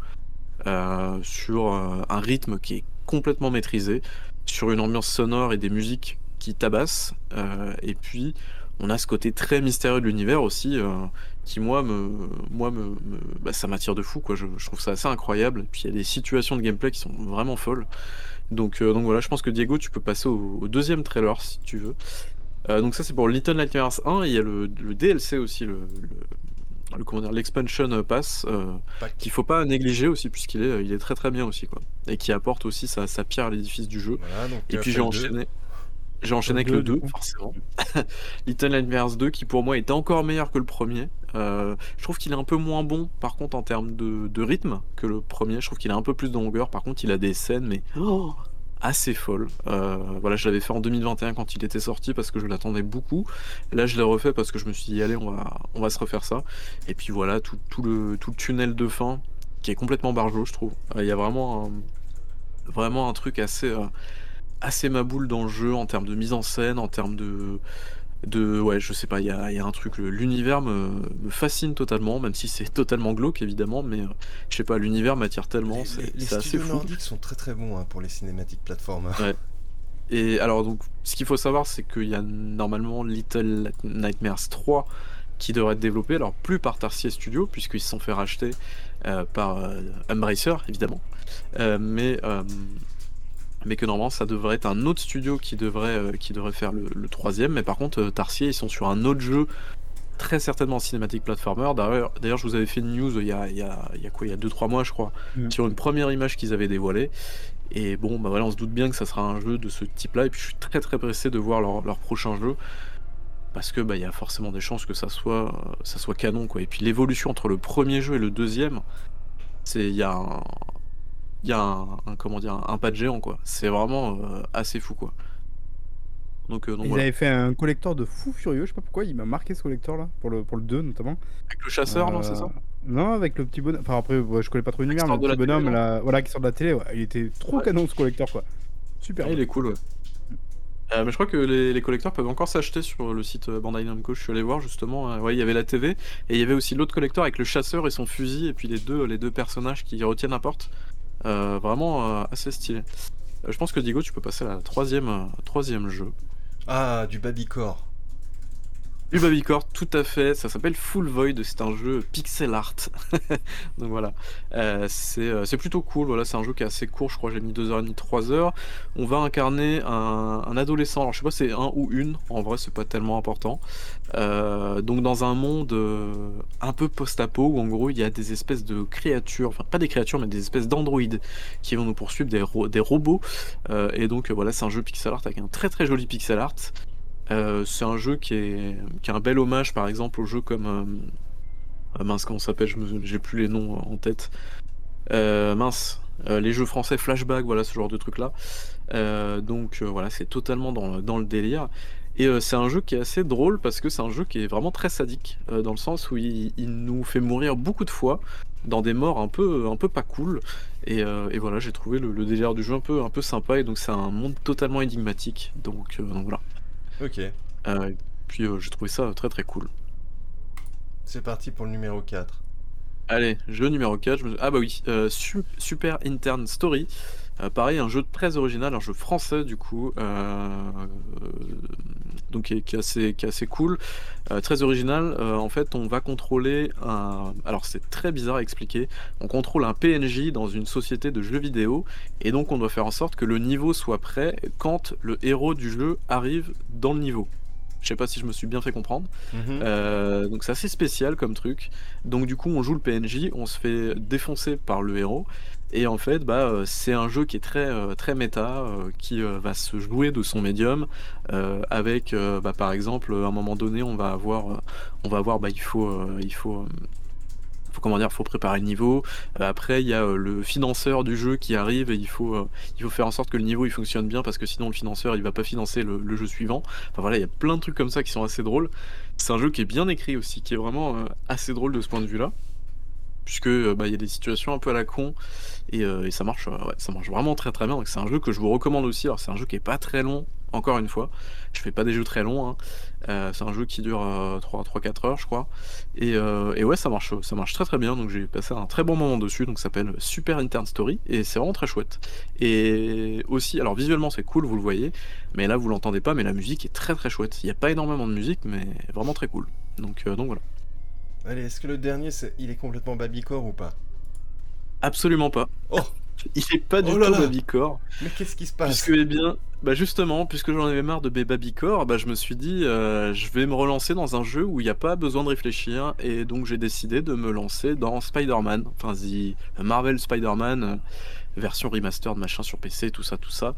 sur euh, un rythme qui est complètement maîtrisé, sur une ambiance sonore et des musiques qui tabassent, euh, et puis on a ce côté très mystérieux de l'univers aussi, euh, qui moi me, moi me, bah, ça m'attire de fou quoi. Je, trouve ça assez incroyable. Et puis il y a des situations de gameplay qui sont vraiment folles. Donc, euh, donc voilà, je pense que Diego, tu peux passer au, deuxième trailer si tu veux. Euh, donc ça c'est pour Little Nightmares 1 et il y a le, DLC aussi, le, le- comment dire, l'expansion pass euh, qu'il faut pas négliger aussi puisqu'il est, il est très très bien aussi quoi et qui apporte aussi sa, sa pierre à l'édifice du jeu. Voilà, donc tu Et as puis j'ai enchaîné. J'ai enchaîné avec le deux, 2, du coup. forcément. Little Nightmares 2, qui pour moi était encore meilleur que le premier. Euh, je trouve qu'il est un peu moins bon, par contre, en termes de, de rythme que le premier. Je trouve qu'il a un peu plus de longueur. Par contre, il a des scènes, mais oh, assez folles. Euh, voilà, je l'avais fait en 2021 quand il était sorti parce que je l'attendais beaucoup. Là, je l'ai refait parce que je me suis dit, allez, on va, on va se refaire ça. Et puis voilà, tout, le, tout le tunnel de fin qui est complètement barjot, je trouve. Euh, Il y a vraiment un, truc assez. euh, assez ma boule dans le jeu en termes de mise en scène, en termes de. De ouais, je sais pas, il y a, il y a un truc. L'univers me, me fascine totalement, même si c'est totalement glauque évidemment, mais euh, je sais pas, l'univers m'attire tellement, c'est les- les assez fou. nordiques sont très très bons hein, pour les cinématiques plateformes. Et alors, donc, ce qu'il faut savoir, c'est qu'il y a normalement Little Nightmares 3 qui devrait être développé, alors plus par Tarsier Studio, puisqu'ils se sont fait racheter euh, par euh, Embracer, évidemment, mais, mais que normalement, ça devrait être un autre studio qui devrait, euh, qui devrait faire le, le troisième. Mais par contre, euh, Tarsier, ils sont sur un autre jeu, très certainement cinématique platformer. D'ailleurs, d'ailleurs, je vous avais fait une news il y a, il y a, il y a quoi, il y a 2-3 mois, je crois, Mm. sur une première image qu'ils avaient dévoilée. Et bon, bah voilà, on se doute bien que ça sera un jeu de ce type-là. Et puis je suis très très pressé de voir leur, leur prochain jeu. Parce que bah il y a forcément des chances que ça soit, euh, ça soit canon quoi. Et puis l'évolution entre le premier jeu et le deuxième, c'est il y a un, il y a un, un- comment dire un, pas de géant quoi. C'est vraiment euh, assez fou quoi. Donc, euh, donc Ils voilà. avaient fait un collector de fou furieux, je sais pas pourquoi, il m'a marqué ce collector là, pour le, pour le 2 notamment. Avec le chasseur, non, c'est ça? Euh, Non, avec le petit bonhomme. Enfin, après, ouais, je connais pas trop l'univers, mais le petit bonhomme télé, là, voilà, qui sort de la télé, ouais, il était trop Ouais. canon ce collector quoi. Super. Ah, il est cool, ouais. Euh, mais je crois que les, les collecteurs peuvent encore s'acheter sur le site Bandai Namco. Je suis allé voir justement. euh, ouais, il y avait la TV et il y avait aussi l'autre collecteur avec le chasseur et son fusil et puis les deux, les deux personnages qui retiennent la porte. Euh, vraiment euh, assez stylé. Euh, je pense que Digo, tu peux passer à la troisième, troisième jeu. Ah, du Babycore. Du Babycore, tout à fait. Ça s'appelle Full Void. C'est un jeu pixel art. Donc voilà. Euh, c'est euh, c'est plutôt cool. Voilà, c'est un jeu qui est assez court. Je crois j'ai mis 2h30, 3h. On va incarner un, adolescent. Alors je sais pas si c'est un ou une. En vrai, c'est pas tellement important. Euh, donc dans un monde un peu post-apo où en gros il y a des espèces de créatures, enfin pas des créatures mais des espèces d'androïdes qui vont nous poursuivre, des, des robots. Et donc voilà, c'est un jeu pixel art avec un très très joli pixel art. Euh, c'est un jeu qui est, qui un bel hommage par exemple aux jeux comme... euh, ah mince, comment s'appelle J'ai plus les noms en tête. Euh, mince, les jeux français Flashback, voilà ce genre de truc là. donc voilà, c'est totalement dans, dans le délire. Et c'est un jeu qui est assez drôle parce que c'est un jeu qui est vraiment très sadique, dans le sens où il, nous fait mourir beaucoup de fois dans des morts un peu, un peu pas cool. Et, voilà, j'ai trouvé le, délire du jeu un peu, un peu sympa et donc c'est un monde totalement énigmatique. Donc voilà. Ok, Euh, et puis euh, j'ai trouvé ça très très cool. c'est parti pour le numéro 4. Allez, jeu numéro 4. je me- Ah bah oui, euh, Su- Super Intern Story. Euh, pareil, un jeu très original, un jeu français du coup, euh, donc qui est, qui est assez, qui est assez cool, Euh, très original. En fait, on va contrôler un. Alors c'est très bizarre à expliquer. On contrôle un PNJ dans une société de jeux vidéo, et donc on doit faire en sorte que le niveau soit prêt quand le héros du jeu arrive dans le niveau. Je sais pas si je me suis bien fait comprendre. Mhm. Euh, donc c'est assez spécial comme truc. Donc du coup on joue le PNJ, on se fait défoncer par le héros. Et en fait bah, euh, c'est un jeu qui est très, euh, très méta, euh, qui va se jouer de son médium. avec bah, par exemple à un moment donné on va avoir, on va avoir bah, il faut, il faut, faut comment dire, faut préparer le niveau. Après il y a le financeur du jeu qui arrive et il faut, il faut faire en sorte que le niveau il fonctionne bien parce que sinon le financeur il va pas financer le, le jeu suivant. Enfin voilà il y a plein de trucs comme ça qui sont assez drôles. C'est un jeu qui est bien écrit aussi, qui est vraiment assez drôle de ce point de vue-là. Puisque euh, bah, il y a des situations un peu à la con et, euh, ça marche, euh, ouais, ça marche vraiment très très bien. Donc c'est un jeu que je vous recommande aussi. Alors c'est un jeu qui est pas très long, encore une fois. Je fais pas des jeux très longs. hein. Euh, c'est un jeu qui dure 3-4 heures, je crois. Et, euh, ouais, ça marche, ça marche très très bien. Donc j'ai passé un très bon moment dessus. Donc ça s'appelle Super Intern Story et c'est vraiment très chouette. Et aussi, alors visuellement c'est cool, vous le voyez, mais là vous l'entendez pas, mais la musique est très très chouette. Il n'y a pas énormément de musique, mais vraiment très cool. Donc, euh, donc voilà. Allez, est-ce que le dernier, il est complètement Babycore ou pas? Absolument pas. Oh Il est pas du Oh là tout là. Babycore. Mais qu'est-ce qui se passe? Puisque, eh bien, bah justement, puisque j'en avais marre de mes Babycore, bah je me suis dit, euh, je vais me relancer dans un jeu où il n'y a pas besoin de réfléchir, et donc j'ai décidé de me lancer dans Spider-Man, enfin, The Marvel Spider-Man, euh, version remastered, machin sur PC, tout ça, tout ça,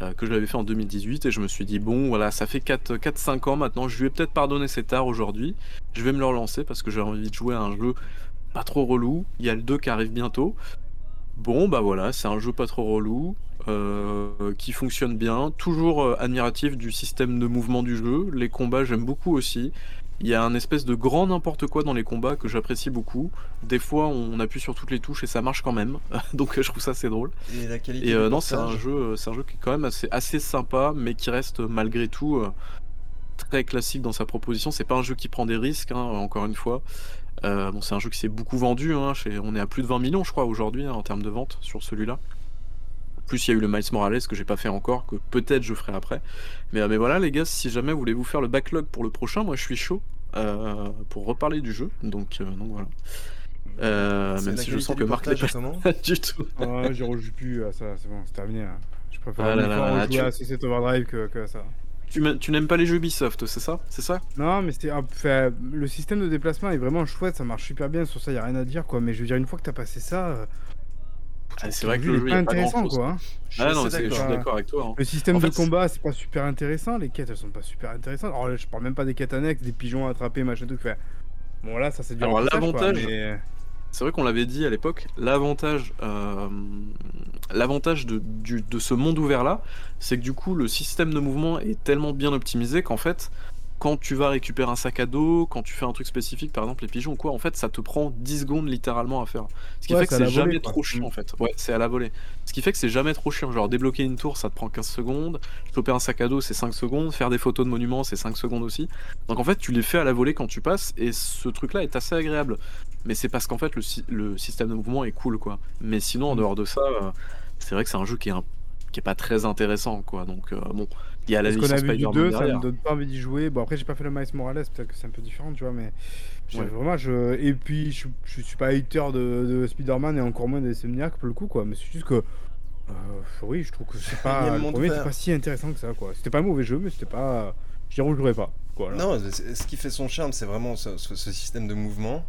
euh, que je l'avais fait en 2018, et je me suis dit, bon, voilà, ça fait 4-5 ans maintenant, je lui ai peut-être pardonné cet art aujourd'hui, je vais me le relancer parce que j'ai envie de jouer à un jeu pas trop relou, il y a le 2 qui arrive bientôt. Bon, bah voilà, c'est un jeu pas trop relou, euh, qui fonctionne bien, toujours euh, admiratif du système de mouvement du jeu. Les combats, j'aime beaucoup aussi. Il y a un espèce de grand n'importe quoi dans les combats que j'apprécie beaucoup. Des fois, on appuie sur toutes les touches et ça marche quand même, donc je trouve ça assez drôle. Et la qualité Et euh, non, c'est un jeu, euh, c'est un jeu qui est quand même assez, assez sympa, mais qui reste euh, malgré tout euh, très classique dans sa proposition. C'est pas un jeu qui prend des risques, hein, encore une fois. Euh, bon, c'est un jeu qui s'est beaucoup vendu. hein, chez- on est à plus de 20 millions, je crois, aujourd'hui hein, en termes de vente sur celui-là. Plus il y a eu le Miles Morales que j'ai pas fait encore, que peut-être je ferai après. Mais, euh, mais voilà, les gars, si jamais vous voulez vous faire le backlog pour le prochain, moi je suis chaud euh, pour reparler du jeu. Donc, euh, donc voilà. Euh, C'est même si je sens que Marc n'est pas du tout. Ah, j'y rejoue plus à ça, c'est bon, c'est terminé. là. Je préfère Ah là là tu- à Sunset Overdrive que, que à ça. Tu, tu n'aimes pas les jeux Ubisoft, c'est ça? C'est ça? Non, mais c'était. Enfin, le système de déplacement est vraiment chouette, ça marche super bien, sur ça, y a rien à dire, quoi. Mais je veux dire, une fois que t'as passé ça. Euh, Ah, C'est le vrai que le jeu, pas intéressant, quoi. hein. Ah non, je suis d'accord. avec toi. hein. Le système En de fait, combat, c'est pas super intéressant. Les quêtes, elles sont pas super intéressantes. Alors, là, je parle même pas des quêtes annexes, des pigeons à attraper, machin, tout. Enfin, bon, là, ça, c'est du Alors, l'avantage- mais- C'est vrai qu'on l'avait dit à l'époque, l'avantage, euh, l'avantage de, du- de ce monde ouvert là, c'est que du coup le système de mouvement est tellement bien optimisé qu'en fait, quand tu vas récupérer un sac à dos, quand tu fais un truc spécifique, par exemple les pigeons ou quoi, en fait ça te prend 10 secondes littéralement à faire. Ce qui Ouais, fait que c'est volée, jamais trop chiant Mm. en fait. Ouais, c'est à la volée. Ce qui fait que c'est jamais trop chiant. Genre débloquer une tour ça te prend 15 secondes, choper un sac à dos c'est 5 secondes, faire des photos de monuments c'est 5 secondes aussi. Donc en fait tu les fais à la volée quand tu passes et ce truc là est assez agréable. Mais c'est parce qu'en fait le, sy- le système de mouvement est cool quoi. Mais sinon en Mm. dehors de ça, euh, c'est vrai que c'est un jeu qui est, un- qui est pas très intéressant, quoi. Donc euh, bon, il y a la Parce qu'on a vu du Spider-Man 2, ça me donne pas envie d'y jouer. Bon, après, j'ai pas fait le Miles Morales, peut-être que c'est un peu différent, tu vois, mais. Ouais. Vraiment, je. Et puis, je, je suis pas hater de, de Spider-Man et encore moins des Insomniac pour le coup, quoi. Mais c'est juste que. euh, oui, je trouve que c'est pas. le premier était pas si intéressant que ça, quoi. C'était pas un mauvais jeu, mais c'était pas. Je dirais, je jouerais pas. Quoi, là. Non, ce qui fait son charme, c'est vraiment ce, ce- ce système de mouvement.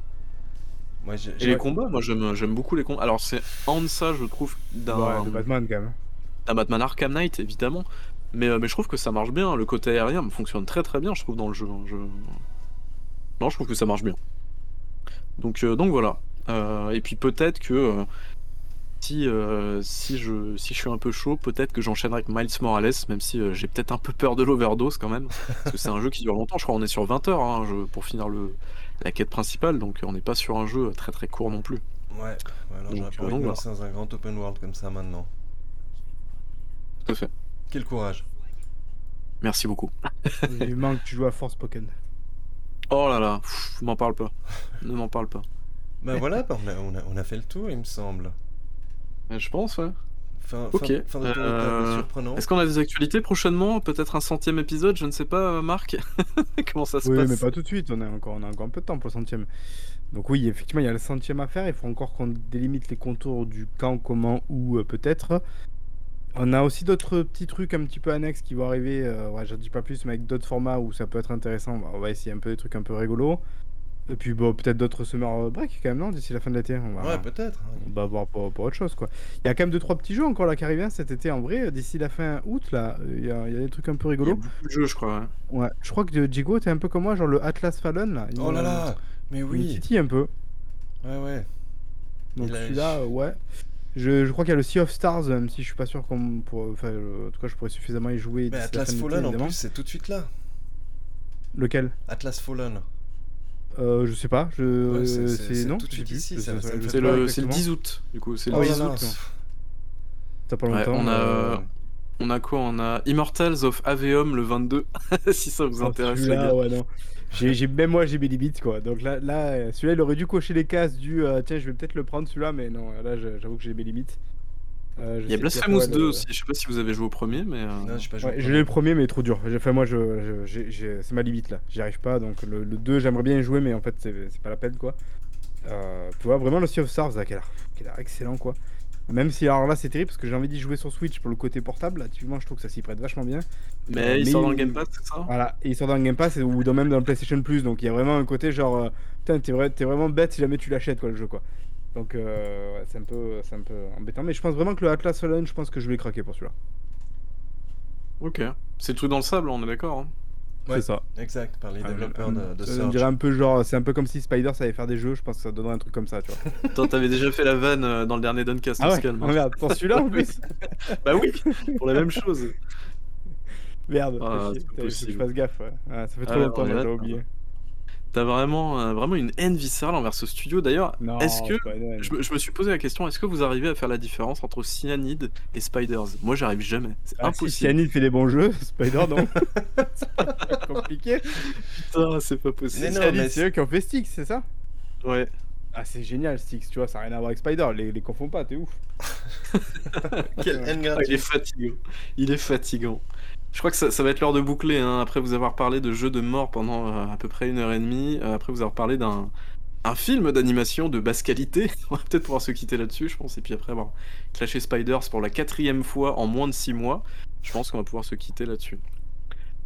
Moi. Et les combats, moi j'aime j'aime beaucoup les combats. Alors c'est en deçà, je trouve, d'un Ouais, de Batman, quand même. d'un Batman Arkham Knight, évidemment. Mais, euh, mais je trouve que ça marche bien. Le côté aérien fonctionne très très bien, je trouve, dans le jeu. hein. Je... Non, je trouve que ça marche bien. Donc, euh, donc voilà. Euh, et puis peut-être que si, euh, si, je, si je suis un peu chaud, peut-être que j'enchaînerai avec Miles Morales, même si euh, j'ai peut-être un peu peur de l'overdose quand même. parce que c'est un jeu qui dure longtemps, je crois qu'on est sur 20 heures hein, je- pour finir le, la quête principale, donc on n'est pas sur un jeu très très court non plus. Ouais, alors Donc, pas euh, donc de dans un grand open world comme ça maintenant. Tout à fait. Quel courage. Merci beaucoup. Il manque que tu joues à Force Pokémon. Oh là là, pff, m'en parle pas. Ne m'en parle pas. Bah voilà, bah, on a, on, a, on a fait le tour, il me semble. Euh, Je pense, ouais. Fin, Ok, fin, fin de tour euh, surprenant. Est-ce qu'on a des actualités prochainement Peut-être un centième épisode Je ne sais pas, euh, Marc. Comment ça se Oui, passe mais pas tout de suite, on a, encore, on a encore un peu de temps pour le centième. Donc oui, effectivement, il y a le centième à faire, il faut encore qu'on délimite les contours du quand, comment, où, euh, peut-être. On a aussi d'autres petits trucs un petit peu annexes qui vont arriver, euh, ouais, j'en dis pas plus, mais avec d'autres formats où ça peut être intéressant, Bah, on va essayer un peu des trucs un peu rigolos. Et puis bon, peut-être d'autres summer break quand même, non, d'ici la fin de l'été. On va, Ouais, peut-être. hein. on va voir pour, pour autre chose, quoi. Il y a quand même deux trois petits jeux encore là qui arrivent hein, cet été, en vrai, d'ici la fin août, là, il y a, il y a des trucs un peu Il y a rigolos. beaucoup de jeux, je crois. ouais. Ouais, je crois que Diego, t'es un peu comme moi, genre le Atlas Fallen, là. il Oh là là, mais il oui. titille un peu. Ouais, ouais. Donc Il celui-là, ouais. Je, je crois qu'il y a le Sea of Stars, même si je suis pas sûr qu'on. Enfin, euh, en tout cas, je pourrais suffisamment y jouer. Mais Atlas Fallen en plus, c'est tout de suite là. Lequel? Atlas Fallen. euh, Je sais pas. Je... Ouais, c'est- c'est c'est- c'est non C'est le, c'est le exactement. 10 août, du coup. C'est le Oh là 10 là. août. là. T'as pas Ouais, longtemps. on a- euh, On a quoi? On a Immortals of Aveum le 22, si ça vous oh, intéresse, gars. ouais, non. J'ai, j'ai- même moi, j'ai mes limites, quoi. Donc là, là celui-là, il aurait dû cocher les cases du. euh, tiens, je vais peut-être le prendre, celui-là, mais non, là, j'avoue que j'ai mes limites. Euh, Il y a Blasphemous qu'il 2 le- aussi. Je sais pas si vous avez joué au premier, mais. euh, Non, j'ai pas joué. Ouais, l'ai le premier, mais trop dur. J'ai- Enfin, moi, je, je- j'ai- j'ai- c'est ma limite là. J'y arrive pas. Donc, le, le 2, j'aimerais bien y jouer, mais en fait, c'est c'est pas la peine quoi. Euh, tu vois, vraiment, le Sea of Stars, là, qui a l'air qui a l'air excellent quoi. Même si, alors là, c'est terrible parce que j'ai envie d'y jouer sur Switch pour le côté portable. Là, typiquement, je trouve que ça s'y prête vachement bien. Mais il mais sort dans le il- Game Pass, c'est ça? Voilà, et il sort dans le Game Pass ou dans, même dans le PlayStation Plus. Donc, il y a vraiment un côté genre, euh, putain, t'es vrai, t'es vraiment bête si jamais tu l'achètes quoi, le jeu quoi. Donc, euh, ouais, c'est un, peu- c'est un peu embêtant. Mais je pense vraiment que le Atlas Fallen, je pense que je vais craquer pour celui-là. Ok. C'est le truc dans le sable, on est d'accord. hein? Ouais. C'est ça. Exact, par les Ah, développeurs euh, de, de ça, on Surge. dirait un peu genre, c'est un peu comme si Spider savait faire des jeux, je pense que ça donnerait un truc comme ça, tu vois. Toi, t'avais déjà fait la vanne euh, dans le dernier Duncast, Ah ouais, calme. oh merde, pour celui-là en plus Bah oui, pour la même chose. Merde, Ah, que je fasse gaffe, ouais. Ah, ça fait trop Ah, longtemps, là, j'ai oublié. T'as vraiment, euh, vraiment une haine viscérale envers ce studio. D'ailleurs, Non, est-ce que c'est pas une haine. je, me- je me suis posé la question est-ce que vous arrivez à faire la différence entre Cyanide et Spiders? Moi, j'arrive jamais. C'est Ah, si impossible. Cyanide fait des bons jeux, Spider non. c'est pas compliqué. Putain, c'est pas possible. Mais non, Cyanide, mais c'est eux qui ont fait Styx, c'est ça? Ouais. Ah, c'est génial Styx, tu vois, ça n'a rien à voir avec Spider, les, les confonds pas, t'es ouf. Quelle haine Ah, il est gratuite. fatigant. Il est fatigant. Je crois que ça, ça va être l'heure de boucler, hein, après vous avoir parlé de jeux de mort pendant euh, à peu près une heure et demie, euh, après vous avoir parlé d'un un film d'animation de basse qualité. On va peut-être pouvoir se quitter là-dessus, je pense, et puis après avoir clashé Spiders pour la quatrième fois en moins de six mois, je pense qu'on va pouvoir se quitter là-dessus.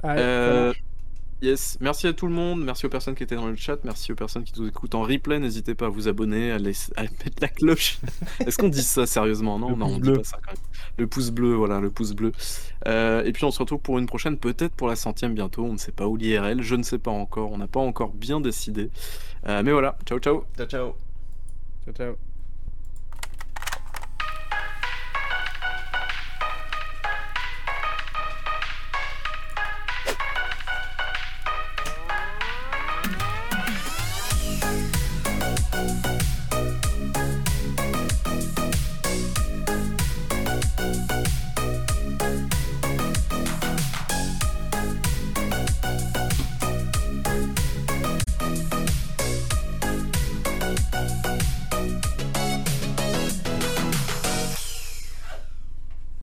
Allez, ça Euh. Yes, merci à tout le monde, merci aux personnes qui étaient dans le chat, merci aux personnes qui nous écoutent en replay. N'hésitez pas à vous abonner, à, laisser- à mettre la cloche. Est-ce qu'on dit ça sérieusement? Non, Le non, on bleu. dit pas ça quand même. Le pouce bleu, voilà, le pouce bleu. Euh, et puis on se retrouve pour une prochaine, peut-être pour la centième bientôt. On ne sait pas où l'IRL, je ne sais pas encore, on n'a pas encore bien décidé. Euh, mais voilà, ciao ciao. Ciao, ciao. Ciao, ciao.